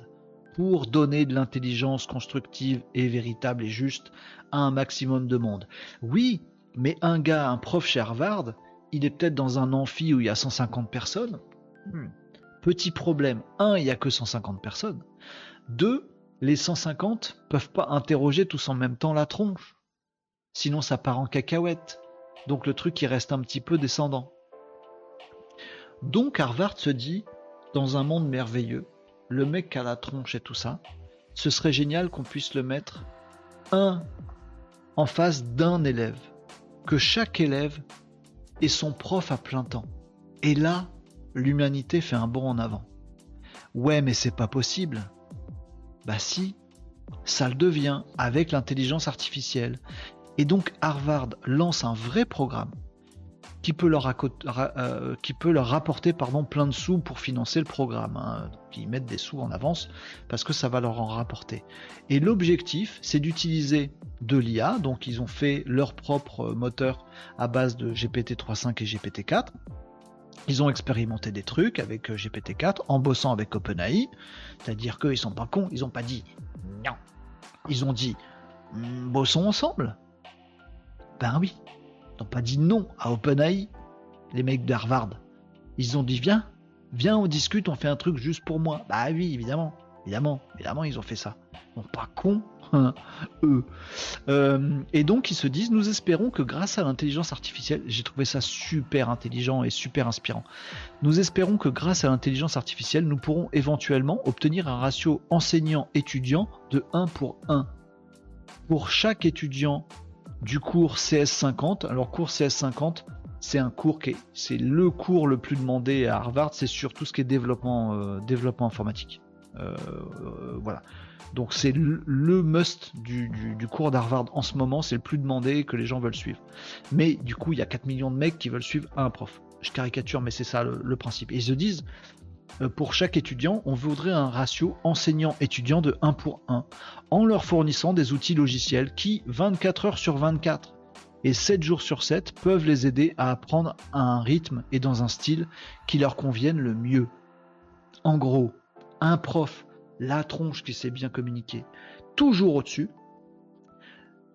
Speaker 2: pour donner de l'intelligence constructive et véritable et juste à un maximum de monde. Oui, mais un gars, un prof chez Harvard, il est peut-être dans un amphi où il y a 150 personnes. Hmm. Petit problème, un, il n'y a que 150 personnes. Deux, les 150 peuvent pas interroger tous en même temps la tronche. Sinon ça part en cacahuète. Donc le truc il reste un petit peu descendant. Donc Harvard se dit, dans un monde merveilleux, le mec à la tronche et tout ça, ce serait génial qu'on puisse le mettre un en face d'un élève, que chaque élève ait son prof à plein temps. Et là, l'humanité fait un bond en avant. Ouais, mais c'est pas possible. Bah si, ça le devient avec l'intelligence artificielle. Et donc Harvard lance un vrai programme qui peut leur, euh, rapporter pardon, plein de sous pour financer le programme. Hein. ils mettent des sous en avance parce que ça va leur en rapporter. Et l'objectif, c'est d'utiliser de l'IA. Donc ils ont fait leur propre moteur à base de GPT 3.5 et GPT 4. Ils ont expérimenté des trucs avec euh, GPT 4 en bossant avec OpenAI. C'est-à-dire qu'ils sont pas cons, ils ont pas dit non. Ils ont dit hmm, bossons ensemble. Ben oui, n'ont pas dit non à OpenAI, les mecs d'Harvard. Ils ont dit viens, viens, on discute, on fait un truc juste pour moi. Bah oui, évidemment.
Speaker 1: Évidemment, évidemment, ils ont fait ça. Ils sont pas cons, Euh, et donc, ils se disent, nous espérons que grâce à l'intelligence artificielle, j'ai trouvé ça super intelligent et super inspirant. Nous espérons que grâce à l'intelligence artificielle, nous pourrons éventuellement obtenir un ratio enseignant-étudiant de 1 pour 1. Pour chaque étudiant du cours CS50, alors cours CS50, c'est un cours qui est, c'est le cours le plus demandé à Harvard, c'est sur tout ce qui est développement, euh, développement informatique. Euh, voilà. Donc c'est le, must du, cours d'Harvard en ce moment, c'est le plus demandé que les gens veulent suivre. Mais du coup, il y a 4 millions de mecs qui veulent suivre un prof. Je caricature, mais c'est ça le, principe. Et ils se disent, euh, pour chaque étudiant, on voudrait un ratio enseignant-étudiant de 1 pour 1, en leur fournissant des outils logiciels qui, 24 heures sur 24 et 7 jours sur 7, peuvent les aider à apprendre à un rythme et dans un style qui leur convienne le mieux. En gros, un prof, la tronche qui sait bien communiquer, toujours au-dessus.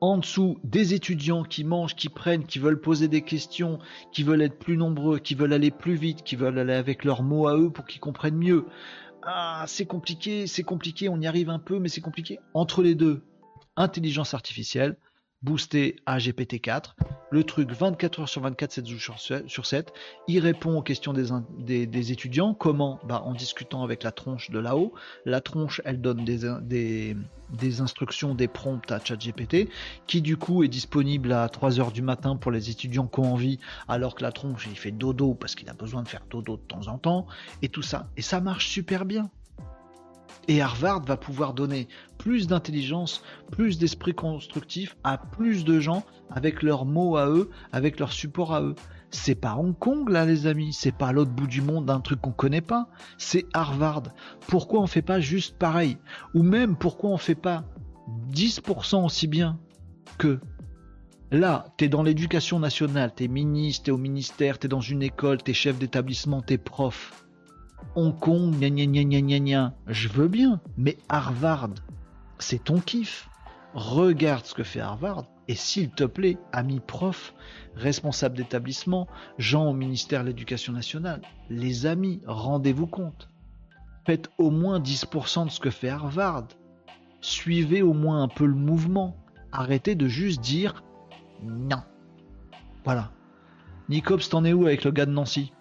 Speaker 1: En dessous, des étudiants qui mangent, qui prennent, qui veulent poser des questions, qui veulent être plus nombreux, qui veulent aller plus vite, qui veulent aller avec leurs mots à eux pour qu'ils comprennent mieux. Ah, c'est compliqué, c'est compliqué, on y arrive un peu, mais c'est compliqué. Entre les deux, intelligence artificielle, boosté à GPT-4. Le truc 24 heures sur 24, 7 jours sur 7. Il répond aux questions des, étudiants. Comment? Bah, En discutant avec la tronche de là-haut. La tronche, elle donne des, instructions, des prompts à ChatGPT, qui du coup est disponible à 3 heures du matin pour les étudiants qui ont envie, alors que la tronche, il fait dodo parce qu'il a besoin de faire dodo de temps en temps. Et tout ça. Et ça marche super bien. Et Harvard va pouvoir donner plus d'intelligence, plus d'esprit constructif à plus de gens avec leurs mots à eux, avec leur support à eux. C'est pas Hong Kong là les amis, c'est pas l'autre bout du monde d'un truc qu'on connaît pas, c'est Harvard. Pourquoi on fait pas juste pareil? Ou même pourquoi on fait pas 10% aussi bien que Là, t'es dans l'éducation nationale, t'es ministre, t'es au ministère, t'es dans une école, t'es chef d'établissement, t'es prof. Hong Kong, gna gna gna gna gna je veux bien, mais Harvard, c'est ton kiff. Regarde ce que fait Harvard, et s'il te plaît, ami prof, responsable d'établissement, gens au ministère de l'Éducation nationale, les amis, rendez-vous compte. Faites au moins 10% de ce que fait Harvard. Suivez au moins un peu le mouvement. Arrêtez de juste dire non. Voilà. Nicops, t'en es où avec le gars de Nancy?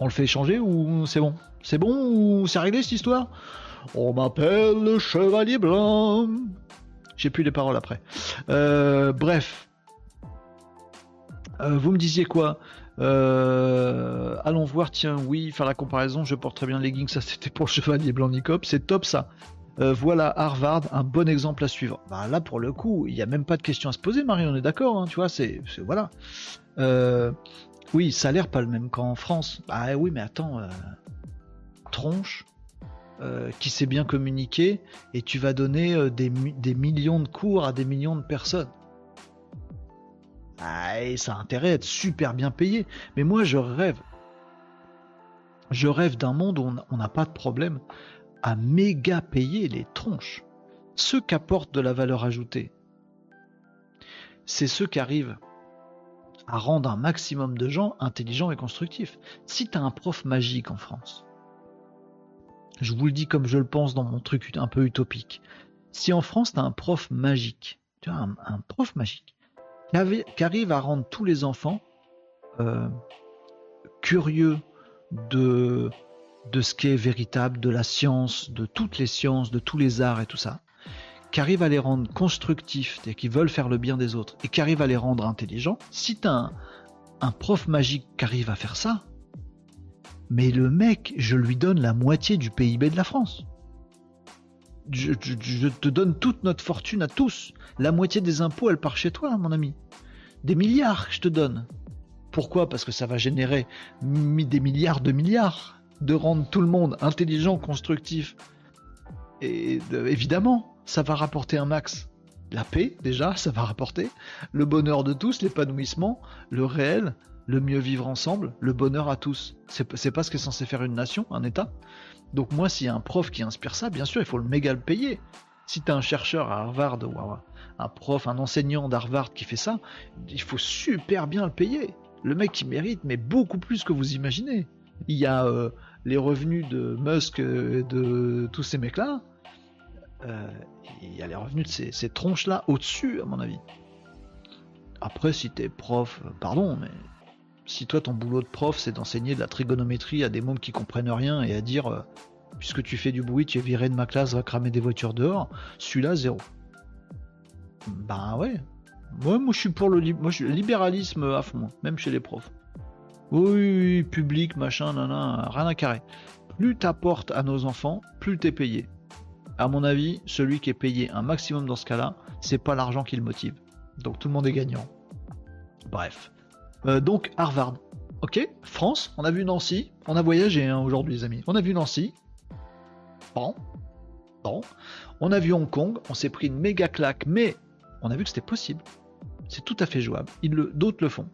Speaker 1: On le fait changer ou c'est bon? C'est bon ou c'est réglé cette histoire? On m'appelle le chevalier blanc. J'ai plus les paroles après. Euh, bref. Euh, vous me disiez quoi? Euh, allons voir, tiens, oui, faire la comparaison, je porte très bien leggings, ça c'était pour le chevalier blanc Nicop, c'est top ça. voilà Harvard, un bon exemple à suivre. Bah, là pour le coup, il n'y a même pas de question à se poser, Marie, on est d'accord, hein, tu vois, c'est voilà. Oui, l'air pas le même qu'en France. Ah oui, mais attends, euh, tronche, euh, qui sait bien communiquer, et tu vas donner euh, des, millions de cours à des millions de personnes. Ah, ça a intérêt à être super bien payé. Mais moi, je rêve. Je rêve d'un monde où on n'a pas de problème à méga payer les tronches. Ceux qui apportent de la valeur ajoutée, c'est ceux qui arrivent à rendre un maximum de gens intelligents et constructifs. Si tu as un prof magique en France, je vous le dis comme je le pense dans mon truc un peu utopique, si en France tu as un prof magique, tu as un, prof magique, qui, arrive à rendre tous les enfants euh, curieux de, de ce qui est véritable, de la science, de toutes les sciences, de tous les arts et tout ça, qui arrive à les rendre constructifs, et qui veulent faire le bien des autres, et qui arrive à les rendre intelligents, si t'as un, un prof magique qui arrive à faire ça, mais le mec, je lui donne la moitié du PIB de la France. Je, te donne toute notre fortune à tous. La moitié des impôts, elle part chez toi, mon ami. Des milliards, je te donne. Pourquoi? Parce que ça va générer des milliards de milliards de rendre tout le monde intelligent, constructif. Et évidemment, ça va rapporter un max. La paix, déjà, ça va rapporter. Le bonheur de tous, l'épanouissement, le réel, le mieux vivre ensemble, le bonheur à tous. C'est pas ce qu'est censé faire une nation, un État. Donc moi, s'il y a un prof qui inspire ça, bien sûr, il faut le méga le payer. Si tu as un chercheur à Harvard ou un prof, un enseignant d'Harvard qui fait ça, il faut super bien le payer. Le mec, il mérite, mais beaucoup plus que vous imaginez. Il y a euh,
Speaker 2: les revenus de Musk et de tous ces mecs-là, euh, il y a les revenus de ces, tronches-là au-dessus, à mon avis. Après, si t'es prof, pardon, mais si toi ton boulot de prof c'est d'enseigner de la trigonométrie à des mômes qui comprennent rien et à dire euh, puisque tu fais du bruit, tu es viré de ma classe, va cramer des voitures dehors, celui-là zéro. Ben ouais. Moi, moi je suis pour le libéralisme à fond, même chez les profs. Oui, public, machin, nana, rien à carrer. Plus t'apportes à nos enfants, plus t'es payé. À mon avis, celui qui est payé un maximum dans ce cas-là, c'est pas l'argent qui le motive. Donc tout le monde est gagnant. Bref. Euh, donc Harvard. Ok, France, on a vu Nancy, on a voyagé hein, aujourd'hui les amis. On a vu Nancy. Bon. Bon. On a vu Hong Kong, on s'est pris une méga claque, mais on a vu que c'était possible. C'est tout à fait jouable. D'autres le font.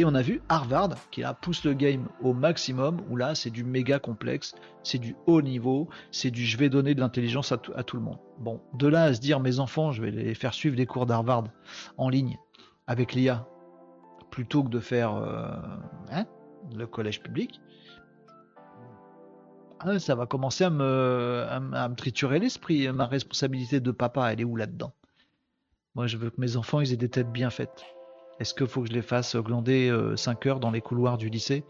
Speaker 2: Et on a vu Harvard qui a pousse le game au maximum, où là c'est du méga complexe, c'est du haut niveau, c'est du je vais donner de l'intelligence à, tout le monde. Bon, de là à se dire mes enfants, je vais les faire suivre des cours d'Harvard en ligne avec l'IA, plutôt que de faire euh, hein, le collège public, ah, ça va commencer à me, à me triturer l'esprit. Ma responsabilité de papa, elle est où là-dedans? Moi, je veux que mes enfants, aient des têtes bien faites. Est-ce qu'il faut que je les fasse glander 5 euh, heures dans les couloirs du lycée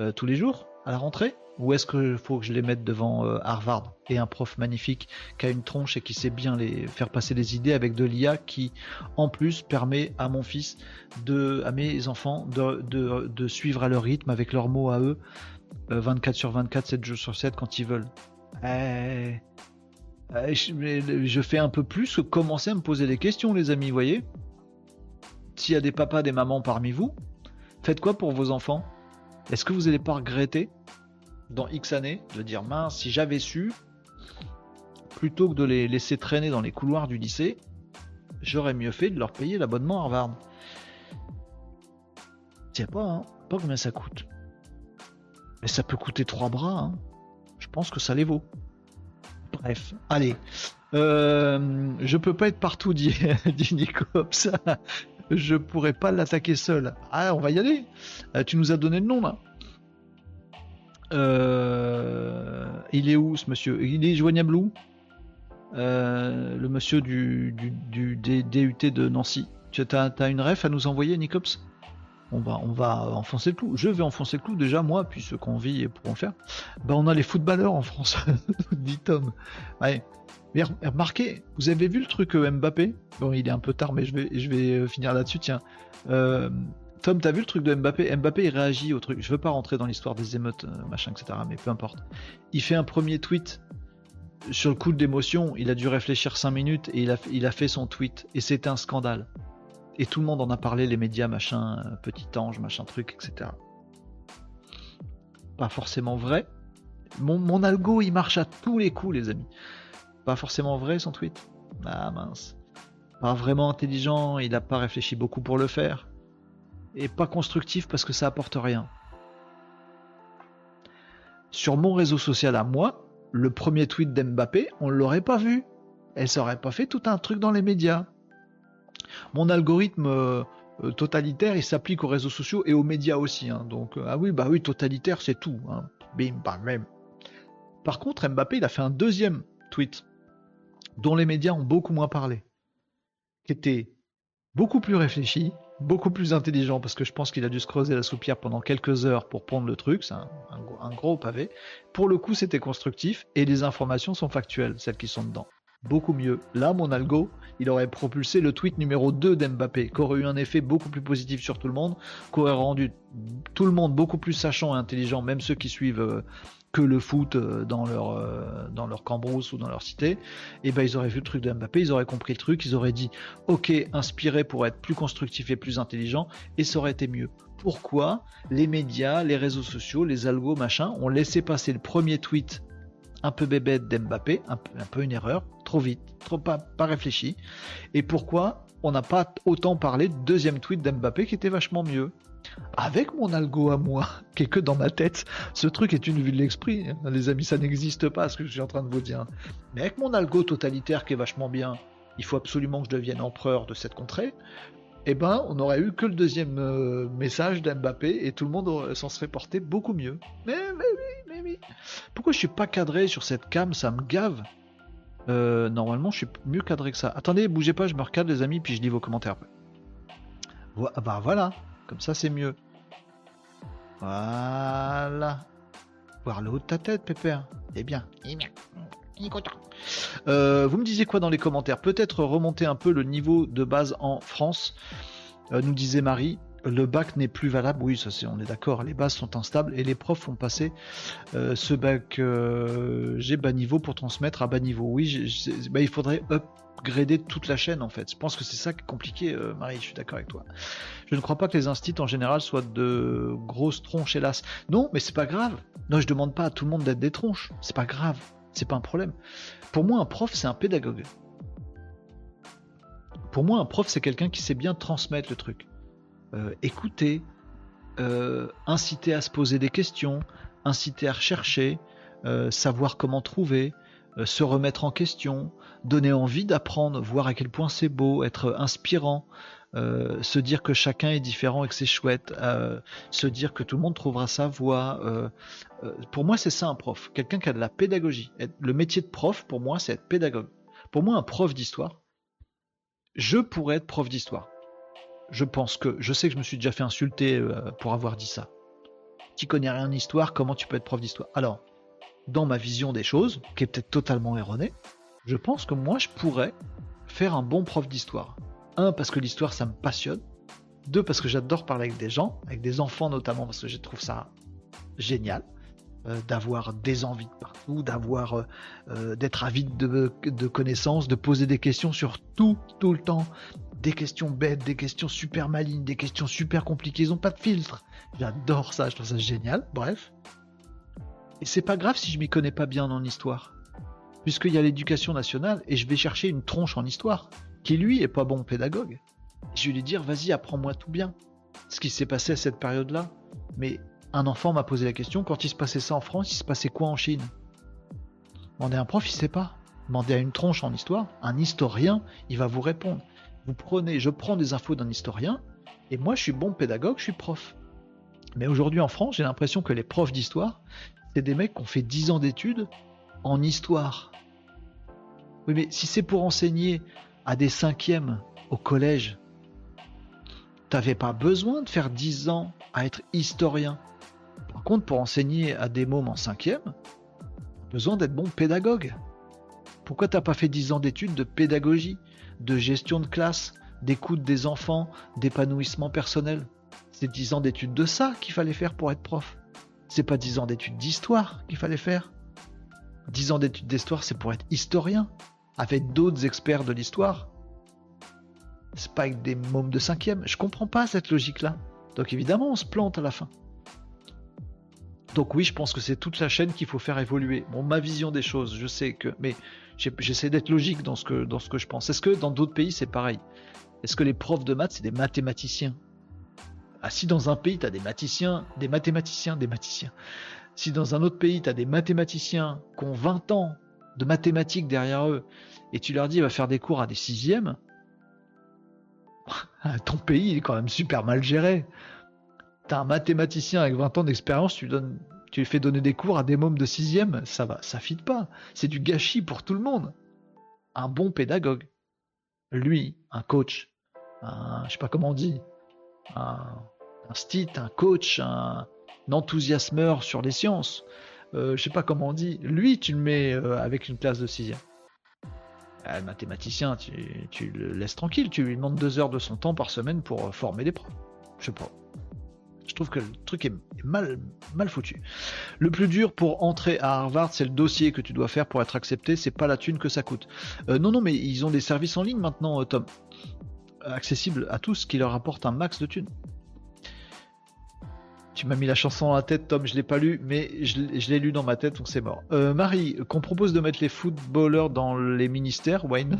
Speaker 2: euh, tous les jours à la rentrée? Ou est-ce qu'il faut que je les mette devant euh, Harvard et un prof magnifique qui a une tronche et qui sait bien faire passer les idées avec de l'IA qui en plus permet à mon fils, à mes enfants de, suivre à leur rythme avec leurs mots à eux 24 sur 24, 7 jours sur 7 quand ils veulent. Eh, eh, je, fais un peu plus que commencer à me poser des questions les amis, voyez? S'il y a des papas, des mamans parmi vous, faites quoi pour vos enfants? Est-ce que vous n'allez pas regretter dans X années de dire mince, si j'avais su, plutôt que de les laisser traîner dans les couloirs du lycée, j'aurais mieux fait de leur payer l'abonnement Harvard? Tiens pas, hein, pas combien ça coûte. Mais ça peut coûter trois bras. Hein. Je pense que ça les vaut. Bref, allez. Euh, je peux pas être partout, dit, Nicops je pourrais pas l'attaquer seul. Ah, on va y aller. Euh, tu nous as donné le nom là. Euh, il est où ce monsieur? Il est joignable où? Euh, Le monsieur du, du, DUT de Nancy. Tu as, une ref à nous envoyer, Nicops? On va, on va enfoncer le clou. Je vais enfoncer le clou déjà, moi, puis ceux qu'on vit pourront le faire. Bah, on a les footballeurs en France, dit Tom. Ouais. Mais remarquez, vous avez vu le truc euh, Mbappé? Bon, il est un peu tard, mais je vais, je vais euh, finir là-dessus. Tiens, euh, Tom, t'as vu le truc de Mbappé? Mbappé, il réagit au truc. Je veux pas rentrer dans l'histoire des émeutes, machin, etc. Mais peu importe. Il fait un premier tweet sur le coup d'émotion. Il a dû réfléchir 5 minutes et il a, il a fait son tweet. Et c'était un scandale. Et tout le monde en a parlé, les médias, machin, petit ange, machin truc, etc. Pas forcément vrai. Mon, mon algo, il marche à tous les coups, les amis pas forcément vrai son tweet. Ah mince. Pas vraiment intelligent, il n'a pas réfléchi beaucoup pour le faire. Et pas constructif parce que ça apporte rien. Sur mon réseau social à moi, le premier tweet d'Mbappé, on l'aurait pas vu. Elle s'aurait pas fait tout un truc dans les médias. Mon algorithme euh, totalitaire, il s'applique aux réseaux sociaux et aux médias aussi. Hein. Donc, euh, ah oui, bah oui, totalitaire, c'est tout. Hein. Bim, bam. Par contre, Mbappé, il a fait un deuxième tweet dont les médias ont beaucoup moins parlé, qui était beaucoup plus réfléchi, beaucoup plus intelligent, parce que je pense qu'il a dû se creuser la soupière pendant quelques heures pour prendre le truc, c'est un, gros pavé. Pour le coup, c'était constructif, et les informations sont factuelles, celles qui sont dedans. Beaucoup mieux. Là, mon algo, il aurait propulsé le tweet numéro 2 d'Mbappé, qui aurait eu un effet beaucoup plus positif sur tout le monde, qui aurait rendu tout le monde beaucoup plus sachant et intelligent, même ceux qui suivent euh, que le foot euh, dans leur, euh, dans leur cambrousse ou dans leur cité, et eh ben ils auraient vu le truc de Mbappé, ils auraient compris le truc, ils auraient dit ok, inspiré pour être plus constructif et plus intelligent, et ça aurait été mieux. Pourquoi les médias, les réseaux sociaux, les algos, machin, ont laissé passer le premier tweet un peu bébête d'Mbappé, un, peu une erreur, trop vite, trop pas, réfléchi, et pourquoi on n'a pas autant parlé du deuxième tweet d'Mbappé qui était vachement mieux? Avec mon algo à moi, qui est que dans ma tête, ce truc est une vue de l'esprit. Hein. Les amis, ça n'existe pas ce que je suis en train de vous dire. Mais avec mon algo totalitaire qui est vachement bien, il faut absolument que je devienne empereur de cette contrée. Eh ben, on n'aurait eu que le deuxième euh, message d'Mbappé et tout le monde s'en serait porté beaucoup mieux. Mais, Pourquoi je suis pas cadré sur cette cam? Ça me gave. Euh, normalement, je suis mieux cadré que ça. Attendez, bougez pas, je me recadre les amis, puis je lis vos commentaires bah voilà, comme ça c'est mieux. Voilà. Voir le haut de ta tête, Pépère. Eh bien. Bien. Il est content. Euh, vous me disiez quoi dans les commentaires? Peut-être remonter un peu le niveau de base en France, euh, nous disait Marie le bac n'est plus valable. Oui, on est d'accord. Les bases sont instables et les profs font passer euh, ce bac euh, j'ai bas niveau pour transmettre à bas niveau. Oui, bah, il faudrait upgrader toute la chaîne en fait. Je pense que c'est ça qui est compliqué, euh, Marie. Je suis d'accord avec toi. Je ne crois pas que les instits en général soient de grosses tronches, hélas. Non, mais c'est pas grave. Non, je demande pas à tout le monde d'être des tronches. C'est pas grave. C'est pas un problème. Pour moi, un prof, c'est un pédagogue. Pour moi, un prof, c'est quelqu'un qui sait bien transmettre le truc. Euh, écouter, euh, inciter à se poser des questions, inciter à rechercher, euh, savoir comment trouver, se remettre en question, donner envie d'apprendre, voir à quel point c'est beau, être inspirant, se dire que chacun est différent et que c'est chouette, se dire que tout le monde trouvera sa voie. pour moi, c'est ça un prof, quelqu'un qui a de la pédagogie. Le métier de prof, pour moi, c'est être pédagogue. Pour moi, un prof d'histoire, je pourrais être prof d'histoire je pense que, je sais que je me suis déjà fait insulter euh, pour avoir dit ça. Tu connais rien en histoire, comment tu peux être prof d'histoire? Alors, dans ma vision des choses, qui est peut-être totalement erronée, je pense que moi je pourrais faire un bon prof d'histoire. Un, parce que l'histoire ça me passionne. Deux, parce que j'adore parler avec des gens, avec des enfants notamment, parce que je trouve ça génial. Euh, d'avoir des envies de partout, d'avoir euh, d'être avide de, de, connaissances, de poser des questions sur tout, tout le temps, des questions bêtes, des questions super malignes, des questions super compliquées, ils n'ont pas de filtre. J'adore ça, je trouve ça génial. Bref. Et c'est pas grave si je m'y connais pas bien en histoire. Puisqu'il y a l'éducation nationale et je vais chercher une tronche en histoire, qui lui est pas bon pédagogue. Je vais lui dire, vas-y, apprends-moi tout bien. Ce qui s'est passé à cette période-là. Mais un enfant m'a posé la question, quand il se passait ça en France, il se passait quoi en Chine? Demandez à un prof, il sait pas. Demandez à une tronche en histoire, un historien, il va vous répondre. Vous prenez, je prends des infos d'un historien, et moi je suis bon pédagogue, je suis prof. Mais aujourd'hui en France, j'ai l'impression que les profs d'histoire, c'est des mecs qui ont fait 10 ans d'études en histoire. Oui, mais si c'est pour enseigner à des cinquièmes au collège, t'avais pas besoin de faire 10 ans à être historien. Par contre, pour enseigner à des mômes en cinquième, besoin d'être bon pédagogue. Pourquoi t'as pas fait 10 ans d'études de pédagogie? De gestion de classe, d'écoute des enfants, d'épanouissement personnel. C'est 10 ans d'études de ça qu'il fallait faire pour être prof. C'est pas 10 ans d'études d'histoire qu'il fallait faire. 10 ans d'études d'histoire, c'est pour être historien, avec d'autres experts de l'histoire. C'est pas avec des mômes de cinquième. Je comprends pas cette logique-là. Donc évidemment, on se plante à la fin. Donc oui, je pense que c'est toute la chaîne qu'il faut faire évoluer. Bon, ma vision des choses, je sais que, mais j'essaie d'être logique dans ce que dans ce que je pense. Est-ce que dans d'autres pays c'est pareil? Est-ce que les profs de maths c'est des mathématiciens? Ah, si dans un pays tu as des mathématiciens, des mathématiciens, des mathématiciens. Si dans un autre pays tu as des mathématiciens qui ont 20 ans de mathématiques derrière eux et tu leur dis va faire des cours à des sixièmes, ton pays il est quand même super mal géré. T'as un mathématicien avec 20 ans d'expérience, tu lui donnes, tu fais donner des cours à des mômes de sixième, ça va, ça fit pas. C'est du gâchis pour tout le monde. Un bon pédagogue, lui, un coach, un, je sais pas comment on dit, un, un stit, un coach, un, enthousiasmeur sur les sciences, euh, je sais pas comment on dit, lui, tu le mets euh, avec une classe de sixième. Euh, le mathématicien, tu, le laisses tranquille, tu lui demandes deux heures de son temps par semaine pour former des profs. Je sais pas. Je trouve que le truc est mal, foutu. Le plus dur pour entrer à Harvard, c'est le dossier que tu dois faire pour être accepté. C'est pas la thune que ça coûte. Euh, non, non, mais ils ont des services en ligne maintenant, euh, Tom. Accessibles à tous, qui leur apportent un max de thunes. Tu m'as mis la chanson dans la tête, Tom, je l'ai pas lu, mais je, l'ai lu dans ma tête, donc c'est mort. Euh, Marie, qu'on propose de mettre les footballeurs dans les ministères, why not?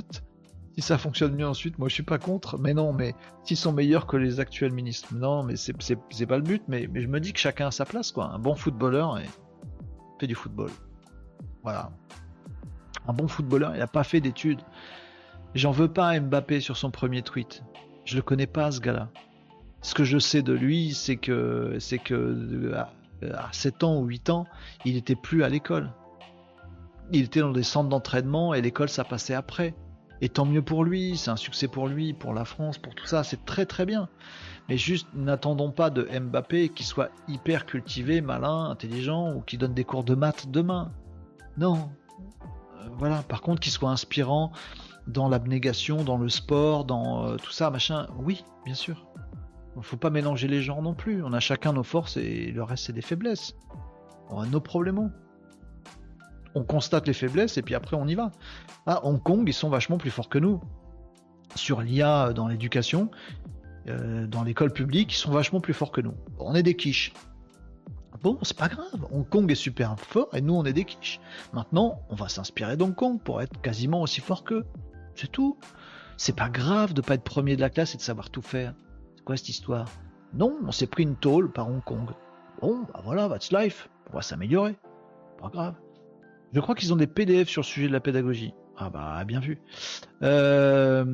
Speaker 2: Si ça fonctionne mieux ensuite, moi je suis pas contre, mais non, mais s'ils sont meilleurs que les actuels ministres, non, mais c'est pas le but, mais, je me dis que chacun a sa place, quoi. Un bon footballeur et fait du football. Voilà. Un bon footballeur, il a pas fait d'études. J'en veux pas à Mbappé sur son premier tweet. Je le connais pas, ce gars-là. Ce que je sais de lui, c'est que, c'est que à 7 ans ou 8 ans, il n'était plus à l'école. Il était dans des centres d'entraînement et l'école, ça passait après. Et tant mieux pour lui, c'est un succès pour lui, pour la France, pour tout ça, c'est très très bien. Mais juste, n'attendons pas de Mbappé qu'il soit hyper cultivé, malin, intelligent ou qu'il donne des cours de maths demain. Non. Euh, voilà, par contre, qu'il soit inspirant dans l'abnégation, dans le sport, dans euh, tout ça, machin, oui, bien sûr. Il faut pas mélanger les genres non plus. On a chacun nos forces et le reste, c'est des faiblesses. On a nos problèmes on constate les faiblesses et puis après on y va. À Hong Kong, ils sont vachement plus forts que nous. Sur l'IA dans l'éducation, euh, dans l'école publique, ils sont vachement plus forts que nous. On est des quiches. Bon, c'est pas grave. Hong Kong est super fort et nous on est des quiches. Maintenant, on va s'inspirer d'Hong Kong pour être quasiment aussi fort qu'eux. C'est tout. C'est pas grave de pas être premier de la classe et de savoir tout faire. C'est quoi cette histoire? Non, on s'est pris une tôle par Hong Kong. Bon, bah voilà, that's life. On va s'améliorer. Pas grave. Je crois qu'ils ont des PDF sur le sujet de la pédagogie. Ah bah bien vu. Euh,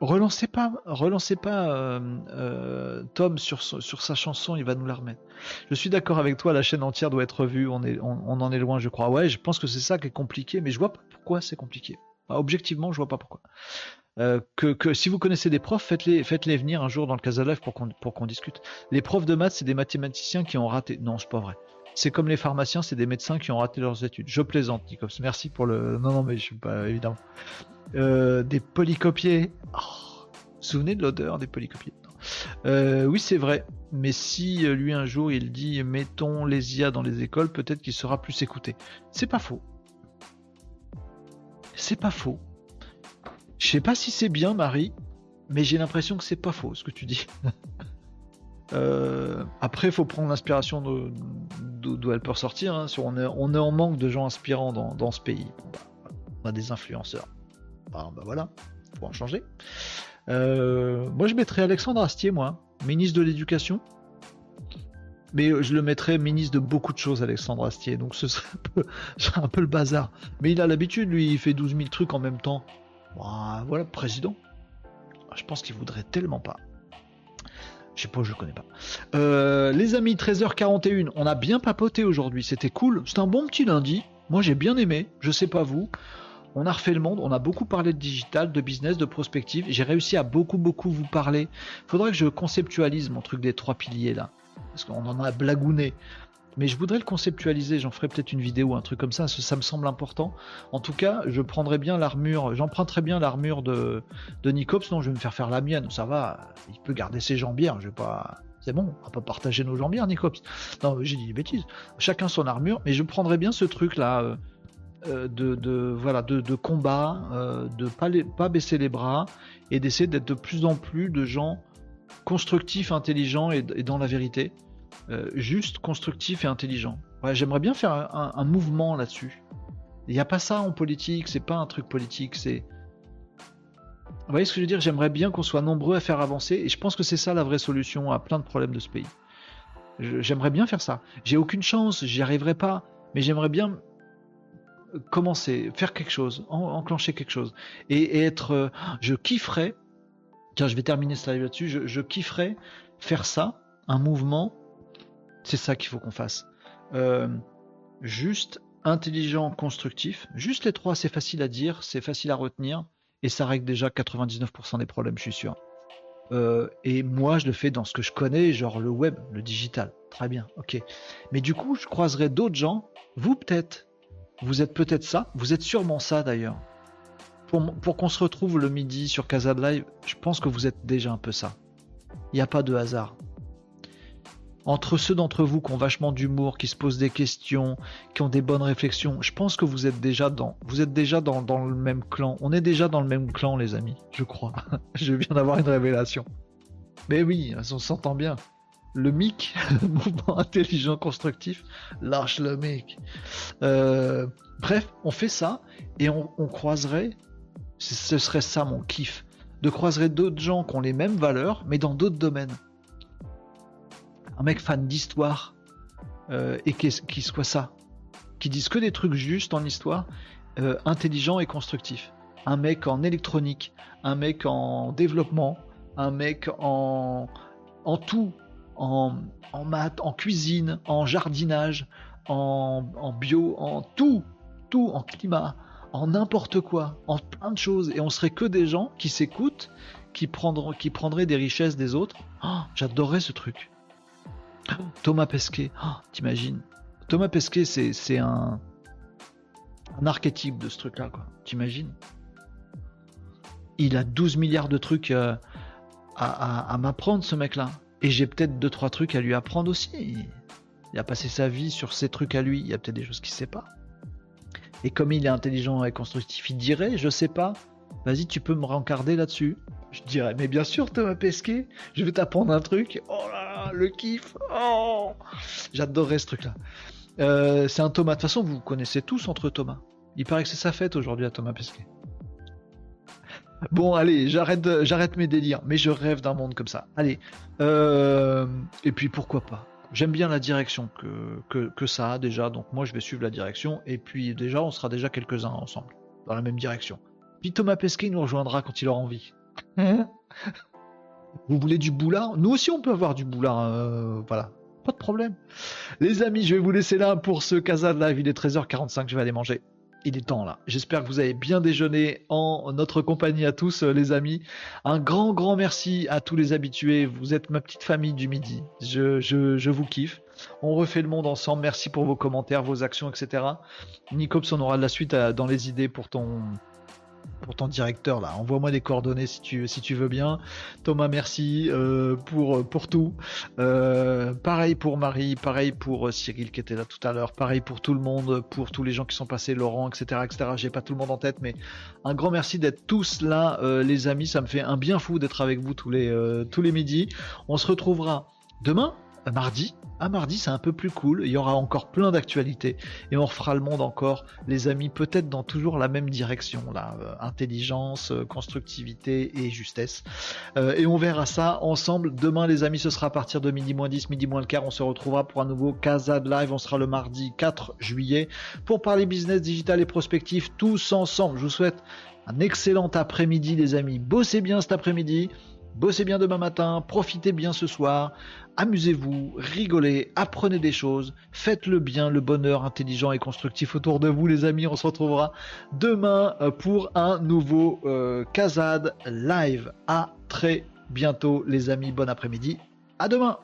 Speaker 2: relancez pas, relancez pas euh, euh, Tom sur, sa chanson, il va nous la remettre. Je suis d'accord avec toi, la chaîne entière doit être vue, on, en est loin je crois. Ouais, je pense que c'est ça qui est compliqué, mais je vois pas pourquoi c'est compliqué. objectivement, je vois pas pourquoi. que, si vous connaissez des profs, faites-les faites -les venir un jour dans le Casa Live pour qu'on discute. Les profs de maths, c'est des mathématiciens qui ont raté. Non, c'est pas vrai. C'est comme les pharmaciens, c'est des médecins qui ont raté leurs études. Je plaisante, Nicops. Merci pour le. Non, non, mais je suis pas évidemment. Euh, des polycopiés. Oh, souvenez de l'odeur des polycopiés euh, Oui, c'est vrai. Mais si euh, lui un jour il dit mettons les IA dans les écoles, peut-être qu'il sera plus écouté. C'est pas faux. C'est pas faux. Je sais pas si c'est bien, Marie, mais j'ai l'impression que c'est pas faux ce que tu dis. Euh, après, faut prendre l'inspiration d'où elle peut ressortir. Hein. On, est, en manque de gens inspirants dans, ce pays. On a des influenceurs. Bah, bah voilà, faut en changer. Euh, moi, je mettrais Alexandre Astier, moi, ministre de l'Éducation. Mais je le mettrais ministre de beaucoup de choses, Alexandre Astier. Donc ce serait un peu, un peu le bazar. Mais il a l'habitude, lui, il fait 12 000 trucs en même temps. Voilà, président. Je pense qu'il voudrait tellement pas. Je sais pas, je connais pas. Euh, les amis, 13h41, on a bien papoté aujourd'hui, c'était cool. C'est un bon petit lundi. Moi j'ai bien aimé, je sais pas vous. On a refait le monde, on a beaucoup parlé de digital, de business, de prospective. J'ai réussi à beaucoup, beaucoup vous parler. Faudrait que je conceptualise mon truc des trois piliers là. Parce qu'on en a blagouné mais je voudrais le conceptualiser, j'en ferai peut-être une vidéo, un truc comme ça, ça me semble important. En tout cas, je prendrai bien l'armure, j'emprunterai bien l'armure de, de Nicops, non, je vais me faire faire la mienne, ça va, il peut garder ses jambières, je vais pas... C'est bon, on va pas partager nos jambières, Nicops. Non, j'ai dit des bêtises. Chacun son armure, mais je prendrai bien ce truc-là euh, euh, de, voilà, de, combat, euh, de pas, pas baisser les bras et d'essayer d'être de plus en plus de gens constructifs, intelligents et dans la vérité. Euh, juste, constructif et intelligent. J'aimerais bien faire un, mouvement là-dessus. Il n'y a pas ça en politique, c'est pas un truc politique, c'est. Vous voyez ce que je veux dire? J'aimerais bien qu'on soit nombreux à faire avancer, et je pense que c'est ça la vraie solution à plein de problèmes de ce pays. J'aimerais bien faire ça. J'ai aucune chance, j'y arriverai pas, mais j'aimerais bien commencer, faire quelque chose, enclencher quelque chose, et, être. Euh, je kifferais. Tiens, je vais terminer ce live là-dessus. Je, je kifferais faire ça, un mouvement c'est ça qu'il faut qu'on fasse. Euh, juste, intelligent, constructif. Juste les trois, c'est facile à dire, c'est facile à retenir, et ça règle déjà 99% des problèmes, je suis sûr. Euh, et moi, je le fais dans ce que je connais, genre le web, le digital. Très bien, ok. Mais du coup, je croiserai d'autres gens, vous peut-être. Vous êtes peut-être ça, vous êtes sûrement ça d'ailleurs. Pour, pour qu'on se retrouve le midi sur Casa Live, je pense que vous êtes déjà un peu ça. Il n'y a pas de hasard entre ceux d'entre vous qui ont vachement d'humour, qui se posent des questions, qui ont des bonnes réflexions, je pense que vous êtes déjà dans, vous êtes déjà dans, le même clan. On est déjà dans le même clan, les amis, je crois. je viens d'avoir une révélation. Mais oui, on s'entend bien. Le MIC, mouvement intelligent constructif, lâche le MIC. Euh, bref, on fait ça et on, croiserait, ce serait ça mon kiff, de croiserait d'autres gens qui ont les mêmes valeurs, mais dans d'autres domaines un mec fan d'histoire euh, et qui, soit ça, qui dise que des trucs justes en histoire, euh, intelligent et constructif. Un mec en électronique, un mec en développement, un mec en, en tout, en, en maths, en cuisine, en jardinage, en, bio, en tout, tout, en climat, en n'importe quoi, en plein de choses. Et on serait que des gens qui s'écoutent, qui, qui prendraient des richesses des autres. Oh, J'adorerais ce truc. Thomas Pesquet, oh, t'imagines Thomas Pesquet, c'est un, un archétype de ce truc-là, quoi. T'imagines Il a 12 milliards de trucs euh, à, à- à m'apprendre, ce mec-là. Et j'ai peut-être deux trois trucs à lui apprendre aussi. Il a passé sa vie sur ces trucs à lui. Il y a peut-être des choses qu'il sait pas. Et comme il est intelligent et constructif, il dirait, je sais pas. Vas-y, tu peux me rencarder là-dessus. Je dirais, mais bien sûr, Thomas Pesquet, je vais t'apprendre un truc. Oh là le kiff. Oh, j'adorerais ce truc-là. Euh, c'est un Thomas. De toute façon, vous connaissez tous entre Thomas. Il paraît que c'est sa fête aujourd'hui à Thomas Pesquet. Bon, allez, j'arrête, j'arrête mes délires, mais je rêve d'un monde comme ça. Allez, euh, et puis pourquoi pas. J'aime bien la direction que, que, que ça a déjà, donc moi je vais suivre la direction, et puis déjà on sera déjà quelques-uns ensemble, dans la même direction. Puis Thomas Pesquet nous rejoindra quand il aura envie. Vous voulez du boulard? Nous aussi on peut avoir du boulard, euh, voilà. Pas de problème. Les amis, je vais vous laisser là pour ce Casa Live. Il est 13h45, je vais aller manger. Il est temps là. J'espère que vous avez bien déjeuné en notre compagnie à tous, euh, les amis. Un grand, grand merci à tous les habitués. Vous êtes ma petite famille du midi. Je, je, vous kiffe. On refait le monde ensemble. Merci pour vos commentaires, vos actions, etc. Nicops, on aura de la suite à- dans les idées pour ton, pour ton directeur là. Envoie-moi des coordonnées si tu, si tu veux bien. Thomas, merci euh, pour, pour tout. Euh, pareil pour Marie, pareil pour euh, Cyril qui était là tout à l'heure, pareil pour tout le monde, pour tous les gens qui sont passés, Laurent, etc. etc. J'ai pas tout le monde en tête, mais un grand merci d'être tous là, les amis. Ça me fait un bien fou d'être avec vous tous les, tous les midis. On se retrouvera demain, euh, mardi. À mardi, c'est un peu plus cool. Il y aura encore plein d'actualités et on refera le monde encore, les amis, peut-être dans toujours la même direction là, Euh, intelligence, euh, constructivité et justesse. Et on verra ça ensemble demain, les amis. Ce sera à partir de midi moins 10, midi moins le quart. On se retrouvera pour un nouveau Casa de Live. On sera le mardi 4 juillet pour parler business digital et prospectif tous ensemble. Je vous souhaite un excellent après-midi, les amis. Bossez bien cet après-midi. Bossez bien demain matin, profitez bien ce soir, amusez-vous, rigolez, apprenez des choses, faites le bien, le bonheur intelligent et constructif autour de vous les amis. On se retrouvera demain euh, pour un nouveau euh, Kazad live. À très bientôt les amis, bon après-midi, à demain